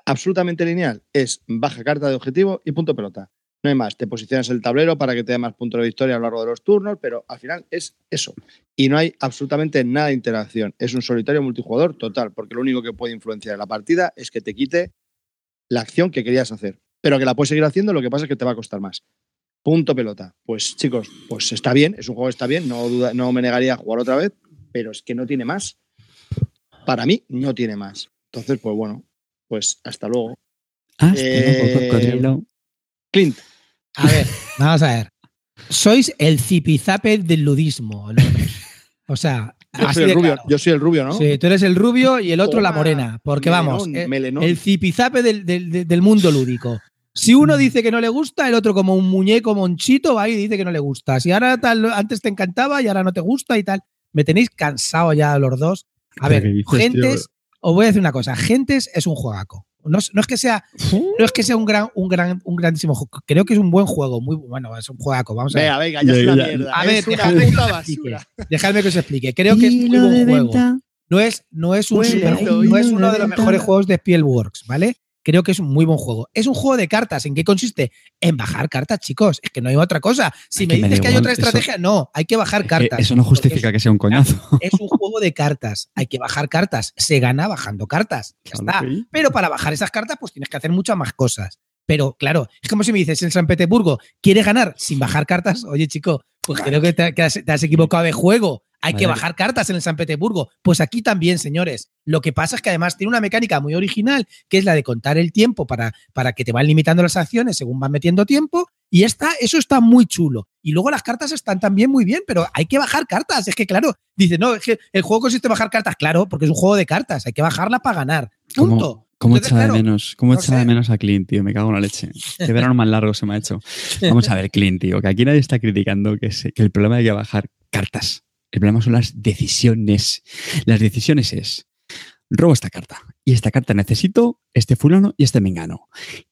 [SPEAKER 3] Absolutamente lineal. Es baja carta de objetivo y punto pelota. No hay más. Te posicionas el tablero para que te dé más puntos de victoria a lo largo de los turnos, pero al final es eso. Y no hay absolutamente nada de interacción. Es un solitario multijugador total, porque lo único que puede influenciar en la partida es que te quite la acción que querías hacer. Pero que la puedes seguir haciendo, lo que pasa es que te va a costar más. Punto pelota. Pues chicos, pues está bien, es un juego que está bien, no, duda- no me negaría a jugar otra vez, pero es que no tiene más. Para mí, no tiene más. Entonces, pues bueno, pues hasta luego.
[SPEAKER 2] Hasta
[SPEAKER 3] Eh,
[SPEAKER 2] luego.
[SPEAKER 3] Clint,
[SPEAKER 4] A ver, vamos a ver. Sois el zipizape del ludismo. dos. O sea,
[SPEAKER 3] yo soy, el rubio,
[SPEAKER 4] claro.
[SPEAKER 3] yo soy el rubio, ¿no?
[SPEAKER 4] Sí, tú eres el rubio y el otro la morena. Porque
[SPEAKER 3] melenón,
[SPEAKER 4] vamos, eh,
[SPEAKER 3] melenón.
[SPEAKER 4] el zipizape del, del- del- mundo lúdico. Si uno dice que no le gusta, el otro como un muñeco monchito va y dice que no le gusta. Si ahora tal, antes te encantaba y ahora no te gusta y tal. Me tenéis cansado ya los dos. A
[SPEAKER 2] ¿Pero
[SPEAKER 4] ver,
[SPEAKER 2] dices,
[SPEAKER 4] Gentes, os voy a decir una cosa. Gentes es un juegaco. No, es- no es que sea, no es que sea un gran, un gran, un grandísimo juego. Creo que es un buen juego, muy bueno, es un juegaco. Vamos a ver.
[SPEAKER 3] Venga, venga, ya es una mierda.
[SPEAKER 4] A ver,
[SPEAKER 3] es una
[SPEAKER 4] dejadme que
[SPEAKER 3] puta
[SPEAKER 4] os explique.
[SPEAKER 3] basura.
[SPEAKER 4] Dejadme que os explique. Creo que es muy buen juego. No es, no es, un
[SPEAKER 3] Bueno,
[SPEAKER 4] super-
[SPEAKER 3] hilo
[SPEAKER 4] no es uno de los mejores juegos de Spielworks, ¿vale? Creo que es un muy buen juego. Es un juego de cartas. ¿En qué consiste? En bajar cartas, chicos. Es que no hay otra cosa. Si
[SPEAKER 2] Es
[SPEAKER 4] me dices que hay otra
[SPEAKER 2] eso-
[SPEAKER 4] estrategia, no, hay que bajar
[SPEAKER 2] Eh,
[SPEAKER 4] cartas.
[SPEAKER 2] Eso no justifica que sea un coñazo.
[SPEAKER 4] es, un juego de cartas. Hay que bajar cartas. Se gana bajando cartas. Ya está. Pero para bajar esas cartas, pues tienes que hacer muchas más cosas. Pero claro, es como si me dices en San Petersburgo, ¿quieres ganar sin bajar cartas? Oye, chico, pues creo que te, que has, te has equivocado de juego. Hay que bajar cartas en el San Petersburgo. Pues aquí también, señores. Lo que pasa es que además tiene una mecánica muy original, que es la de contar el tiempo para, para que te van limitando las acciones según van metiendo tiempo. Y está, eso está muy chulo. Y luego las cartas están también muy bien, pero hay que bajar cartas. Es que, claro, dice, no, es que el juego consiste en bajar cartas. Claro, porque es un juego de cartas. Hay que bajarlas para ganar.
[SPEAKER 2] ¿Cómo-
[SPEAKER 4] Punto.
[SPEAKER 2] ¿Cómo echaba de menos? ¿Cómo
[SPEAKER 4] no
[SPEAKER 2] echaba de menos a Clint, tío? Me cago en la leche. Qué verano más largo se me ha hecho. Vamos a ver, Clint, tío, que aquí nadie está criticando que, se- que el problema hay que bajar cartas. El problema son las decisiones. Las decisiones es, robo esta carta y esta carta necesito este fulano y este mengano.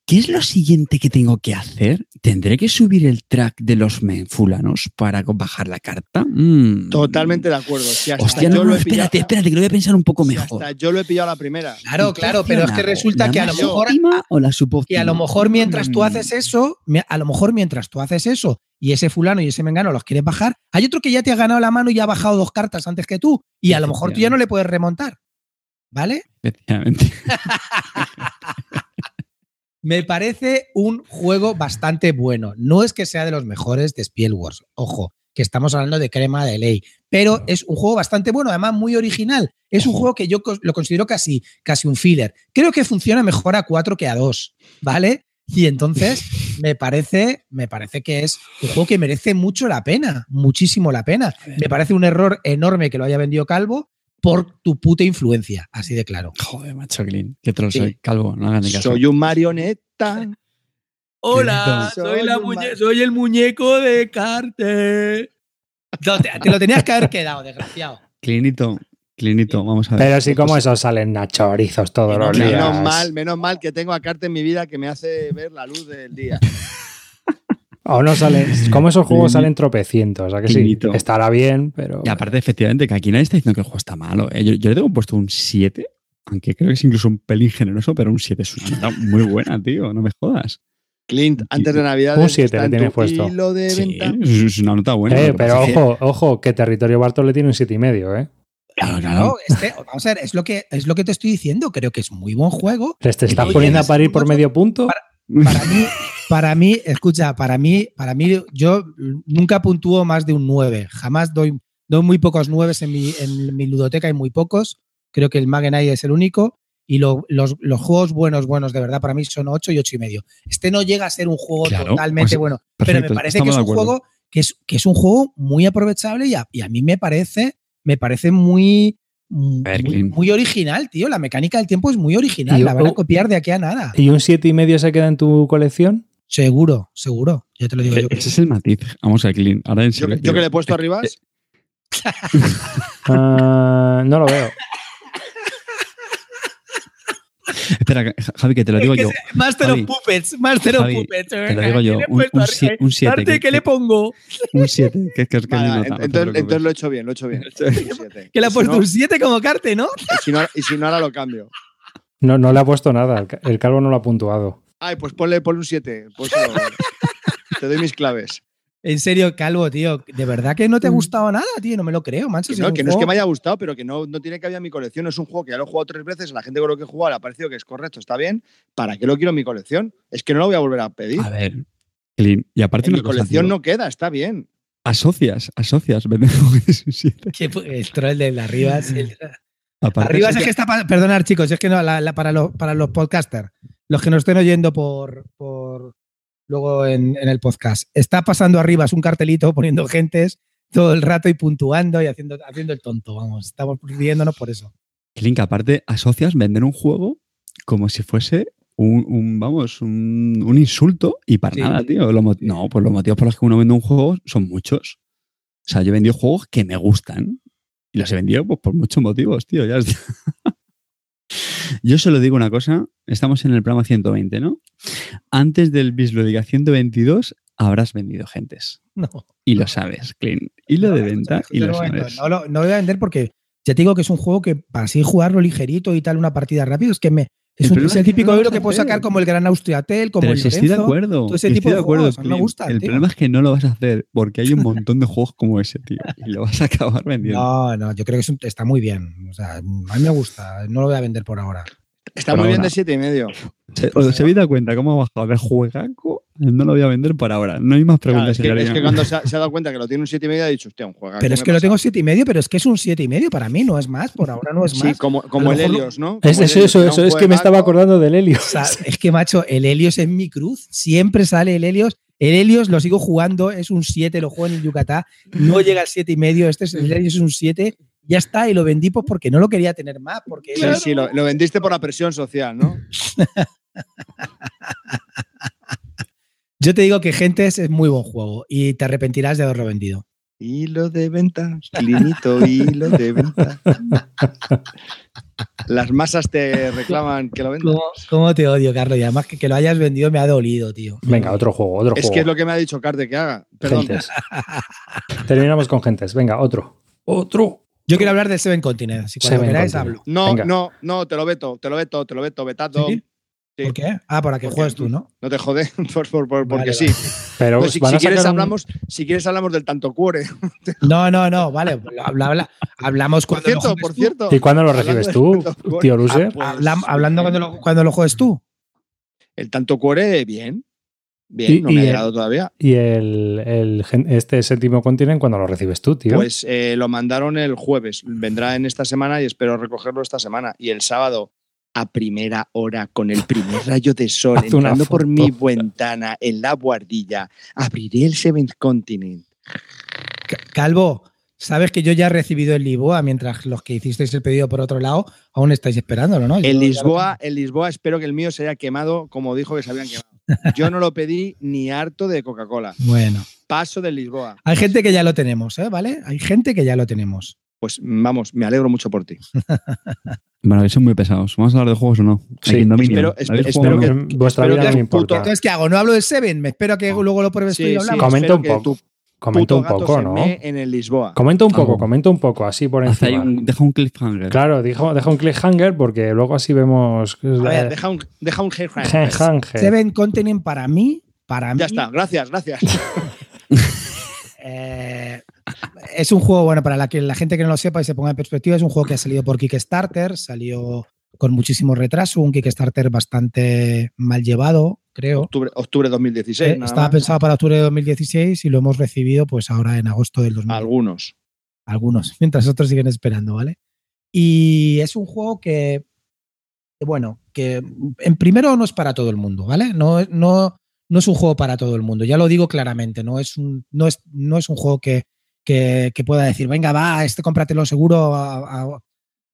[SPEAKER 2] ¿Qué es lo siguiente que tengo que hacer? ¿Tendré que subir el track de los fulanos para bajar la carta? Mm.
[SPEAKER 3] Totalmente de acuerdo. Si hasta
[SPEAKER 2] Hostia,
[SPEAKER 3] yo
[SPEAKER 2] no,
[SPEAKER 3] lo
[SPEAKER 2] no,
[SPEAKER 3] pillado-
[SPEAKER 2] espérate, espérate, que lo voy a pensar un poco
[SPEAKER 3] si
[SPEAKER 2] mejor.
[SPEAKER 3] hasta yo lo he pillado a la primera.
[SPEAKER 4] Claro,
[SPEAKER 2] ¿Y qué
[SPEAKER 4] claro, pero es que resulta
[SPEAKER 2] ¿La
[SPEAKER 4] que a lo mejor
[SPEAKER 2] o la
[SPEAKER 4] que a lo mejor mientras tú
[SPEAKER 2] Mm.
[SPEAKER 4] haces eso, a lo mejor mientras tú haces eso y ese fulano y ese mengano los quieres bajar, hay otro que ya te ha ganado la mano y ya ha bajado dos cartas antes que tú y a lo mejor tú ya no le puedes remontar. ¿Vale?
[SPEAKER 2] Efectivamente.
[SPEAKER 4] Me parece un juego bastante bueno. No es que sea de los mejores de Spielworks, ojo, que estamos hablando de crema de ley, pero es un juego bastante bueno, además muy original. Es un juego que yo lo considero casi, casi un filler. Creo que funciona mejor a 4 que a 2, ¿vale? Y entonces me parece, me parece que es un juego que merece mucho la pena, muchísimo la pena. Me parece un error enorme que lo haya vendido Calvo por tu puta influencia, así de claro.
[SPEAKER 2] Joder, macho Clint. Qué troll
[SPEAKER 3] Sí.
[SPEAKER 2] soy. Calvo, no hagas ni caso.
[SPEAKER 3] Soy un marioneta.
[SPEAKER 4] Hola,
[SPEAKER 3] Soy
[SPEAKER 4] soy, la
[SPEAKER 3] un
[SPEAKER 4] muñe-
[SPEAKER 3] ma-
[SPEAKER 4] soy el muñeco de Carte. No, te, te lo tenías que haber quedado, desgraciado.
[SPEAKER 2] Clinito, Clinito, vamos a ver.
[SPEAKER 1] Pero sí, como esos salen nachorizos todos los
[SPEAKER 3] Menos
[SPEAKER 1] días.
[SPEAKER 3] mal, menos mal que tengo a Carte en mi vida que me hace ver la luz del día.
[SPEAKER 1] O no salen. Como esos juegos salen tropecientos, ¿a que sí? Estará bien, pero.
[SPEAKER 2] Y aparte, efectivamente, que aquí nadie está diciendo que el juego está malo. ¿eh? Yo, yo le tengo puesto un 7, aunque creo que es incluso un pelín generoso, pero un 7 es una nota muy buena, tío. No me jodas.
[SPEAKER 3] Clint, antes de Navidad.
[SPEAKER 1] Un siete le tienes puesto.
[SPEAKER 3] De
[SPEAKER 2] Sí, es es una nota buena.
[SPEAKER 1] Eh, pero ojo, ojo, que Territorio Bartol le tiene un siete y medio, ¿eh?
[SPEAKER 2] Claro,
[SPEAKER 4] No,
[SPEAKER 2] claro.
[SPEAKER 4] este, vamos a ver, es lo, que, es lo que te estoy diciendo. Creo que es muy buen juego.
[SPEAKER 1] Te estás poniendo a parir por medio punto.
[SPEAKER 4] Para mí, para mí, escucha, para mí, para mí, yo nunca puntúo más de un 9. Jamás doy, doy muy pocos 9 en mi, en mi ludoteca, hay muy pocos. Creo que el Magenai es el único. Y lo- los, los juegos buenos, buenos, de verdad, para mí son 8 y 8 y medio. Este no llega a ser un juego
[SPEAKER 2] Claro,
[SPEAKER 4] totalmente
[SPEAKER 2] pues,
[SPEAKER 4] bueno, pero me parece que es un juego que es, que es un juego muy aprovechable y a, y a mí me parece, me parece muy, muy,
[SPEAKER 2] Clint.
[SPEAKER 4] muy original, tío. La mecánica del tiempo es muy original. La van a copiar de aquí a nada.
[SPEAKER 1] ¿Y un siete y medio se queda en tu colección?
[SPEAKER 4] Seguro, seguro. Ya te lo digo yo.
[SPEAKER 2] Ese es el matiz. Vamos a Clean. Ahora en
[SPEAKER 3] Yo,
[SPEAKER 2] serio.
[SPEAKER 3] yo que le he puesto arriba,
[SPEAKER 1] Ah, no lo veo.
[SPEAKER 2] Espera, Javi, que te lo digo yo.
[SPEAKER 4] Master
[SPEAKER 2] Javi,
[SPEAKER 4] of Puppets, Master
[SPEAKER 2] Javi,
[SPEAKER 4] of Puppets.
[SPEAKER 2] te lo digo yo, un- un sie- un siete,
[SPEAKER 4] Arte,
[SPEAKER 2] que-
[SPEAKER 4] ¿qué le pongo?
[SPEAKER 2] Un 7. Que, que es que no
[SPEAKER 3] entonces, lo he hecho bien, lo he hecho bien.
[SPEAKER 4] Que le ha
[SPEAKER 3] si
[SPEAKER 4] puesto
[SPEAKER 3] no-
[SPEAKER 4] un 7 como Carte, ¿no?
[SPEAKER 3] y si no- y si no, ahora lo cambio.
[SPEAKER 1] No, no le ha puesto nada. El ca- El calvo no lo ha puntuado.
[SPEAKER 3] Ay, pues ponle, ponle un 7. te doy mis claves.
[SPEAKER 4] En serio, Calvo, tío. De verdad que no te ha gustado nada, tío. No me lo creo, mancho.
[SPEAKER 3] Que
[SPEAKER 4] si
[SPEAKER 3] no, que no es que me haya gustado, pero que no, no tiene que haber en mi colección. Es un juego que ya lo he jugado tres veces, a la gente con lo que he jugado le ha parecido que es correcto, está bien. ¿Para qué lo quiero en mi colección? Es que no lo voy a volver a pedir.
[SPEAKER 2] A ver. Clean. Y aparte,
[SPEAKER 3] en mi
[SPEAKER 2] cosa,
[SPEAKER 3] colección
[SPEAKER 2] tío,
[SPEAKER 3] no queda, está bien.
[SPEAKER 2] Asocias, asocias. Venden juguetes un 7.
[SPEAKER 4] Que pu- el troll de arriba. el-
[SPEAKER 2] Aparte,
[SPEAKER 4] Arriba
[SPEAKER 2] es
[SPEAKER 4] es que está. pa- Perdonad, chicos, es que no, la- la- para, los, para los podcasters, los que nos estén oyendo por. por luego en, en el podcast, está pasando arriba es un cartelito poniendo gentes todo el rato y puntuando y haciendo, haciendo el tonto. Vamos, estamos riéndonos por eso.
[SPEAKER 2] Que aparte, asocias vender un juego como si fuese un, un, vamos, un, un insulto y para
[SPEAKER 4] Sí.
[SPEAKER 2] nada, tío. Lo no, pues los motivos por los que uno vende un juego son muchos. O sea, yo he vendido juegos que me gustan y los he vendido pues, por muchos motivos, tío. Ya está. Yo solo digo una cosa, estamos en el programa 120, ¿no? Antes del Bislodiga 122 habrás vendido gentes.
[SPEAKER 4] No.
[SPEAKER 2] Y lo sabes, Clean. Y lo
[SPEAKER 4] No,
[SPEAKER 2] de venta
[SPEAKER 4] escucha
[SPEAKER 2] y lo sabes.
[SPEAKER 4] No, lo, no lo voy a vender porque ya te digo que es un juego que para así jugarlo ligerito y tal, una partida rápido, es que me. Es,
[SPEAKER 2] El
[SPEAKER 4] un, es el típico
[SPEAKER 2] no lo
[SPEAKER 4] euro que puedes sacar como el Gran Austriatel, como
[SPEAKER 2] Pero
[SPEAKER 4] el
[SPEAKER 2] si estoy de
[SPEAKER 4] Lorenzo.
[SPEAKER 2] acuerdo.
[SPEAKER 4] todo ese
[SPEAKER 2] estoy
[SPEAKER 4] tipo
[SPEAKER 2] de
[SPEAKER 4] de
[SPEAKER 2] acuerdo,
[SPEAKER 4] juegos, me gustan,
[SPEAKER 2] El
[SPEAKER 4] tío.
[SPEAKER 2] problema es que no lo vas a hacer porque hay un montón de juegos como ese, tío. Y lo vas a acabar vendiendo.
[SPEAKER 4] No, no, yo creo que es un- está muy bien. O sea, a mí me gusta. No lo voy a vender por ahora.
[SPEAKER 3] Está muy bien de siete y medio.
[SPEAKER 2] Se- ¿Os habéis dado cuenta cómo ha bajado de juegaco? No lo voy a vender por ahora. No hay más
[SPEAKER 3] Claro,
[SPEAKER 2] preguntas,
[SPEAKER 3] es, que, es que cuando se ha, se ha dado cuenta que lo tiene un siete y medio ha dicho, hostia, un juego.
[SPEAKER 4] Pero es que lo tengo siete y medio, pero es que es un siete y medio para mí, no es más. Por ahora no es
[SPEAKER 3] Sí,
[SPEAKER 4] más.
[SPEAKER 3] como,
[SPEAKER 4] A
[SPEAKER 3] como
[SPEAKER 4] lo
[SPEAKER 3] el Helios, ¿no?
[SPEAKER 1] Es,
[SPEAKER 3] Como el
[SPEAKER 1] eso,
[SPEAKER 3] Helios,
[SPEAKER 1] eso, es que me estaba
[SPEAKER 3] juegaco.
[SPEAKER 1] acordando del Helios.
[SPEAKER 4] O sea, es que, macho, el Helios es mi cruz. Siempre sale el Helios. El Helios lo sigo jugando, es un 7, lo juego en el Yucatán. No llega al siete y medio. Este es el Helios es un 7. Ya está, y lo vendí pues porque no lo quería tener más. Porque
[SPEAKER 3] Sí, sí, lo, lo vendiste por la presión social, ¿no?
[SPEAKER 4] Yo te digo que Gentes es muy buen juego y te arrepentirás de haberlo vendido.
[SPEAKER 3] Hilo de venta, clinito, hilo de venta. Las masas te reclaman que lo vendas.
[SPEAKER 4] ¿Cómo, cómo te odio, Carlos? Y además que, que lo hayas vendido me ha dolido, tío.
[SPEAKER 1] Venga, otro juego, otro
[SPEAKER 3] Es
[SPEAKER 1] juego.
[SPEAKER 3] que es lo que me ha dicho Carte que haga. Perdón.
[SPEAKER 1] Gentes. Terminamos con gentes. Venga, otro. Otro.
[SPEAKER 4] Yo quiero hablar de Seven Continents. Si cuando
[SPEAKER 1] Seven
[SPEAKER 4] queráis hablo.
[SPEAKER 3] No,
[SPEAKER 1] Venga.
[SPEAKER 3] no, no, te lo veto, te lo veto, te lo veto, vetado.
[SPEAKER 4] ¿Sí?
[SPEAKER 3] Sí.
[SPEAKER 4] ¿Por qué? Ah, para que
[SPEAKER 3] Porque-
[SPEAKER 4] juegues tú, ¿no?
[SPEAKER 3] No te jode, por, por- por- porque
[SPEAKER 4] Vale,
[SPEAKER 3] sí.
[SPEAKER 1] Pero
[SPEAKER 3] No, si, quieres
[SPEAKER 1] un-
[SPEAKER 3] hablamos, si quieres hablamos del tanto cuore.
[SPEAKER 4] No, no, no, vale. Habla, habla- hablamos
[SPEAKER 3] Por
[SPEAKER 4] cuando lo
[SPEAKER 3] cierto,
[SPEAKER 4] juegues
[SPEAKER 3] por
[SPEAKER 4] tú.
[SPEAKER 3] cierto.
[SPEAKER 1] ¿Y cuándo lo recibes
[SPEAKER 3] del
[SPEAKER 1] tú, tío loser?
[SPEAKER 3] pues,
[SPEAKER 4] Hablam- hablando cuando lo, cuando lo juegues tú.
[SPEAKER 3] El tanto cuore, bien. Bien,
[SPEAKER 1] Y-
[SPEAKER 3] no
[SPEAKER 1] y
[SPEAKER 3] me ha
[SPEAKER 1] el-
[SPEAKER 3] llegado todavía.
[SPEAKER 1] Y el, el gen- este séptimo continente, cuando lo recibes tú, tío?
[SPEAKER 3] Pues eh, lo mandaron el jueves. Vendrá en esta semana y espero recogerlo esta semana. Y el sábado, a primera hora, con el primer rayo de sol entrando por mi ventana en la guardilla, abriré el Seventh Continent.
[SPEAKER 4] Calvo, sabes que yo ya he recibido el Lisboa, mientras los que hicisteis el pedido por otro lado aún estáis esperándolo, ¿no? Yo lo
[SPEAKER 3] Lisboa, en Lisboa espero que el mío se haya quemado como dijo que se habían quemado. Yo no lo pedí ni harto de Coca-Cola.
[SPEAKER 4] Bueno,
[SPEAKER 3] Paso del Lisboa.
[SPEAKER 4] hay gente que ya lo tenemos, ¿eh? ¿Vale? Hay gente que ya lo tenemos.
[SPEAKER 3] Pues vamos, me alegro mucho por ti.
[SPEAKER 2] Bueno, que son muy pesados. ¿Vamos a hablar de juegos o no?
[SPEAKER 1] Sí,
[SPEAKER 3] espero-
[SPEAKER 2] ¿Habéis
[SPEAKER 3] espero
[SPEAKER 2] jugado o
[SPEAKER 3] que-
[SPEAKER 2] no?
[SPEAKER 1] En vuestra
[SPEAKER 3] espero
[SPEAKER 1] vida
[SPEAKER 3] que
[SPEAKER 1] no me importa.
[SPEAKER 4] Entonces, ¿qué hago? ¿No hablo del Seven? Me espero que luego lo pruebes tú
[SPEAKER 3] Sí,
[SPEAKER 4] y
[SPEAKER 3] sí,
[SPEAKER 4] hablamos.
[SPEAKER 1] Comenta
[SPEAKER 3] espero
[SPEAKER 1] un
[SPEAKER 3] que
[SPEAKER 1] poco.
[SPEAKER 3] tu
[SPEAKER 1] Comenta un poco, ¿no?
[SPEAKER 3] en el Lisboa.
[SPEAKER 1] Comenta un poco, comenta un poco, así por
[SPEAKER 2] ahí
[SPEAKER 1] encima.
[SPEAKER 2] un- deja un cliffhanger.
[SPEAKER 1] Claro, dijo, deja un cliffhanger porque luego así vemos.
[SPEAKER 3] A ver, deja un, deja un hanger.
[SPEAKER 1] Cliffhanger.
[SPEAKER 4] Seven Continent para mí, para mí.
[SPEAKER 3] Ya está, gracias, gracias.
[SPEAKER 4] Eh, es un juego, bueno, para la, que, la gente que no lo sepa y se ponga en perspectiva, es un juego que ha salido por Kickstarter, salió con muchísimo retraso, un Kickstarter bastante mal llevado, creo.
[SPEAKER 3] Octubre, octubre 2016.
[SPEAKER 4] Eh,
[SPEAKER 3] nada
[SPEAKER 4] estaba
[SPEAKER 3] más.
[SPEAKER 4] pensado para octubre de 2016 y lo hemos recibido pues ahora en agosto del 2016.
[SPEAKER 3] Algunos.
[SPEAKER 4] algunos, mientras otros siguen esperando, ¿vale? Y es un juego que, bueno, que en primero no es para todo el mundo, ¿vale? No, no, no es un juego para todo el mundo, ya lo digo claramente, no es un, no es, no es un juego que, que, que pueda decir, venga, va, este cómpratelo seguro a, a-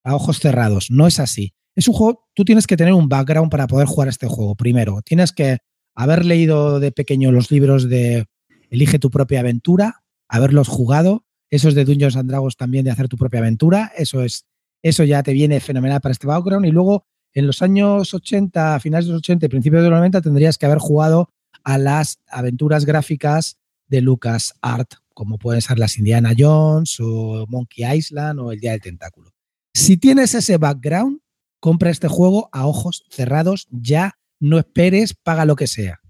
[SPEAKER 4] a ojos cerrados. No es así. Es un juego, tú tienes que tener un background para poder jugar este juego. Primero, tienes que haber leído de pequeño los libros de Elige tu propia aventura, haberlos jugado, esos de Dungeons and Dragons también de hacer tu propia aventura, eso es eso ya te viene fenomenal para este background y luego en los años 80, finales de los 80 y principios de los 90 tendrías que haber jugado a las aventuras gráficas de Lucas Art, como pueden ser las Indiana Jones o Monkey Island o El Día del Tentáculo. Si tienes ese background, compra este juego a ojos cerrados, ya no esperes, paga lo que sea.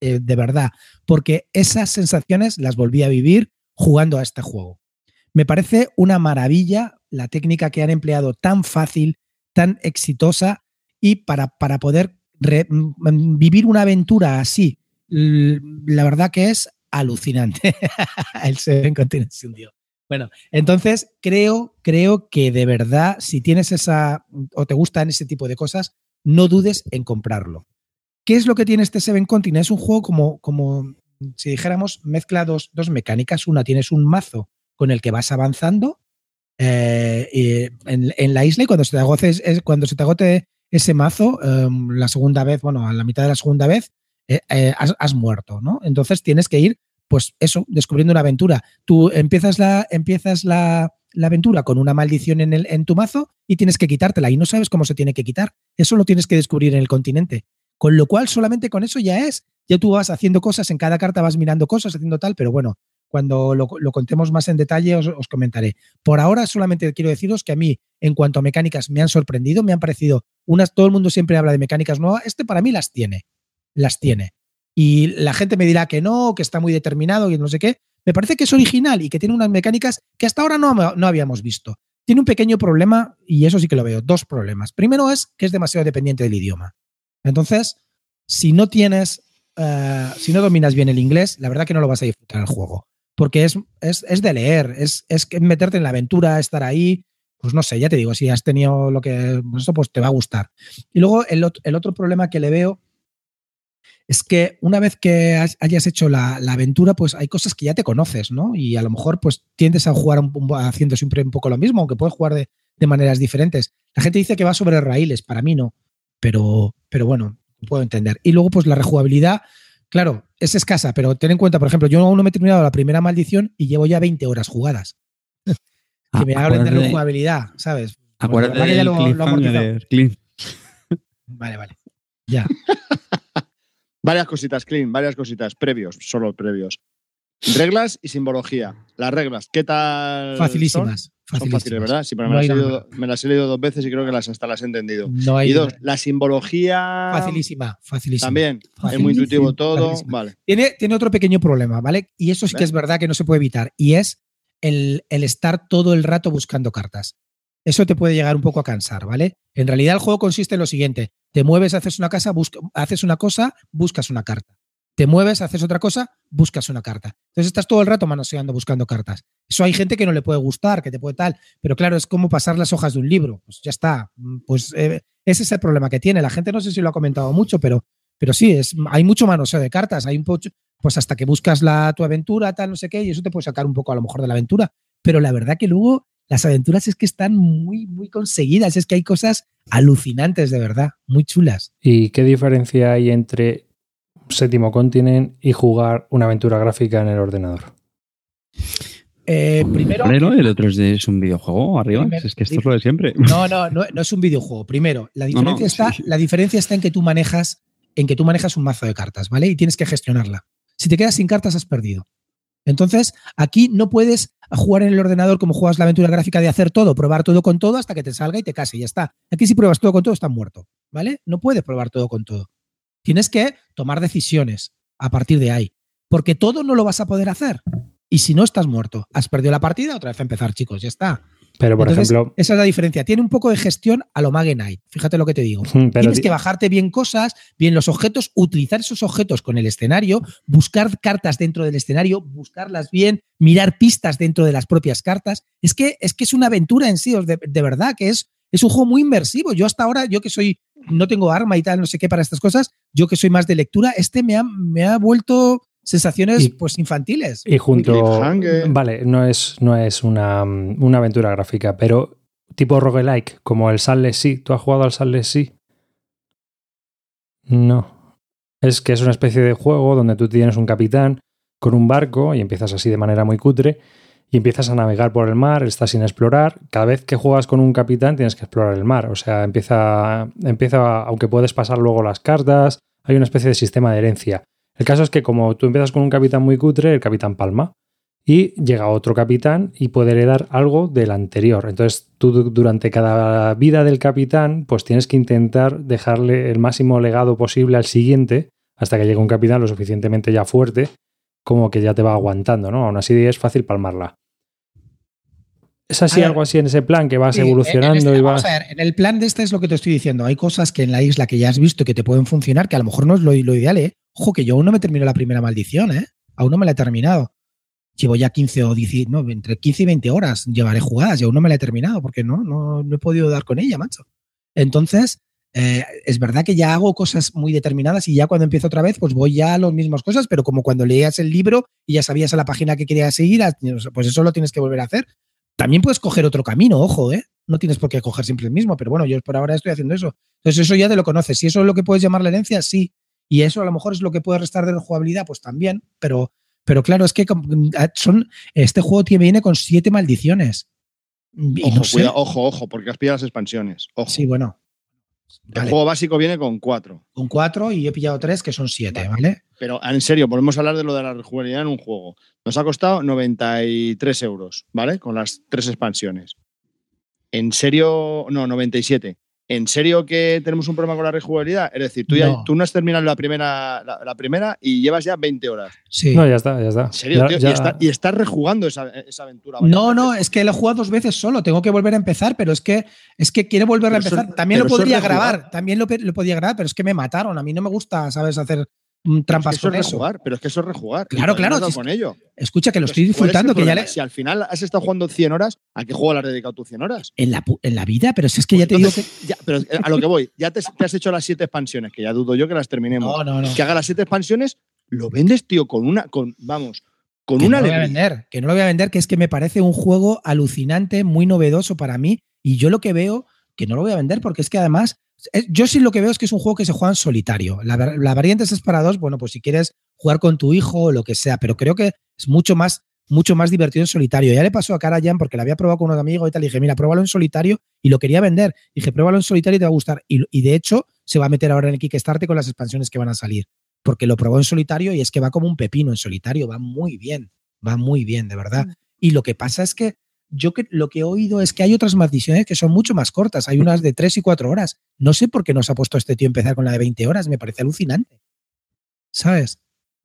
[SPEAKER 4] Eh, de verdad, porque esas sensaciones las volví a vivir jugando a este juego. Me parece una maravilla la técnica que han empleado tan fácil, tan exitosa y para, para poder mm, vivir una aventura así, la verdad que es alucinante. El Seven Continents se hundió. Bueno, entonces creo, creo que de verdad, si tienes esa o te gustan ese tipo de cosas, no dudes en comprarlo. ¿Qué es lo que tiene este Seven Continents? Es un juego como, como si dijéramos, mezcla dos, dos mecánicas. Una, tienes un mazo con el que vas avanzando eh, en, la isla y cuando se te agote, es- cuando se te agote ese mazo, eh, la segunda vez, bueno, a la mitad de la segunda vez, eh, eh, has, has muerto, ¿no? Entonces tienes que ir, pues eso, descubriendo una aventura. Tú empiezas la, empiezas la, la aventura con una maldición en, el, en tu mazo y tienes que quitártela y no sabes cómo se tiene que quitar. Eso lo tienes que descubrir en el continente. Con lo cual, solamente con eso ya es. Ya tú vas haciendo cosas, en cada carta vas mirando cosas, haciendo tal, pero bueno, cuando lo, lo contemos más en detalle os, os comentaré. Por ahora solamente quiero deciros que a mí, en cuanto a mecánicas, me han sorprendido, me han parecido unas, todo el mundo siempre habla de mecánicas nuevas, este para mí las tiene, las tiene. Y la gente me dirá que no, que está muy determinado y no sé qué. Me parece que es original y que tiene unas mecánicas que hasta ahora no, no habíamos visto. Tiene un pequeño problema, y eso sí que lo veo, dos problemas. Primero es que es demasiado dependiente del idioma. Entonces, si no tienes, eh, si no dominas bien el inglés, la verdad que no lo vas a disfrutar el juego. Porque es, es, es de leer, es, es meterte en la aventura, estar ahí. Pues no sé, ya te digo, si has tenido lo que. pues Eso pues te va a gustar. Y luego el, el otro problema que le veo es que una vez que has- hayas hecho la, la aventura, pues hay cosas que ya te conoces, ¿no? Y a lo mejor pues tiendes a jugar un- haciendo siempre un poco lo mismo, aunque puedes jugar de, de maneras diferentes. La gente dice que va sobre raíles, para mí no, pero, pero bueno, puedo entender. Y luego pues la rejugabilidad, claro, es escasa, pero ten en cuenta, por ejemplo, yo aún no me he terminado la primera maldición y llevo ya 20 horas jugadas. que
[SPEAKER 2] Ah,
[SPEAKER 4] me hablen de rejugabilidad, ¿sabes?
[SPEAKER 2] Acuérdate del
[SPEAKER 4] lo- lo. Vale, vale. Ya.
[SPEAKER 3] Varias cositas, Clean, varias cositas. Previos, solo previos. Reglas y simbología. Las reglas, ¿qué tal?
[SPEAKER 4] Facilísimas.
[SPEAKER 3] Son, fáciles, ¿verdad? Sí, pero
[SPEAKER 4] No
[SPEAKER 3] me, las he leído, me las he leído dos veces y creo que las hasta las he entendido.
[SPEAKER 4] No hay
[SPEAKER 3] Y dos, la simbología.
[SPEAKER 4] Facilísima, facilísima.
[SPEAKER 3] También. Es muy intuitivo todo.
[SPEAKER 4] Facilísima.
[SPEAKER 3] Vale.
[SPEAKER 4] Tiene, tiene otro pequeño problema, ¿vale? Y eso sí que es verdad que no se puede evitar. Y es el, el estar todo el rato buscando cartas. Eso te puede llegar un poco a cansar, ¿vale? En realidad el juego consiste en lo siguiente. Te mueves, haces una, casa, busca- haces una cosa, buscas una carta. Te mueves, haces otra cosa, buscas una carta. Entonces estás todo el rato manoseando buscando cartas. Eso hay gente que no le puede gustar, que te puede tal, pero claro, es como pasar las hojas de un libro. Pues ya está. Mm, Pues eh, ese es el problema que tiene. La gente no sé si lo ha comentado mucho, pero, pero sí, es, hay mucho manoseo de cartas. Hay un pocho, pues hasta que buscas la, tu aventura, tal, no sé qué, y eso te puede sacar un poco a lo mejor de la aventura. Pero la verdad que luego las aventuras es que están muy, muy conseguidas. Es que hay cosas alucinantes, de verdad, muy chulas.
[SPEAKER 1] ¿Y qué diferencia hay entre Séptimo Continent y jugar una aventura gráfica en el ordenador?
[SPEAKER 4] Eh, primero,
[SPEAKER 2] Primero, el otro es, de- es un videojuego arriba. Es que esto es lo de siempre.
[SPEAKER 4] No, no, no, no es un videojuego. Primero, la
[SPEAKER 2] No, no,
[SPEAKER 4] diferencia, está,
[SPEAKER 2] sí.
[SPEAKER 4] la diferencia está en que tú manejas, en que tú manejas un mazo de cartas, ¿vale? Y tienes que gestionarla. Si te quedas sin cartas, has perdido. Entonces, aquí no puedes jugar en el ordenador como juegas la aventura gráfica de hacer todo, probar todo con todo hasta que te salga y te case y ya está. Aquí si pruebas todo con todo, estás muerto, ¿vale? No puedes probar todo con todo. Tienes que tomar decisiones a partir de ahí, porque todo no lo vas a poder hacer. Y si no estás muerto, has perdido la partida, otra vez a empezar, chicos, ya está.
[SPEAKER 1] Pero, por
[SPEAKER 4] Entonces,
[SPEAKER 1] ejemplo,
[SPEAKER 4] esa es la diferencia. Tiene un poco de gestión a lo Mage Knight. Fíjate lo que te digo.
[SPEAKER 1] mm, pero
[SPEAKER 4] Tienes
[SPEAKER 1] ti-
[SPEAKER 4] que bajarte bien cosas, bien los objetos, utilizar esos objetos con el escenario, buscar cartas dentro del escenario, buscarlas bien, mirar pistas dentro de las propias cartas. Es que es, que es una aventura en sí, de, de verdad, que es, es un juego muy inmersivo. Yo hasta ahora, yo que soy, no tengo arma y tal, no sé qué para estas cosas, yo que soy más de lectura, este me ha, me ha vuelto sensaciones
[SPEAKER 1] Y-
[SPEAKER 4] pues infantiles.
[SPEAKER 1] y junto. Vale, no es, no es una, una aventura gráfica, pero tipo roguelike, como el Sunless Sea. ¿Tú has jugado al Sunless Sea? No. Es que es una especie de juego donde tú tienes un capitán con un barco y empiezas así de manera muy cutre y empiezas a navegar por el mar, estás sin explorar. Cada vez que juegas con un capitán tienes que explorar el mar. O sea, empieza, empieza aunque puedes pasar luego las cartas, hay una especie de sistema de herencia. El caso es que como tú empiezas con un capitán muy cutre, el capitán palma. Y llega otro capitán y puede heredar algo del anterior. Entonces tú du- durante cada vida del capitán pues tienes que intentar dejarle el máximo legado posible al siguiente hasta que llegue un capitán lo suficientemente ya fuerte como que ya te va aguantando, ¿no? Aún así es fácil palmarla. Es así,
[SPEAKER 4] ver.
[SPEAKER 1] algo así en ese plan que vas
[SPEAKER 4] Sí,
[SPEAKER 1] evolucionando
[SPEAKER 4] este-
[SPEAKER 1] y
[SPEAKER 4] vamos
[SPEAKER 1] vas...
[SPEAKER 4] a ver, en el plan de este es lo que te estoy diciendo. Hay cosas que en la isla que ya has visto que te pueden funcionar, que a lo mejor no es lo, lo ideal, ¿eh? Ojo, que yo aún no me termino la primera maldición, ¿eh? Aún no me la he terminado. Llevo ya 15 o 10, no, entre 15 y 20 horas llevaré jugadas y aún no me la he terminado porque no, no, no he podido dar con ella, macho. Entonces, eh, es verdad que ya hago cosas muy determinadas y ya cuando empiezo otra vez, pues voy ya a las mismas cosas, pero como cuando leías el libro y ya sabías a la página que querías seguir, pues eso lo tienes que volver a hacer. También puedes coger otro camino, ojo, ¿eh? No tienes por qué coger siempre el mismo, pero bueno, yo por ahora estoy haciendo eso. Entonces eso ya te lo conoces. Si eso es lo que puedes llamar la herencia, sí. Y eso a lo mejor es lo que puede restar de jugabilidad, pues también. Pero, pero claro, es que com- son este juego tiene, viene con siete maldiciones. Y
[SPEAKER 3] Ojo,
[SPEAKER 4] no sé.
[SPEAKER 3] cuidado, ojo, ojo, porque has pillado las expansiones. Ojo.
[SPEAKER 4] Sí, bueno.
[SPEAKER 3] El juego básico viene con cuatro.
[SPEAKER 4] con cuatro y he pillado tres que son siete, ¿vale?
[SPEAKER 3] Pero en serio, volvemos a hablar de lo de la rejugabilidad en un juego. Nos ha costado 93 euros, ¿vale? Con las tres expansiones. En serio, no, 97. ¿En serio que tenemos un problema con la rejugabilidad? Es decir, tú, ya,
[SPEAKER 4] No.
[SPEAKER 3] tú no has terminado la primera, la, la primera y llevas ya 20 horas.
[SPEAKER 4] Sí.
[SPEAKER 1] No, ya está, ya está.
[SPEAKER 3] ¿En serio,
[SPEAKER 1] Ya-
[SPEAKER 3] tío?
[SPEAKER 1] ya-
[SPEAKER 3] Y, está- y estás rejugando esa, esa aventura.
[SPEAKER 4] No, no,
[SPEAKER 3] veces.
[SPEAKER 4] es que lo he jugado dos veces solo, tengo que volver a empezar, pero es que es que quiero volver a
[SPEAKER 3] eso-
[SPEAKER 4] empezar. También lo podría grabar, también lo, lo podía grabar, pero es que me mataron. A mí no me gusta, ¿sabes? Hacer trampas
[SPEAKER 3] es que eso
[SPEAKER 4] con
[SPEAKER 3] es
[SPEAKER 4] eso.
[SPEAKER 3] rejugar, pero es que eso es rejugar.
[SPEAKER 4] Claro, claro, si
[SPEAKER 3] con ello.
[SPEAKER 4] Escucha, que lo estoy
[SPEAKER 3] Entonces, ¿cuál es el
[SPEAKER 4] disfrutando, que ya le-
[SPEAKER 3] Si al final has estado jugando 100 horas, ¿a qué juego le has dedicado tus 100 horas?
[SPEAKER 4] en la, en la vida, pero si es que
[SPEAKER 3] Pues
[SPEAKER 4] ya te digo que.
[SPEAKER 3] ya, pero a lo que voy, ya te, te has hecho las siete expansiones, que ya dudo yo que las terminemos.
[SPEAKER 4] No, no, no.
[SPEAKER 3] Que haga las siete expansiones, lo vendes, tío, con una, con, vamos, con
[SPEAKER 4] que
[SPEAKER 3] una
[SPEAKER 4] no lo voy a vender, que no lo voy a vender, que es que me parece un juego alucinante, muy novedoso para mí. Y yo lo que veo, que no lo voy a vender, porque es que además, eh, yo sí lo que veo es que es un juego que se juega en solitario. La, la variante es para dos, bueno, pues si quieres jugar con tu hijo o lo que sea, pero creo que es mucho más, mucho más divertido en solitario. Ya le pasó a Karajan porque la había probado con unos amigos y tal. Y dije, mira, pruébalo en solitario y lo quería vender. Dije, pruébalo en solitario y te va a gustar. Y, y de hecho, se va a meter ahora en el Kickstarter con las expansiones que van a salir. Porque lo probó en solitario y es que va como un pepino en solitario, va muy bien va muy bien, de verdad. Y lo que pasa es que yo que, lo que he oído es que hay otras maldiciones que son mucho más cortas. Hay unas de 3 y 4 horas. No sé por qué nos ha puesto este tío a empezar con la de 20 horas. Me parece alucinante. ¿Sabes?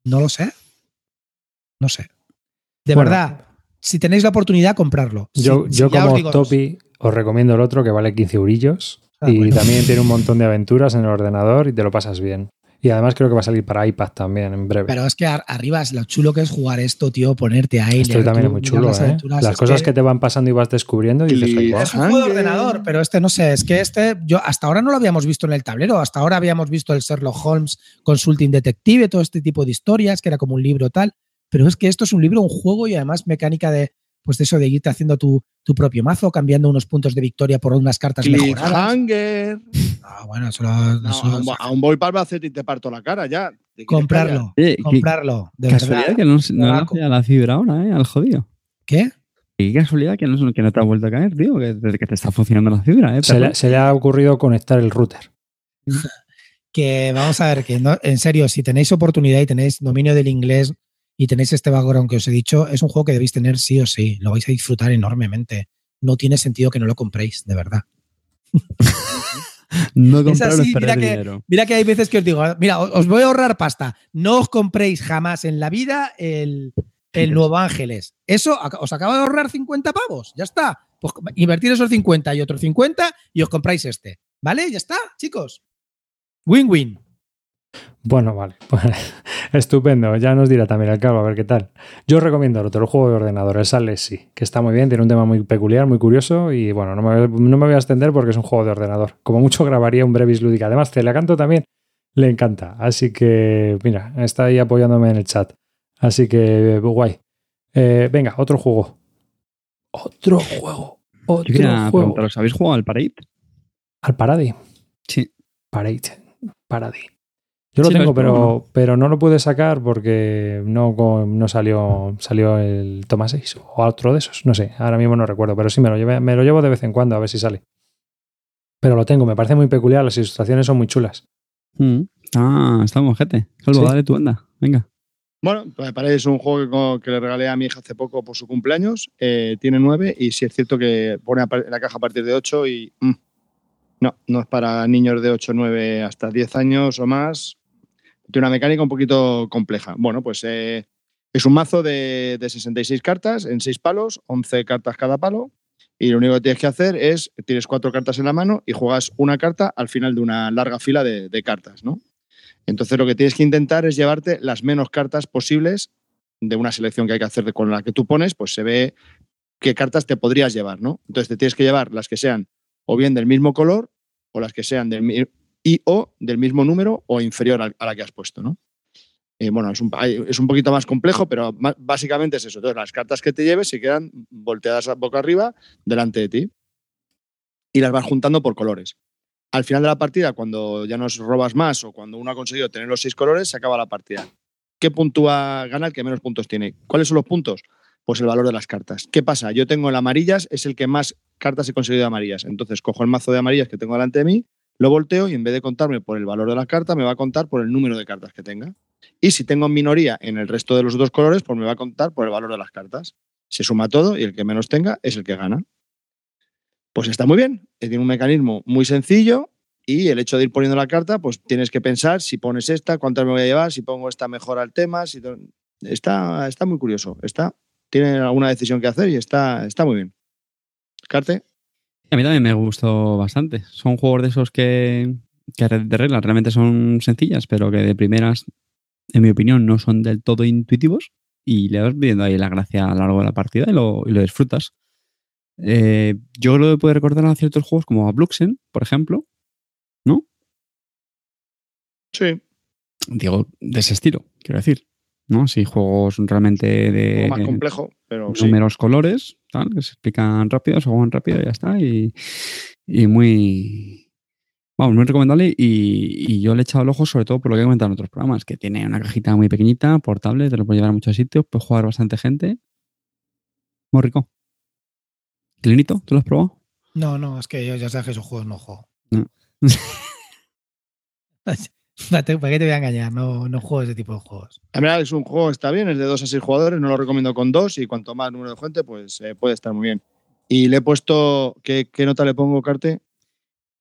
[SPEAKER 4] No lo sé. No sé. De
[SPEAKER 1] Bueno.
[SPEAKER 4] verdad, si tenéis la oportunidad, comprarlo.
[SPEAKER 1] Yo,
[SPEAKER 4] Si-
[SPEAKER 1] yo
[SPEAKER 4] si ya os
[SPEAKER 1] como
[SPEAKER 4] digo-
[SPEAKER 1] Topi os recomiendo el otro que vale 15 eurillos
[SPEAKER 4] Ah,
[SPEAKER 1] y
[SPEAKER 4] bueno.
[SPEAKER 1] también tiene un montón de aventuras en el ordenador y te lo pasas bien. Y además creo que va a salir para iPad también en breve.
[SPEAKER 4] Pero es que ar- arriba es lo chulo que es jugar esto, tío, ponerte ahí.
[SPEAKER 1] Esto también
[SPEAKER 4] tú,
[SPEAKER 1] es muy chulo,
[SPEAKER 4] las
[SPEAKER 1] ¿eh?
[SPEAKER 4] aventuras,
[SPEAKER 1] Las cosas que te van pasando y vas descubriendo y dices, "Ay, guau".
[SPEAKER 4] Es un juego de ordenador, pero este no sé, es que este, yo hasta ahora no lo habíamos visto en el tablero, hasta ahora habíamos visto el Sherlock Holmes Consulting Detective, todo este tipo de historias, que era como un libro tal, pero es que esto es un libro, un juego y además mecánica de, pues de eso, de irte haciendo tu, tu propio mazo, cambiando unos puntos de victoria por unas cartas mejoradas.
[SPEAKER 3] Cliffhanger.
[SPEAKER 4] Ah, bueno, eso lo-
[SPEAKER 3] No,
[SPEAKER 4] eso-
[SPEAKER 3] a un, a un Boy Albacete y te parto la cara ya. ¿Te quieres
[SPEAKER 4] comprarlo,
[SPEAKER 2] Oye,
[SPEAKER 4] comprarlo, de
[SPEAKER 2] casualidad
[SPEAKER 4] verdad.
[SPEAKER 2] que no, no hace a la fibra ahora, ¿eh? Al jodido.
[SPEAKER 4] ¿Qué?
[SPEAKER 2] Y qué casualidad que no, que no te ha vuelto a caer, tío. Que, que te está funcionando la fibra, ¿eh?
[SPEAKER 1] Se le, se le ha ocurrido conectar el router.
[SPEAKER 4] que vamos a ver, que no, en serio, si tenéis oportunidad y tenéis dominio del inglés y tenéis este background que os he dicho, es un juego que debéis tener sí o sí. Lo vais a disfrutar enormemente. No tiene sentido que no lo compréis, de verdad.
[SPEAKER 2] No comprarlo
[SPEAKER 4] así, mira que-
[SPEAKER 2] dinero.
[SPEAKER 4] Mira que hay veces que os digo, mira, os voy a ahorrar pasta. No os compréis jamás en la vida el, el Nuevo Ángeles. Eso os acaba de ahorrar 50 pavos. Ya está. pues invertir esos 50 y otros 50 y os compráis este. ¿Vale? Ya está, chicos. Win-win.
[SPEAKER 1] Bueno, vale. Estupendo. Ya nos dirá también el cabo a ver qué tal. Yo os recomiendo el otro juego de ordenador, el Sales sí, que está muy bien, tiene un tema muy peculiar, muy curioso y bueno, no me, no me voy a extender porque es un juego de ordenador. Como mucho grabaría un Brevis Lúdica. Además, Celacanto también le encanta. Así que, mira, está ahí apoyándome en el chat. Así que, guay. Eh, venga, otro juego. Otro juego. Otro
[SPEAKER 2] Yo quería
[SPEAKER 1] juego.
[SPEAKER 2] ¿habéis jugado al Parade?
[SPEAKER 1] Al Parade.
[SPEAKER 2] Sí.
[SPEAKER 1] Parade. Parade. Yo lo
[SPEAKER 2] Sí,
[SPEAKER 1] tengo, pero, pero no lo pude sacar porque no, no salió, salió el Toma 6 o otro de esos. No sé, ahora mismo no recuerdo, pero sí me lo, llevé- me lo llevo de vez en cuando a ver si sale. Pero lo tengo, me parece muy peculiar, las ilustraciones son muy chulas.
[SPEAKER 2] Mm, Está, está un ojete. Salvo,
[SPEAKER 1] Sí.
[SPEAKER 2] dale tu anda. Venga.
[SPEAKER 3] Bueno, me parece un juego que, le regalé a mi hija hace poco por su cumpleaños. Eh, tiene nueve y sí es cierto que pone en la caja a partir de ocho y mm, no, no es para niños de 8, 9 hasta 10 años o más. Tiene una mecánica un poquito compleja. Bueno, pues eh, es un mazo de, de 66 cartas en 6 palos, 11 cartas cada palo. Y lo único que tienes que hacer es, tienes cuatro cartas en la mano y juegas una carta al final de una larga fila de, cartas, ¿no? Entonces lo que tienes que intentar es llevarte las menos cartas posibles de una selección que hay que hacer con la que tú pones, pues se ve qué cartas te podrías llevar, ¿no? Entonces te tienes que llevar las que sean o bien del mismo color o las que sean del y o del mismo número o inferior a, la que has puesto, ¿no? Eh, bueno, es un, es un poquito más complejo, pero básicamente es eso. Entonces, las cartas que te lleves se quedan volteadas boca arriba delante de ti y las vas juntando por colores. Al final de la partida, cuando ya nos robas más o cuando uno ha conseguido tener los seis colores, se acaba la partida. ¿Qué puntúa gana el que menos puntos tiene? ¿Cuáles son los puntos? Pues el valor de las cartas. ¿Qué pasa? Yo tengo el amarillas, es el que más cartas he conseguido de amarillas. Entonces cojo el mazo de amarillas que tengo delante de mí, lo volteo y en vez de contarme por el valor de la carta, me va a contar por el número de cartas que tenga. Y si tengo minoría en el resto de los dos colores, pues me va a contar por el valor de las cartas. Se suma todo y el que menos tenga es el que gana. Pues está muy bien. eh, Tiene un mecanismo muy sencillo y el hecho de ir poniendo la carta, pues tienes que pensar si pones esta, cuántas me voy a llevar, si pongo esta mejor al tema. Si está, está muy curioso. Está, tiene alguna decisión que hacer y está, está muy bien. Carte.
[SPEAKER 2] A mí también me gustó bastante. Son juegos de esos que, que de reglas realmente son sencillas, pero que de primeras, en mi opinión, no son del todo intuitivos y le vas viendo ahí la gracia a lo largo de la partida y lo, y lo disfrutas. Eh, yo lo puedo recordar a ciertos juegos como a Bluxen, por ejemplo, ¿no?
[SPEAKER 3] Sí.
[SPEAKER 2] Digo, de ese estilo, quiero decir. ¿No? Sí, juegos realmente
[SPEAKER 3] Un
[SPEAKER 2] de
[SPEAKER 3] poco más complejo, pero sí.
[SPEAKER 2] números, colores, tal, que se explican rápido, se juegan rápido y ya está. Y, y muy, vamos, muy recomendable. Y, y yo le he echado el ojo sobre todo por lo que he comentado en otros programas, que tiene una cajita muy pequeñita, portable, te lo puedes llevar a muchos sitios, puedes jugar bastante gente. Muy rico. Clinito, ¿tú lo has probado?
[SPEAKER 4] No, no, es que yo ya sabes que esos juegos no juego.
[SPEAKER 2] No.
[SPEAKER 4] ¿Para qué te voy a engañar? No, no juego ese tipo de juegos.
[SPEAKER 3] En verdad es un juego, está bien, es de 2 a 6 jugadores, no lo recomiendo con dos y cuanto más número de gente, pues eh, puede estar muy bien. Y le he puesto, ¿qué, qué nota le pongo, Carte?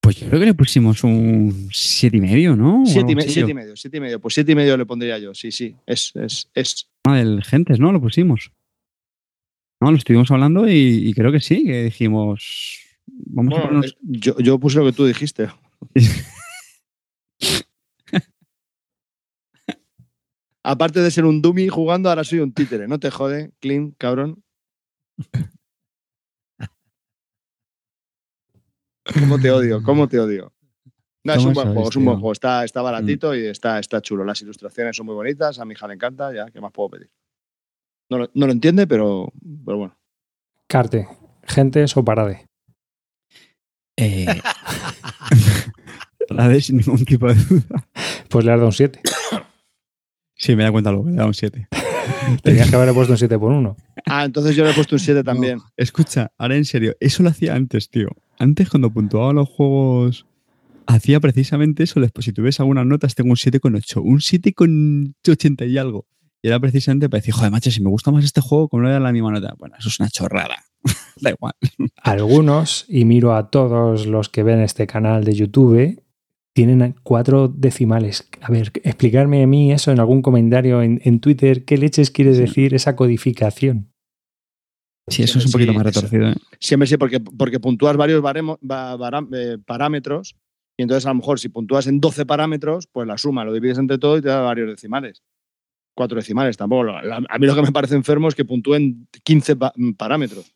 [SPEAKER 2] Pues yo creo que le pusimos un siete y medio, ¿no?
[SPEAKER 3] Siete y, me- siete y medio, siete y medio. Pues siete y medio le pondría yo, sí, sí. Es, es, es.
[SPEAKER 2] Ah, del Gentes, ¿no? Lo pusimos. No, lo estuvimos hablando y, y creo que sí, que dijimos. Vamos a
[SPEAKER 3] Bueno,
[SPEAKER 2] ponernos.
[SPEAKER 3] es- yo, yo puse lo que tú dijiste. Aparte de ser un dummy jugando, ahora soy un títere. No te jode, clean, cabrón. ¿Cómo te odio? ¿Cómo te odio? No, es
[SPEAKER 2] ¿Cómo
[SPEAKER 3] un buen juego, es un buen
[SPEAKER 2] tío?
[SPEAKER 3] juego. Está, está baratito y está, está chulo. Las ilustraciones son muy bonitas, a mi hija le encanta, ya, ¿qué más puedo pedir? No, lo- no lo entiende, pero, pero bueno.
[SPEAKER 1] Carte, gentes o parade.
[SPEAKER 2] Eh, la de sin ningún tipo de duda.
[SPEAKER 1] Pues le has dado un 7.
[SPEAKER 2] Sí, me da cuenta luego, le da un 7.
[SPEAKER 1] Tenías que haberle puesto un 7 por 1.
[SPEAKER 3] Ah, entonces yo le he puesto un 7 también.
[SPEAKER 2] escucha, ahora en serio, eso lo hacía antes, tío. Antes, cuando puntuaba los juegos, hacía precisamente eso. Después, si tuviese algunas notas, tengo un 7,8. Un 7,80 y algo. Y era precisamente para decir, joder, macho, si me gusta más este juego, ¿cómo no le da la misma nota? Bueno, eso es una chorrada. da igual.
[SPEAKER 1] Algunos, y miro a todos los que ven este canal de YouTube, tienen cuatro decimales. A ver, explicarme a mí eso en algún comentario en, en Twitter. ¿Qué leches quiere
[SPEAKER 2] Sí.
[SPEAKER 1] decir esa codificación?
[SPEAKER 2] Sí, eso es un poquito
[SPEAKER 3] sí,
[SPEAKER 2] más retorcido. ¿eh?
[SPEAKER 3] Siempre sí, porque, porque puntúas varios baremo- ba- bara- eh, parámetros y entonces a lo mejor si puntúas en 12 parámetros, pues la suma lo divides entre todo y te da varios decimales. Cuatro decimales, tampoco. A mí lo que me parece enfermo es que puntúen 15 pa- parámetros.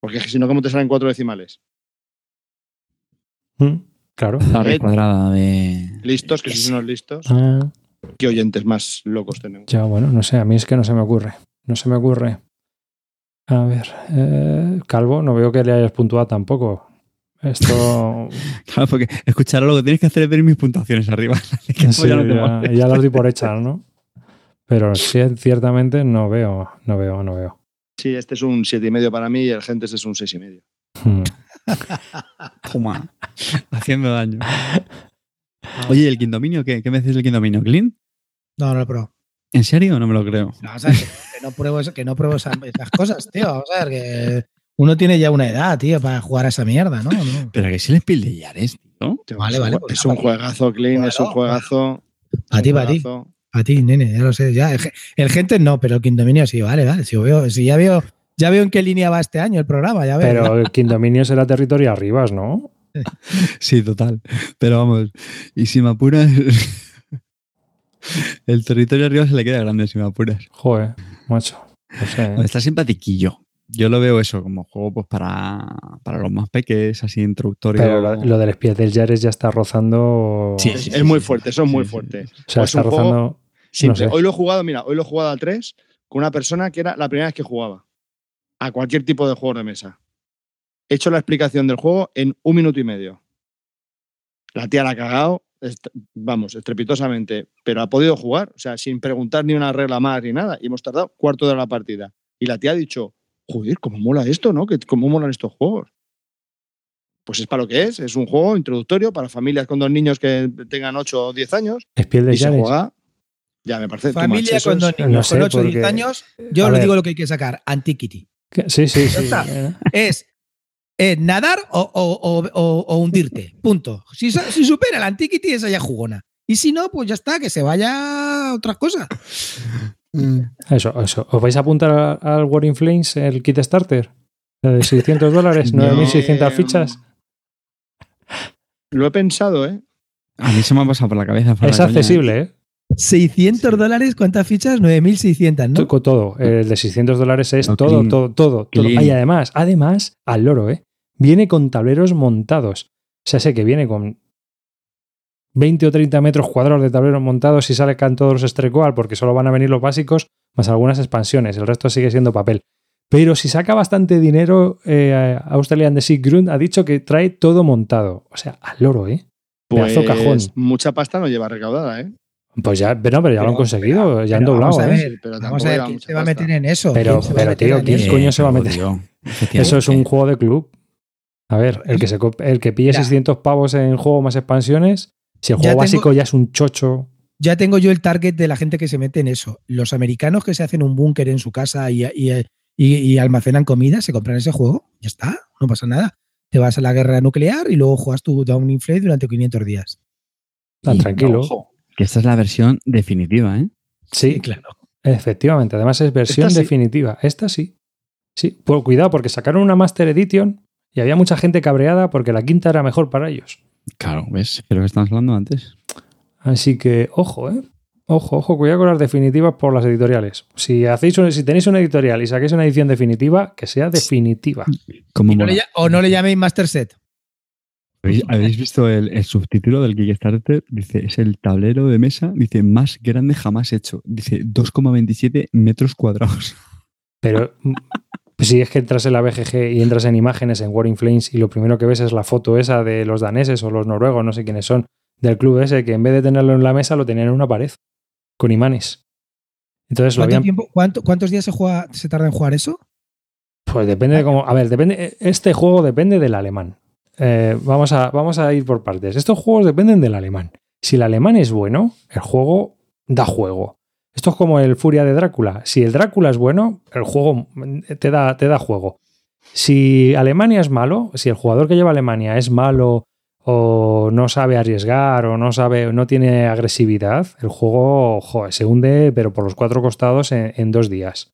[SPEAKER 3] Porque si no, ¿cómo te salen cuatro decimales?
[SPEAKER 1] Mm, Claro.
[SPEAKER 2] La
[SPEAKER 3] Eh,
[SPEAKER 2] cuadrada de.
[SPEAKER 3] Listos, que si son unos listos.
[SPEAKER 1] Ah,
[SPEAKER 3] ¿Qué oyentes más locos tenemos?
[SPEAKER 1] ya, bueno, no sé, a mí es que no se me ocurre. No se me ocurre. A ver, eh, Calvo, no veo que le hayas puntuado tampoco. Esto.
[SPEAKER 2] Claro, porque escuchar lo que tienes que hacer es ver mis puntuaciones arriba. Que
[SPEAKER 1] sí,
[SPEAKER 2] ya no
[SPEAKER 1] ya, las di por hechas, ¿no? Pero sí, ciertamente no veo, no veo, no veo.
[SPEAKER 3] Sí, este es un siete y medio para mí y el Gentes es un seis y medio.
[SPEAKER 1] Hmm.
[SPEAKER 2] Toma, haciendo daño. Oye, ¿y el quindominio qué? ¿Qué me decís del quindominio? ¿Clean?
[SPEAKER 4] No, no lo pruebo.
[SPEAKER 2] ¿En serio? No me lo creo.
[SPEAKER 4] No, o sea, que, que no pruebo, eso- que no pruebo esa- esas cosas, tío. Vamos a ver, que uno tiene ya una edad, tío, para jugar a esa mierda, ¿no? No.
[SPEAKER 2] Pero que si les pildellares, tío.
[SPEAKER 4] Vale,
[SPEAKER 3] es un,
[SPEAKER 4] vale, pues
[SPEAKER 3] es un juegazo, Clean, es un juegazo.
[SPEAKER 4] A ti, para ti. A ti, nene, ya lo sé. Ya. El gente no, pero el Quindominio sí, vale, vale. Si, veo, si ya veo, ya veo en qué línea va este año el programa, ya veo.
[SPEAKER 1] Pero el Quindominio será territorio arriba, ¿no?
[SPEAKER 2] Sí, total. Pero vamos, y si me apuras. el territorio arriba se le queda grande si me apuras.
[SPEAKER 1] Joder, macho. No sé.
[SPEAKER 2] Está simpatiquillo. Yo lo veo eso como juego pues para, para los más peques, así introductorio.
[SPEAKER 1] Pero lo, lo del espía del Yares ya está rozando.
[SPEAKER 2] Sí,
[SPEAKER 3] Es,
[SPEAKER 2] sí,
[SPEAKER 3] es
[SPEAKER 2] sí,
[SPEAKER 3] muy
[SPEAKER 2] sí.
[SPEAKER 3] fuerte, eso es muy
[SPEAKER 2] Sí, sí,
[SPEAKER 3] fuerte.
[SPEAKER 1] O sea,
[SPEAKER 3] Pues
[SPEAKER 1] está rozando. No sé.
[SPEAKER 3] Hoy lo he jugado, mira, hoy lo he jugado al 3 con una persona que era la primera vez que jugaba a cualquier tipo de juego de mesa. He hecho la explicación del juego en un minuto y medio. La tía la ha cagado, est- vamos, estrepitosamente, pero ha podido jugar, o sea, sin preguntar ni una regla más ni nada. Y hemos tardado cuarto de la partida. Y la tía ha dicho, joder, ¿cómo mola esto, no? Que- ¿Cómo molan estos juegos? Pues es para lo que es, es un juego introductorio para familias con dos niños que tengan 8 o 10 años
[SPEAKER 1] Espía del
[SPEAKER 3] y se
[SPEAKER 1] Yares.
[SPEAKER 3] juega. Ya me parece.
[SPEAKER 4] Familia con
[SPEAKER 3] es-
[SPEAKER 4] dos niños,
[SPEAKER 1] no sé,
[SPEAKER 4] con 8 o 10
[SPEAKER 1] porque-
[SPEAKER 4] años, yo
[SPEAKER 1] A
[SPEAKER 4] le digo lo que hay que sacar, Antiquity.
[SPEAKER 1] Sí, sí, sí.
[SPEAKER 4] está.
[SPEAKER 1] Eh,
[SPEAKER 4] Es eh, nadar o, o- o- o- o hundirte. Punto. Si, si supera el Antiquity, esa ya jugona. Y si no, pues ya está, que se vaya a otras cosas.
[SPEAKER 1] Eso, eso. ¿Os vais a apuntar al War in Flames, el kit starter? De 600 dólares,
[SPEAKER 2] No.
[SPEAKER 1] 9.600 fichas.
[SPEAKER 3] Lo he pensado, ¿eh?
[SPEAKER 2] A mí se me ha pasado por la cabeza.
[SPEAKER 1] Es accesible, ¿eh?
[SPEAKER 4] 600 dólares, ¿cuántas fichas? 9.600, ¿no?
[SPEAKER 1] To- Con todo. El de 600 dólares es
[SPEAKER 2] No,
[SPEAKER 1] todo,
[SPEAKER 2] clean.
[SPEAKER 1] todo, todo, todo. Y además, además, al loro, ¿eh? Viene con tableros montados. O sea, sé que viene con 20 o 30 metros cuadrados de tableros montados y sale can todos los Strecoal porque solo van a venir los básicos más algunas expansiones. El resto sigue siendo papel. Pero si saca bastante dinero, eh, Australian The Sea Grund ha dicho que trae todo montado. O sea, al loro, ¿eh?
[SPEAKER 3] Pues
[SPEAKER 1] cajón.
[SPEAKER 3] mucha pasta no lleva recaudada, ¿eh?
[SPEAKER 1] Pues ya, pero, pero ya lo han
[SPEAKER 4] Pero,
[SPEAKER 1] conseguido, ya han
[SPEAKER 4] pero
[SPEAKER 1] doblado,
[SPEAKER 4] vamos a
[SPEAKER 1] ¿eh?
[SPEAKER 4] ver,
[SPEAKER 3] Pero
[SPEAKER 4] Vamos a ver, ¿quién se va a meter en eso?
[SPEAKER 1] Pero-
[SPEAKER 4] ¿Quién se va a
[SPEAKER 1] pero, tío, ¿quién
[SPEAKER 4] eso?
[SPEAKER 1] coño se va a meter?
[SPEAKER 2] Tío,
[SPEAKER 1] Eso es un juego de club. A ver, el que, se, el que pille
[SPEAKER 4] Mira.
[SPEAKER 1] 600 pavos en juego más expansiones, si el
[SPEAKER 4] Ya
[SPEAKER 1] juego
[SPEAKER 4] tengo-
[SPEAKER 1] básico ya es un chocho.
[SPEAKER 4] Ya tengo yo el target de la gente que se mete en eso. Los americanos que se hacen un búnker en su casa y, y- y- y almacenan comida, se compran ese juego. Ya está, no pasa nada. Te vas a la guerra nuclear y luego juegas tu Downing Flame durante 500 días.
[SPEAKER 1] Tan
[SPEAKER 2] Y,
[SPEAKER 1] tranquilo.
[SPEAKER 2] Que esta es la versión definitiva, ¿eh?
[SPEAKER 1] Sí,
[SPEAKER 4] claro.
[SPEAKER 1] efectivamente. Además es versión
[SPEAKER 3] Esta sí.
[SPEAKER 1] definitiva. Esta sí. Sí, pues cuidado, porque sacaron una Master Edition y había mucha gente cabreada porque la quinta era mejor para ellos.
[SPEAKER 2] Claro, ¿ves? Que lo que estamos hablando antes.
[SPEAKER 1] Así que, ojo, ¿eh? Ojo, ojo, cuidado con las definitivas por las editoriales. Si, hacéis un- si tenéis una editorial y sacáis una edición definitiva, que sea definitiva.
[SPEAKER 2] Como
[SPEAKER 4] Y no le o no le llaméis Master Set.
[SPEAKER 2] ¿Habéis, visto el, el subtítulo del Kickstarter? Dice, es el tablero de mesa, dice, más grande jamás hecho. Dice, 2,27 metros cuadrados.
[SPEAKER 1] Pero mm, si es que entras en la BGG y entras en imágenes en War in Flames y lo primero que ves es la foto esa de los daneses o los noruegos, no sé quiénes son, del club ese, que en vez de tenerlo en la mesa lo tenían en una pared, con imanes. Entonces lo
[SPEAKER 4] ¿Cuánto
[SPEAKER 1] habían...
[SPEAKER 4] tiempo- cuánto- ¿Cuántos días se, juega, se tarda en jugar eso?
[SPEAKER 1] Pues depende de cómo... A ver, depende... Este juego depende del alemán. Eh, vamos, a, vamos a ir por partes. Estos juegos dependen del alemán. Si el alemán es bueno, el juego da juego. Esto es como el Furia de Drácula. Si el Drácula es bueno, el juego te da, te da juego. Si Alemania es malo, si el jugador que lleva Alemania es malo o no sabe arriesgar o no sabe, no tiene agresividad, el juego joder, se hunde, pero por los cuatro costados en, en dos días.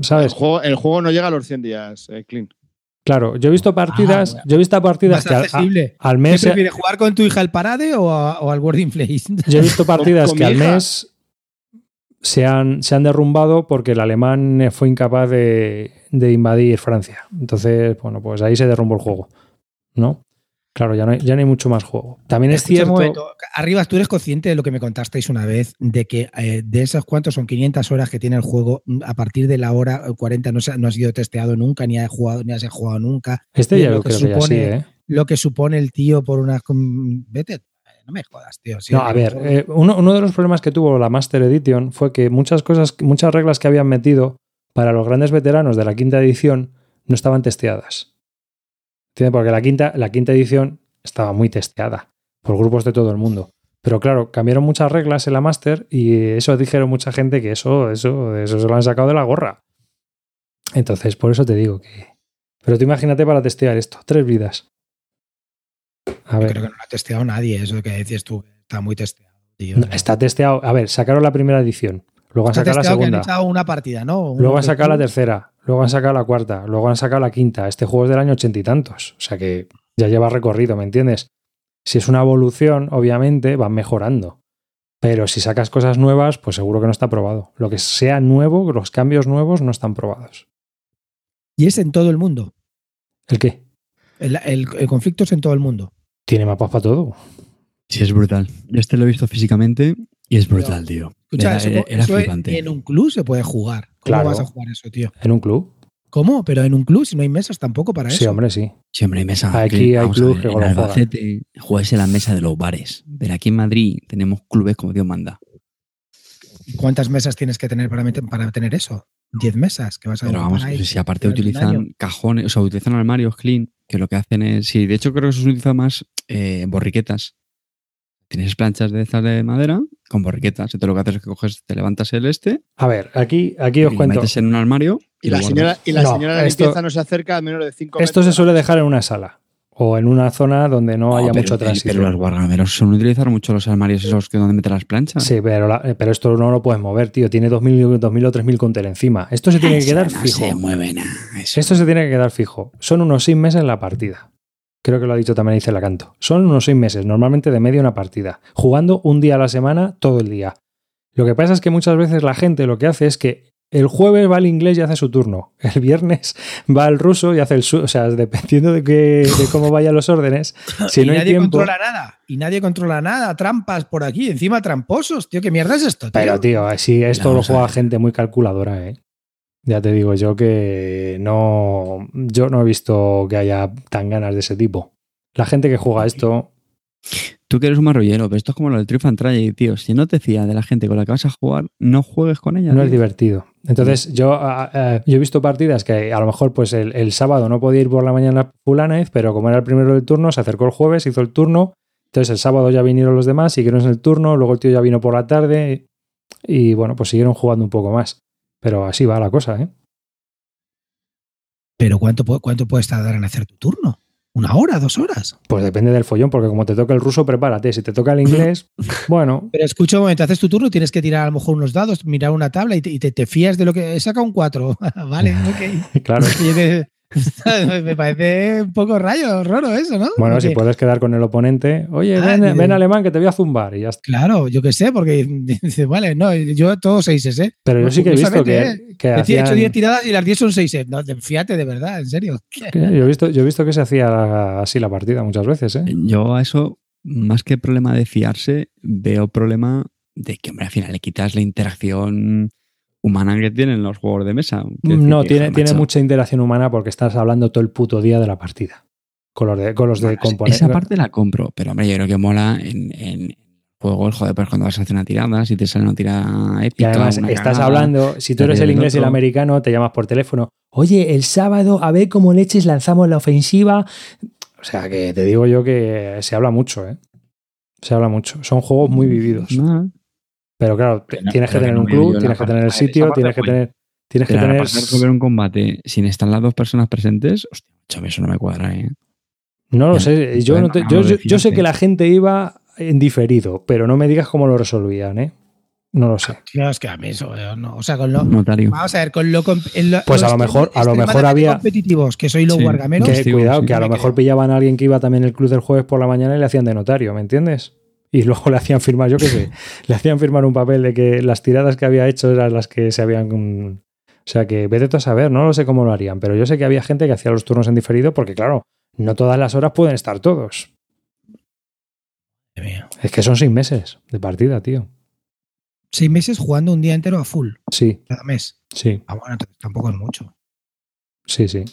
[SPEAKER 1] ¿Sabes?
[SPEAKER 3] El juego, el juego no llega a los 100 días, eh.
[SPEAKER 1] Claro, yo he visto partidas,
[SPEAKER 4] bueno.
[SPEAKER 1] yo he visto partidas que al, a- al
[SPEAKER 4] ¿Qué
[SPEAKER 1] mes
[SPEAKER 4] prefieres, jugar con tu hija al parade o, a- o al Wording Place?
[SPEAKER 1] Yo he visto partidas
[SPEAKER 3] con
[SPEAKER 1] que al mes se han, se han derrumbado porque el alemán fue incapaz de, de invadir Francia. Entonces, bueno, pues ahí se derrumbó el juego. ¿No? Claro, ya no hay, ya no hay mucho más juego. También es
[SPEAKER 4] Escucha
[SPEAKER 1] cierto.
[SPEAKER 4] momento. Arribas, tú eres consciente de lo que me contasteis una vez, de que eh, de esas cuantos son 500 horas que tiene el juego, mm, a partir de la hora 40 no, se ha- no ha sido testeado nunca, ni ha jugado, ni ha sido jugado nunca.
[SPEAKER 1] Este ya
[SPEAKER 4] lo que
[SPEAKER 1] creo que ya sí,
[SPEAKER 4] supone-
[SPEAKER 1] ¿eh?
[SPEAKER 4] Lo que supone el tío por una. com- Vete. No me jodas, tío. sí,
[SPEAKER 1] No, a ver, eh, uno, uno de los problemas que tuvo la Master Edition fue que muchas cosas, muchas reglas que habían metido para los grandes veteranos de la quinta edición no estaban testeadas. ¿Entiendes? Porque la quinta, la quinta edición estaba muy testeada por grupos de todo el mundo. Pero claro, cambiaron muchas reglas en la Master y eso dijeron mucha gente que eso, eso, eso se lo han sacado de la gorra. Entonces, por eso te digo que. Pero tú imagínate para testear esto, tres vidas. A
[SPEAKER 4] Yo
[SPEAKER 1] ver.
[SPEAKER 4] creo que no lo ha testeado nadie, eso que decías tú. Está muy testeado, tío.
[SPEAKER 1] No, Está testeado. A ver, sacaron la primera edición. Luego han sacado la
[SPEAKER 4] testeado que han
[SPEAKER 1] segunda.
[SPEAKER 4] echado una partida, ¿no?
[SPEAKER 1] Luego han sacado la tercera. Luego han sacado la cuarta. Luego han sacado la quinta. Este juego es del año ochenta y tantos. O sea que ya lleva recorrido, ¿me entiendes? Si es una evolución, obviamente van mejorando. Pero si sacas cosas nuevas, pues seguro que no está probado. Lo que sea nuevo, los cambios nuevos no están probados.
[SPEAKER 4] Y es en todo el mundo.
[SPEAKER 1] ¿El qué?
[SPEAKER 4] El, el- el conflicto es en todo el mundo.
[SPEAKER 1] Tiene mapas para todo.
[SPEAKER 2] Sí, es brutal. Yo este lo he visto físicamente y es brutal, tío.
[SPEAKER 4] Escucha,
[SPEAKER 2] Era,
[SPEAKER 4] eso,
[SPEAKER 2] era- era
[SPEAKER 4] eso
[SPEAKER 2] flipante.
[SPEAKER 4] en un club se puede jugar. ¿Cómo
[SPEAKER 1] Claro.
[SPEAKER 4] vas a jugar eso, tío?
[SPEAKER 1] En un club.
[SPEAKER 4] ¿Cómo? Pero en un club, si no hay mesas tampoco para
[SPEAKER 1] Sí,
[SPEAKER 4] eso.
[SPEAKER 1] hombre, sí.
[SPEAKER 2] Sí, hombre, hay mesa.
[SPEAKER 1] Aquí hay
[SPEAKER 2] ver,
[SPEAKER 1] que
[SPEAKER 2] En. Albacete juegas en la mesa de los bares. Pero aquí en Madrid tenemos clubes como Dios manda.
[SPEAKER 4] ¿Cuántas mesas tienes que tener para, meter- para tener eso? ¿Diez mesas? que vas a
[SPEAKER 2] Pero vamos,
[SPEAKER 4] ahí
[SPEAKER 2] si aparte utilizan cajones, o sea, utilizan armarios clean, que lo que hacen es. Sí, de hecho creo que eso se utiliza más eh, borriquetas. Tienes planchas de estas de madera con borriquetas. Entonces lo que haces es que coges, te levantas el este,
[SPEAKER 1] A ver, aquí, aquí
[SPEAKER 2] y
[SPEAKER 1] os
[SPEAKER 2] lo
[SPEAKER 1] cuento.
[SPEAKER 2] metes en un armario
[SPEAKER 3] Y,
[SPEAKER 2] lo
[SPEAKER 3] la señora, y la
[SPEAKER 1] No,
[SPEAKER 3] señora de
[SPEAKER 1] esto-
[SPEAKER 3] limpieza no se acerca a menos de 5
[SPEAKER 1] Esto se suele dejar en una sala o en una zona donde no, haya
[SPEAKER 2] pero,
[SPEAKER 1] mucho
[SPEAKER 2] pero
[SPEAKER 1] tránsito.
[SPEAKER 2] los guardameros suelen utilizar mucho los armarios esos que donde meten las planchas.
[SPEAKER 1] Sí, pero, la- eh, pero esto no lo puedes mover, tío. Tiene 2.000, 2000 o 3.000 conter encima. Esto se tiene que
[SPEAKER 2] Eso
[SPEAKER 1] quedar
[SPEAKER 2] no
[SPEAKER 1] fijo.
[SPEAKER 2] se mueve nada.
[SPEAKER 1] Esto se tiene que quedar fijo. Son unos 6 meses en la partida. Creo que lo ha dicho también Dice Lacanto. Son unos 6 meses, normalmente de media una partida. Jugando un día a la semana, todo el día. Lo que pasa es que muchas veces la gente lo que hace es que el jueves va al inglés y hace su turno. El viernes va al ruso y hace el suyo. O sea, dependiendo de, que, de cómo vayan los órdenes. Si
[SPEAKER 4] y
[SPEAKER 1] no hay
[SPEAKER 4] nadie
[SPEAKER 1] tiempo.
[SPEAKER 4] controla nada. Y nadie controla nada. Trampas por aquí. Encima tramposos. Tío, ¿qué mierda es esto? Tío?
[SPEAKER 1] Pero, tío, si esto lo juega gente muy calculadora, ¿eh? Ya te digo yo que no. Yo no he visto que haya tan ganas de ese tipo. La gente que juega esto.
[SPEAKER 2] Tú que eres un marrullero, pero esto es como lo del Triumph and Tragedy, tío. Si no te fías de la gente con la que vas a jugar, no juegues con ella.
[SPEAKER 1] No
[SPEAKER 2] tío.
[SPEAKER 1] es divertido. Entonces, yo, ah, ah, yo he visto partidas que a lo mejor pues el, el sábado no podía ir por la mañana fulana, pero como era el primero del turno, se acercó el jueves, hizo el turno. Entonces el sábado ya vinieron los demás, siguieron el turno, luego el tío ya vino por la tarde y bueno, pues siguieron jugando un poco más. Pero así va la cosa, ¿eh?
[SPEAKER 4] Pero ¿cuánto, ¿cuánto puedes tardar en hacer tu turno? ¿Una hora? ¿Dos horas?
[SPEAKER 1] Pues depende del follón, porque como te toca el ruso, prepárate. Si te toca el inglés, bueno,
[SPEAKER 4] Pero escucha un momento, haces tu turno, tienes que tirar a lo mejor unos dados, mirar una tabla y te, y te- te fías de lo que. Saca un 4. vale, ok.
[SPEAKER 1] claro.
[SPEAKER 4] Me parece un poco rayo, raro eso, ¿no?
[SPEAKER 1] Bueno, si puedes quedar con el oponente, oye,
[SPEAKER 4] Ah,
[SPEAKER 1] ven,
[SPEAKER 4] de-
[SPEAKER 1] ven alemán que te voy a zumbar y ya está.
[SPEAKER 4] Claro, yo qué sé, porque dice, vale, no, yo todos seises, ¿eh?
[SPEAKER 1] Pero yo sí que he visto que, que
[SPEAKER 4] He hecho
[SPEAKER 1] hacían-
[SPEAKER 4] 10 tiradas y las 10 son 6. No, te- fíjate de verdad, en serio.
[SPEAKER 1] yo he visto, yo he visto que se hacía así la partida muchas veces, ¿eh?
[SPEAKER 2] Yo a eso, más que problema de fiarse, veo problema de que, hombre, al final le quitas la interacción humana que tienen los juegos de mesa.
[SPEAKER 1] No, tiene, tiene
[SPEAKER 2] macho,
[SPEAKER 1] mucha interacción humana porque estás hablando todo el puto día de la partida. Con los de, con los de componentes.
[SPEAKER 2] Esa parte la compro, pero hombre, yo creo que mola en, en juegos, joder, pues cuando vas a hacer una tirada, si te sale una tirada
[SPEAKER 1] Y
[SPEAKER 2] épica.
[SPEAKER 1] además,
[SPEAKER 2] una
[SPEAKER 1] estás hablando, si tú eres el inglés y el americano, te llamas por teléfono. Oye, el sábado, a ver cómo leches lanzamos la ofensiva. O sea, que te digo yo que se habla mucho, ¿eh? Se habla mucho. Son juegos muy vividos.
[SPEAKER 2] No,
[SPEAKER 1] Pero claro, te-
[SPEAKER 2] Pero no-
[SPEAKER 1] tienes que tener
[SPEAKER 2] que
[SPEAKER 1] un club, tienes que tener el sitio, tienes que tener. Tienes que tener.
[SPEAKER 2] pasar un combate sin estar las dos personas presentes, hostia, eso no me cuadra, ¿eh?
[SPEAKER 1] No lo
[SPEAKER 2] Ya,
[SPEAKER 1] sé. Yo, no te- yo, yo- yo sé que la gente iba en diferido, pero no me digas cómo lo resolvían, ¿eh? No lo sé.
[SPEAKER 4] Tío, es que a mí eso, eh, no. O sea, con lo.
[SPEAKER 2] Notario.
[SPEAKER 4] Vamos a ver, con lo. comp- en lo-
[SPEAKER 1] Pues a lo mejor- a lo mejor había-
[SPEAKER 4] competitivos, que soy los
[SPEAKER 2] Sí,
[SPEAKER 4] guargameros.
[SPEAKER 1] Que, cuidado,
[SPEAKER 2] sí,
[SPEAKER 1] que a lo
[SPEAKER 4] creo.
[SPEAKER 1] mejor pillaban a alguien que iba también el club del jueves por la mañana y le hacían de notario, ¿me entiendes? Y luego le hacían firmar, yo qué sé, le hacían firmar un papel de que las tiradas que había hecho eran las que se habían. mm, O sea, que vete tú a saber, no lo sé cómo lo harían, pero yo sé que había gente que hacía los turnos en diferido porque, claro, no todas las horas pueden estar todos. Es que son seis meses de partida, tío.
[SPEAKER 4] Seis meses jugando un día entero a full,
[SPEAKER 1] Sí,
[SPEAKER 4] cada mes.
[SPEAKER 1] sí,
[SPEAKER 4] Ah, bueno, entonces tampoco es mucho.
[SPEAKER 1] sí, sí.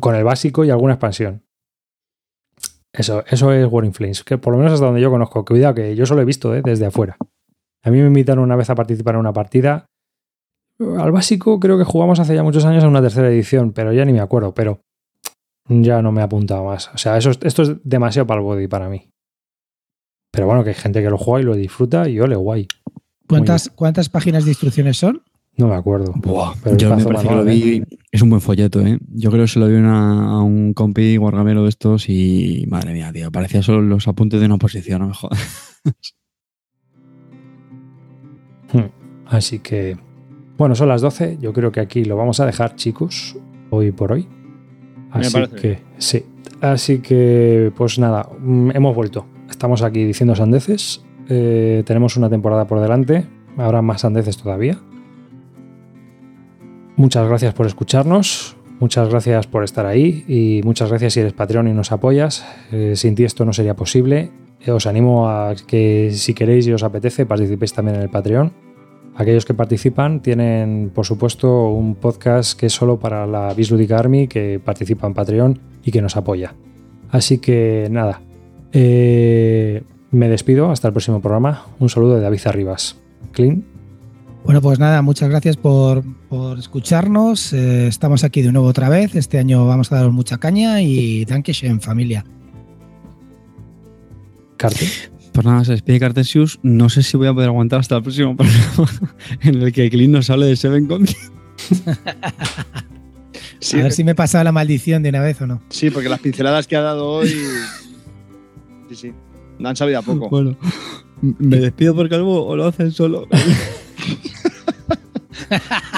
[SPEAKER 1] Con el básico y alguna expansión. Eso, eso es War in Flames, que por lo menos hasta donde yo conozco. Cuidado, que yo solo he visto ¿eh? desde afuera. A mí me invitaron una vez a participar en una partida. Al básico creo que jugamos hace ya muchos años en una tercera edición, pero ya ni me acuerdo, pero ya no me he apuntado más. O sea, eso, es- esto es demasiado para el body para mí. Pero bueno, que hay gente que lo juega y lo disfruta y ole, guay.
[SPEAKER 4] ¿Cuántas, ¿Cuántas páginas de instrucciones son?
[SPEAKER 1] No me acuerdo.
[SPEAKER 2] Buah,
[SPEAKER 1] Pero
[SPEAKER 2] yo
[SPEAKER 1] un
[SPEAKER 2] me
[SPEAKER 1] pedazo
[SPEAKER 2] parece que lo vi. Es un buen folleto, ¿eh? Yo creo que se lo una- a un compi guargamero de estos y madre mía, tío. Parecía solo los apuntes de una posición, no me jodas.
[SPEAKER 1] Hmm. Así que, bueno, son las 12. Yo creo que aquí lo vamos a dejar, chicos, hoy por hoy. Así que, sí. Así que, pues nada, mm, hemos vuelto. Estamos aquí diciendo sandeces. Eh, tenemos una temporada por delante. Habrá más sandeces todavía. Muchas gracias por escucharnos. Muchas gracias por estar ahí. Y muchas gracias si eres Patreon y nos apoyas. Eh, sin ti esto no sería posible. Eh, Os animo a que si queréis y os apetece participéis también en el Patreon. Aquellos que participan tienen, por supuesto, un podcast que es solo para la Bislúdica Army, que participa en Patreon y que nos apoya. Así que nada, eh, me despido hasta el próximo programa. Un saludo de David Arribas. Clean.
[SPEAKER 4] Bueno, pues nada, muchas gracias por, por escucharnos. Eh, estamos aquí de nuevo otra vez. Este año vamos a daros mucha caña y Dankeschön, familia.
[SPEAKER 1] Carte.
[SPEAKER 2] Pues nada, se despide Cartesius. No sé si voy a poder aguantar hasta el próximo programa en el que Clint nos hable de Seven Con.
[SPEAKER 3] Sí,
[SPEAKER 4] a ver si me he pasado la maldición de una vez o no.
[SPEAKER 3] sí, porque las pinceladas que ha dado hoy. Sí, sí. No han sabido a poco.
[SPEAKER 2] Bueno, ¿me despido por Calvo o lo hacen solo?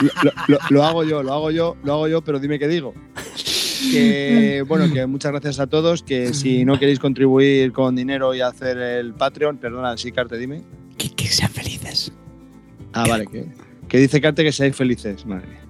[SPEAKER 3] Lo, lo- lo- lo hago yo, lo hago yo, lo hago yo, pero dime qué digo. Que bueno, que muchas gracias a todos. Que si no queréis contribuir con dinero y hacer el Patreon, perdona, sí, Carte, dime.
[SPEAKER 2] que, que sean felices.
[SPEAKER 3] Ah, vale, que, que dice Carte que seáis felices. Madre mía.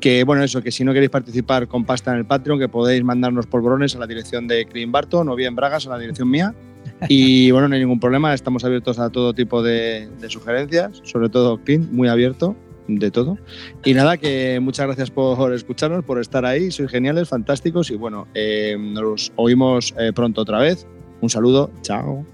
[SPEAKER 3] Que bueno, eso, que si no queréis participar con pasta en el Patreon, que podéis mandarnos polvorones a la dirección de Clean Barton o bien Bragas a la dirección mía. Y bueno, no hay ningún problema, estamos abiertos a todo tipo de, de sugerencias, sobre todo Clean, muy abierto de todo. Y nada, que muchas gracias por escucharnos, por estar ahí, sois geniales, fantásticos y bueno, eh, nos oímos eh, pronto otra vez. Un saludo, chao.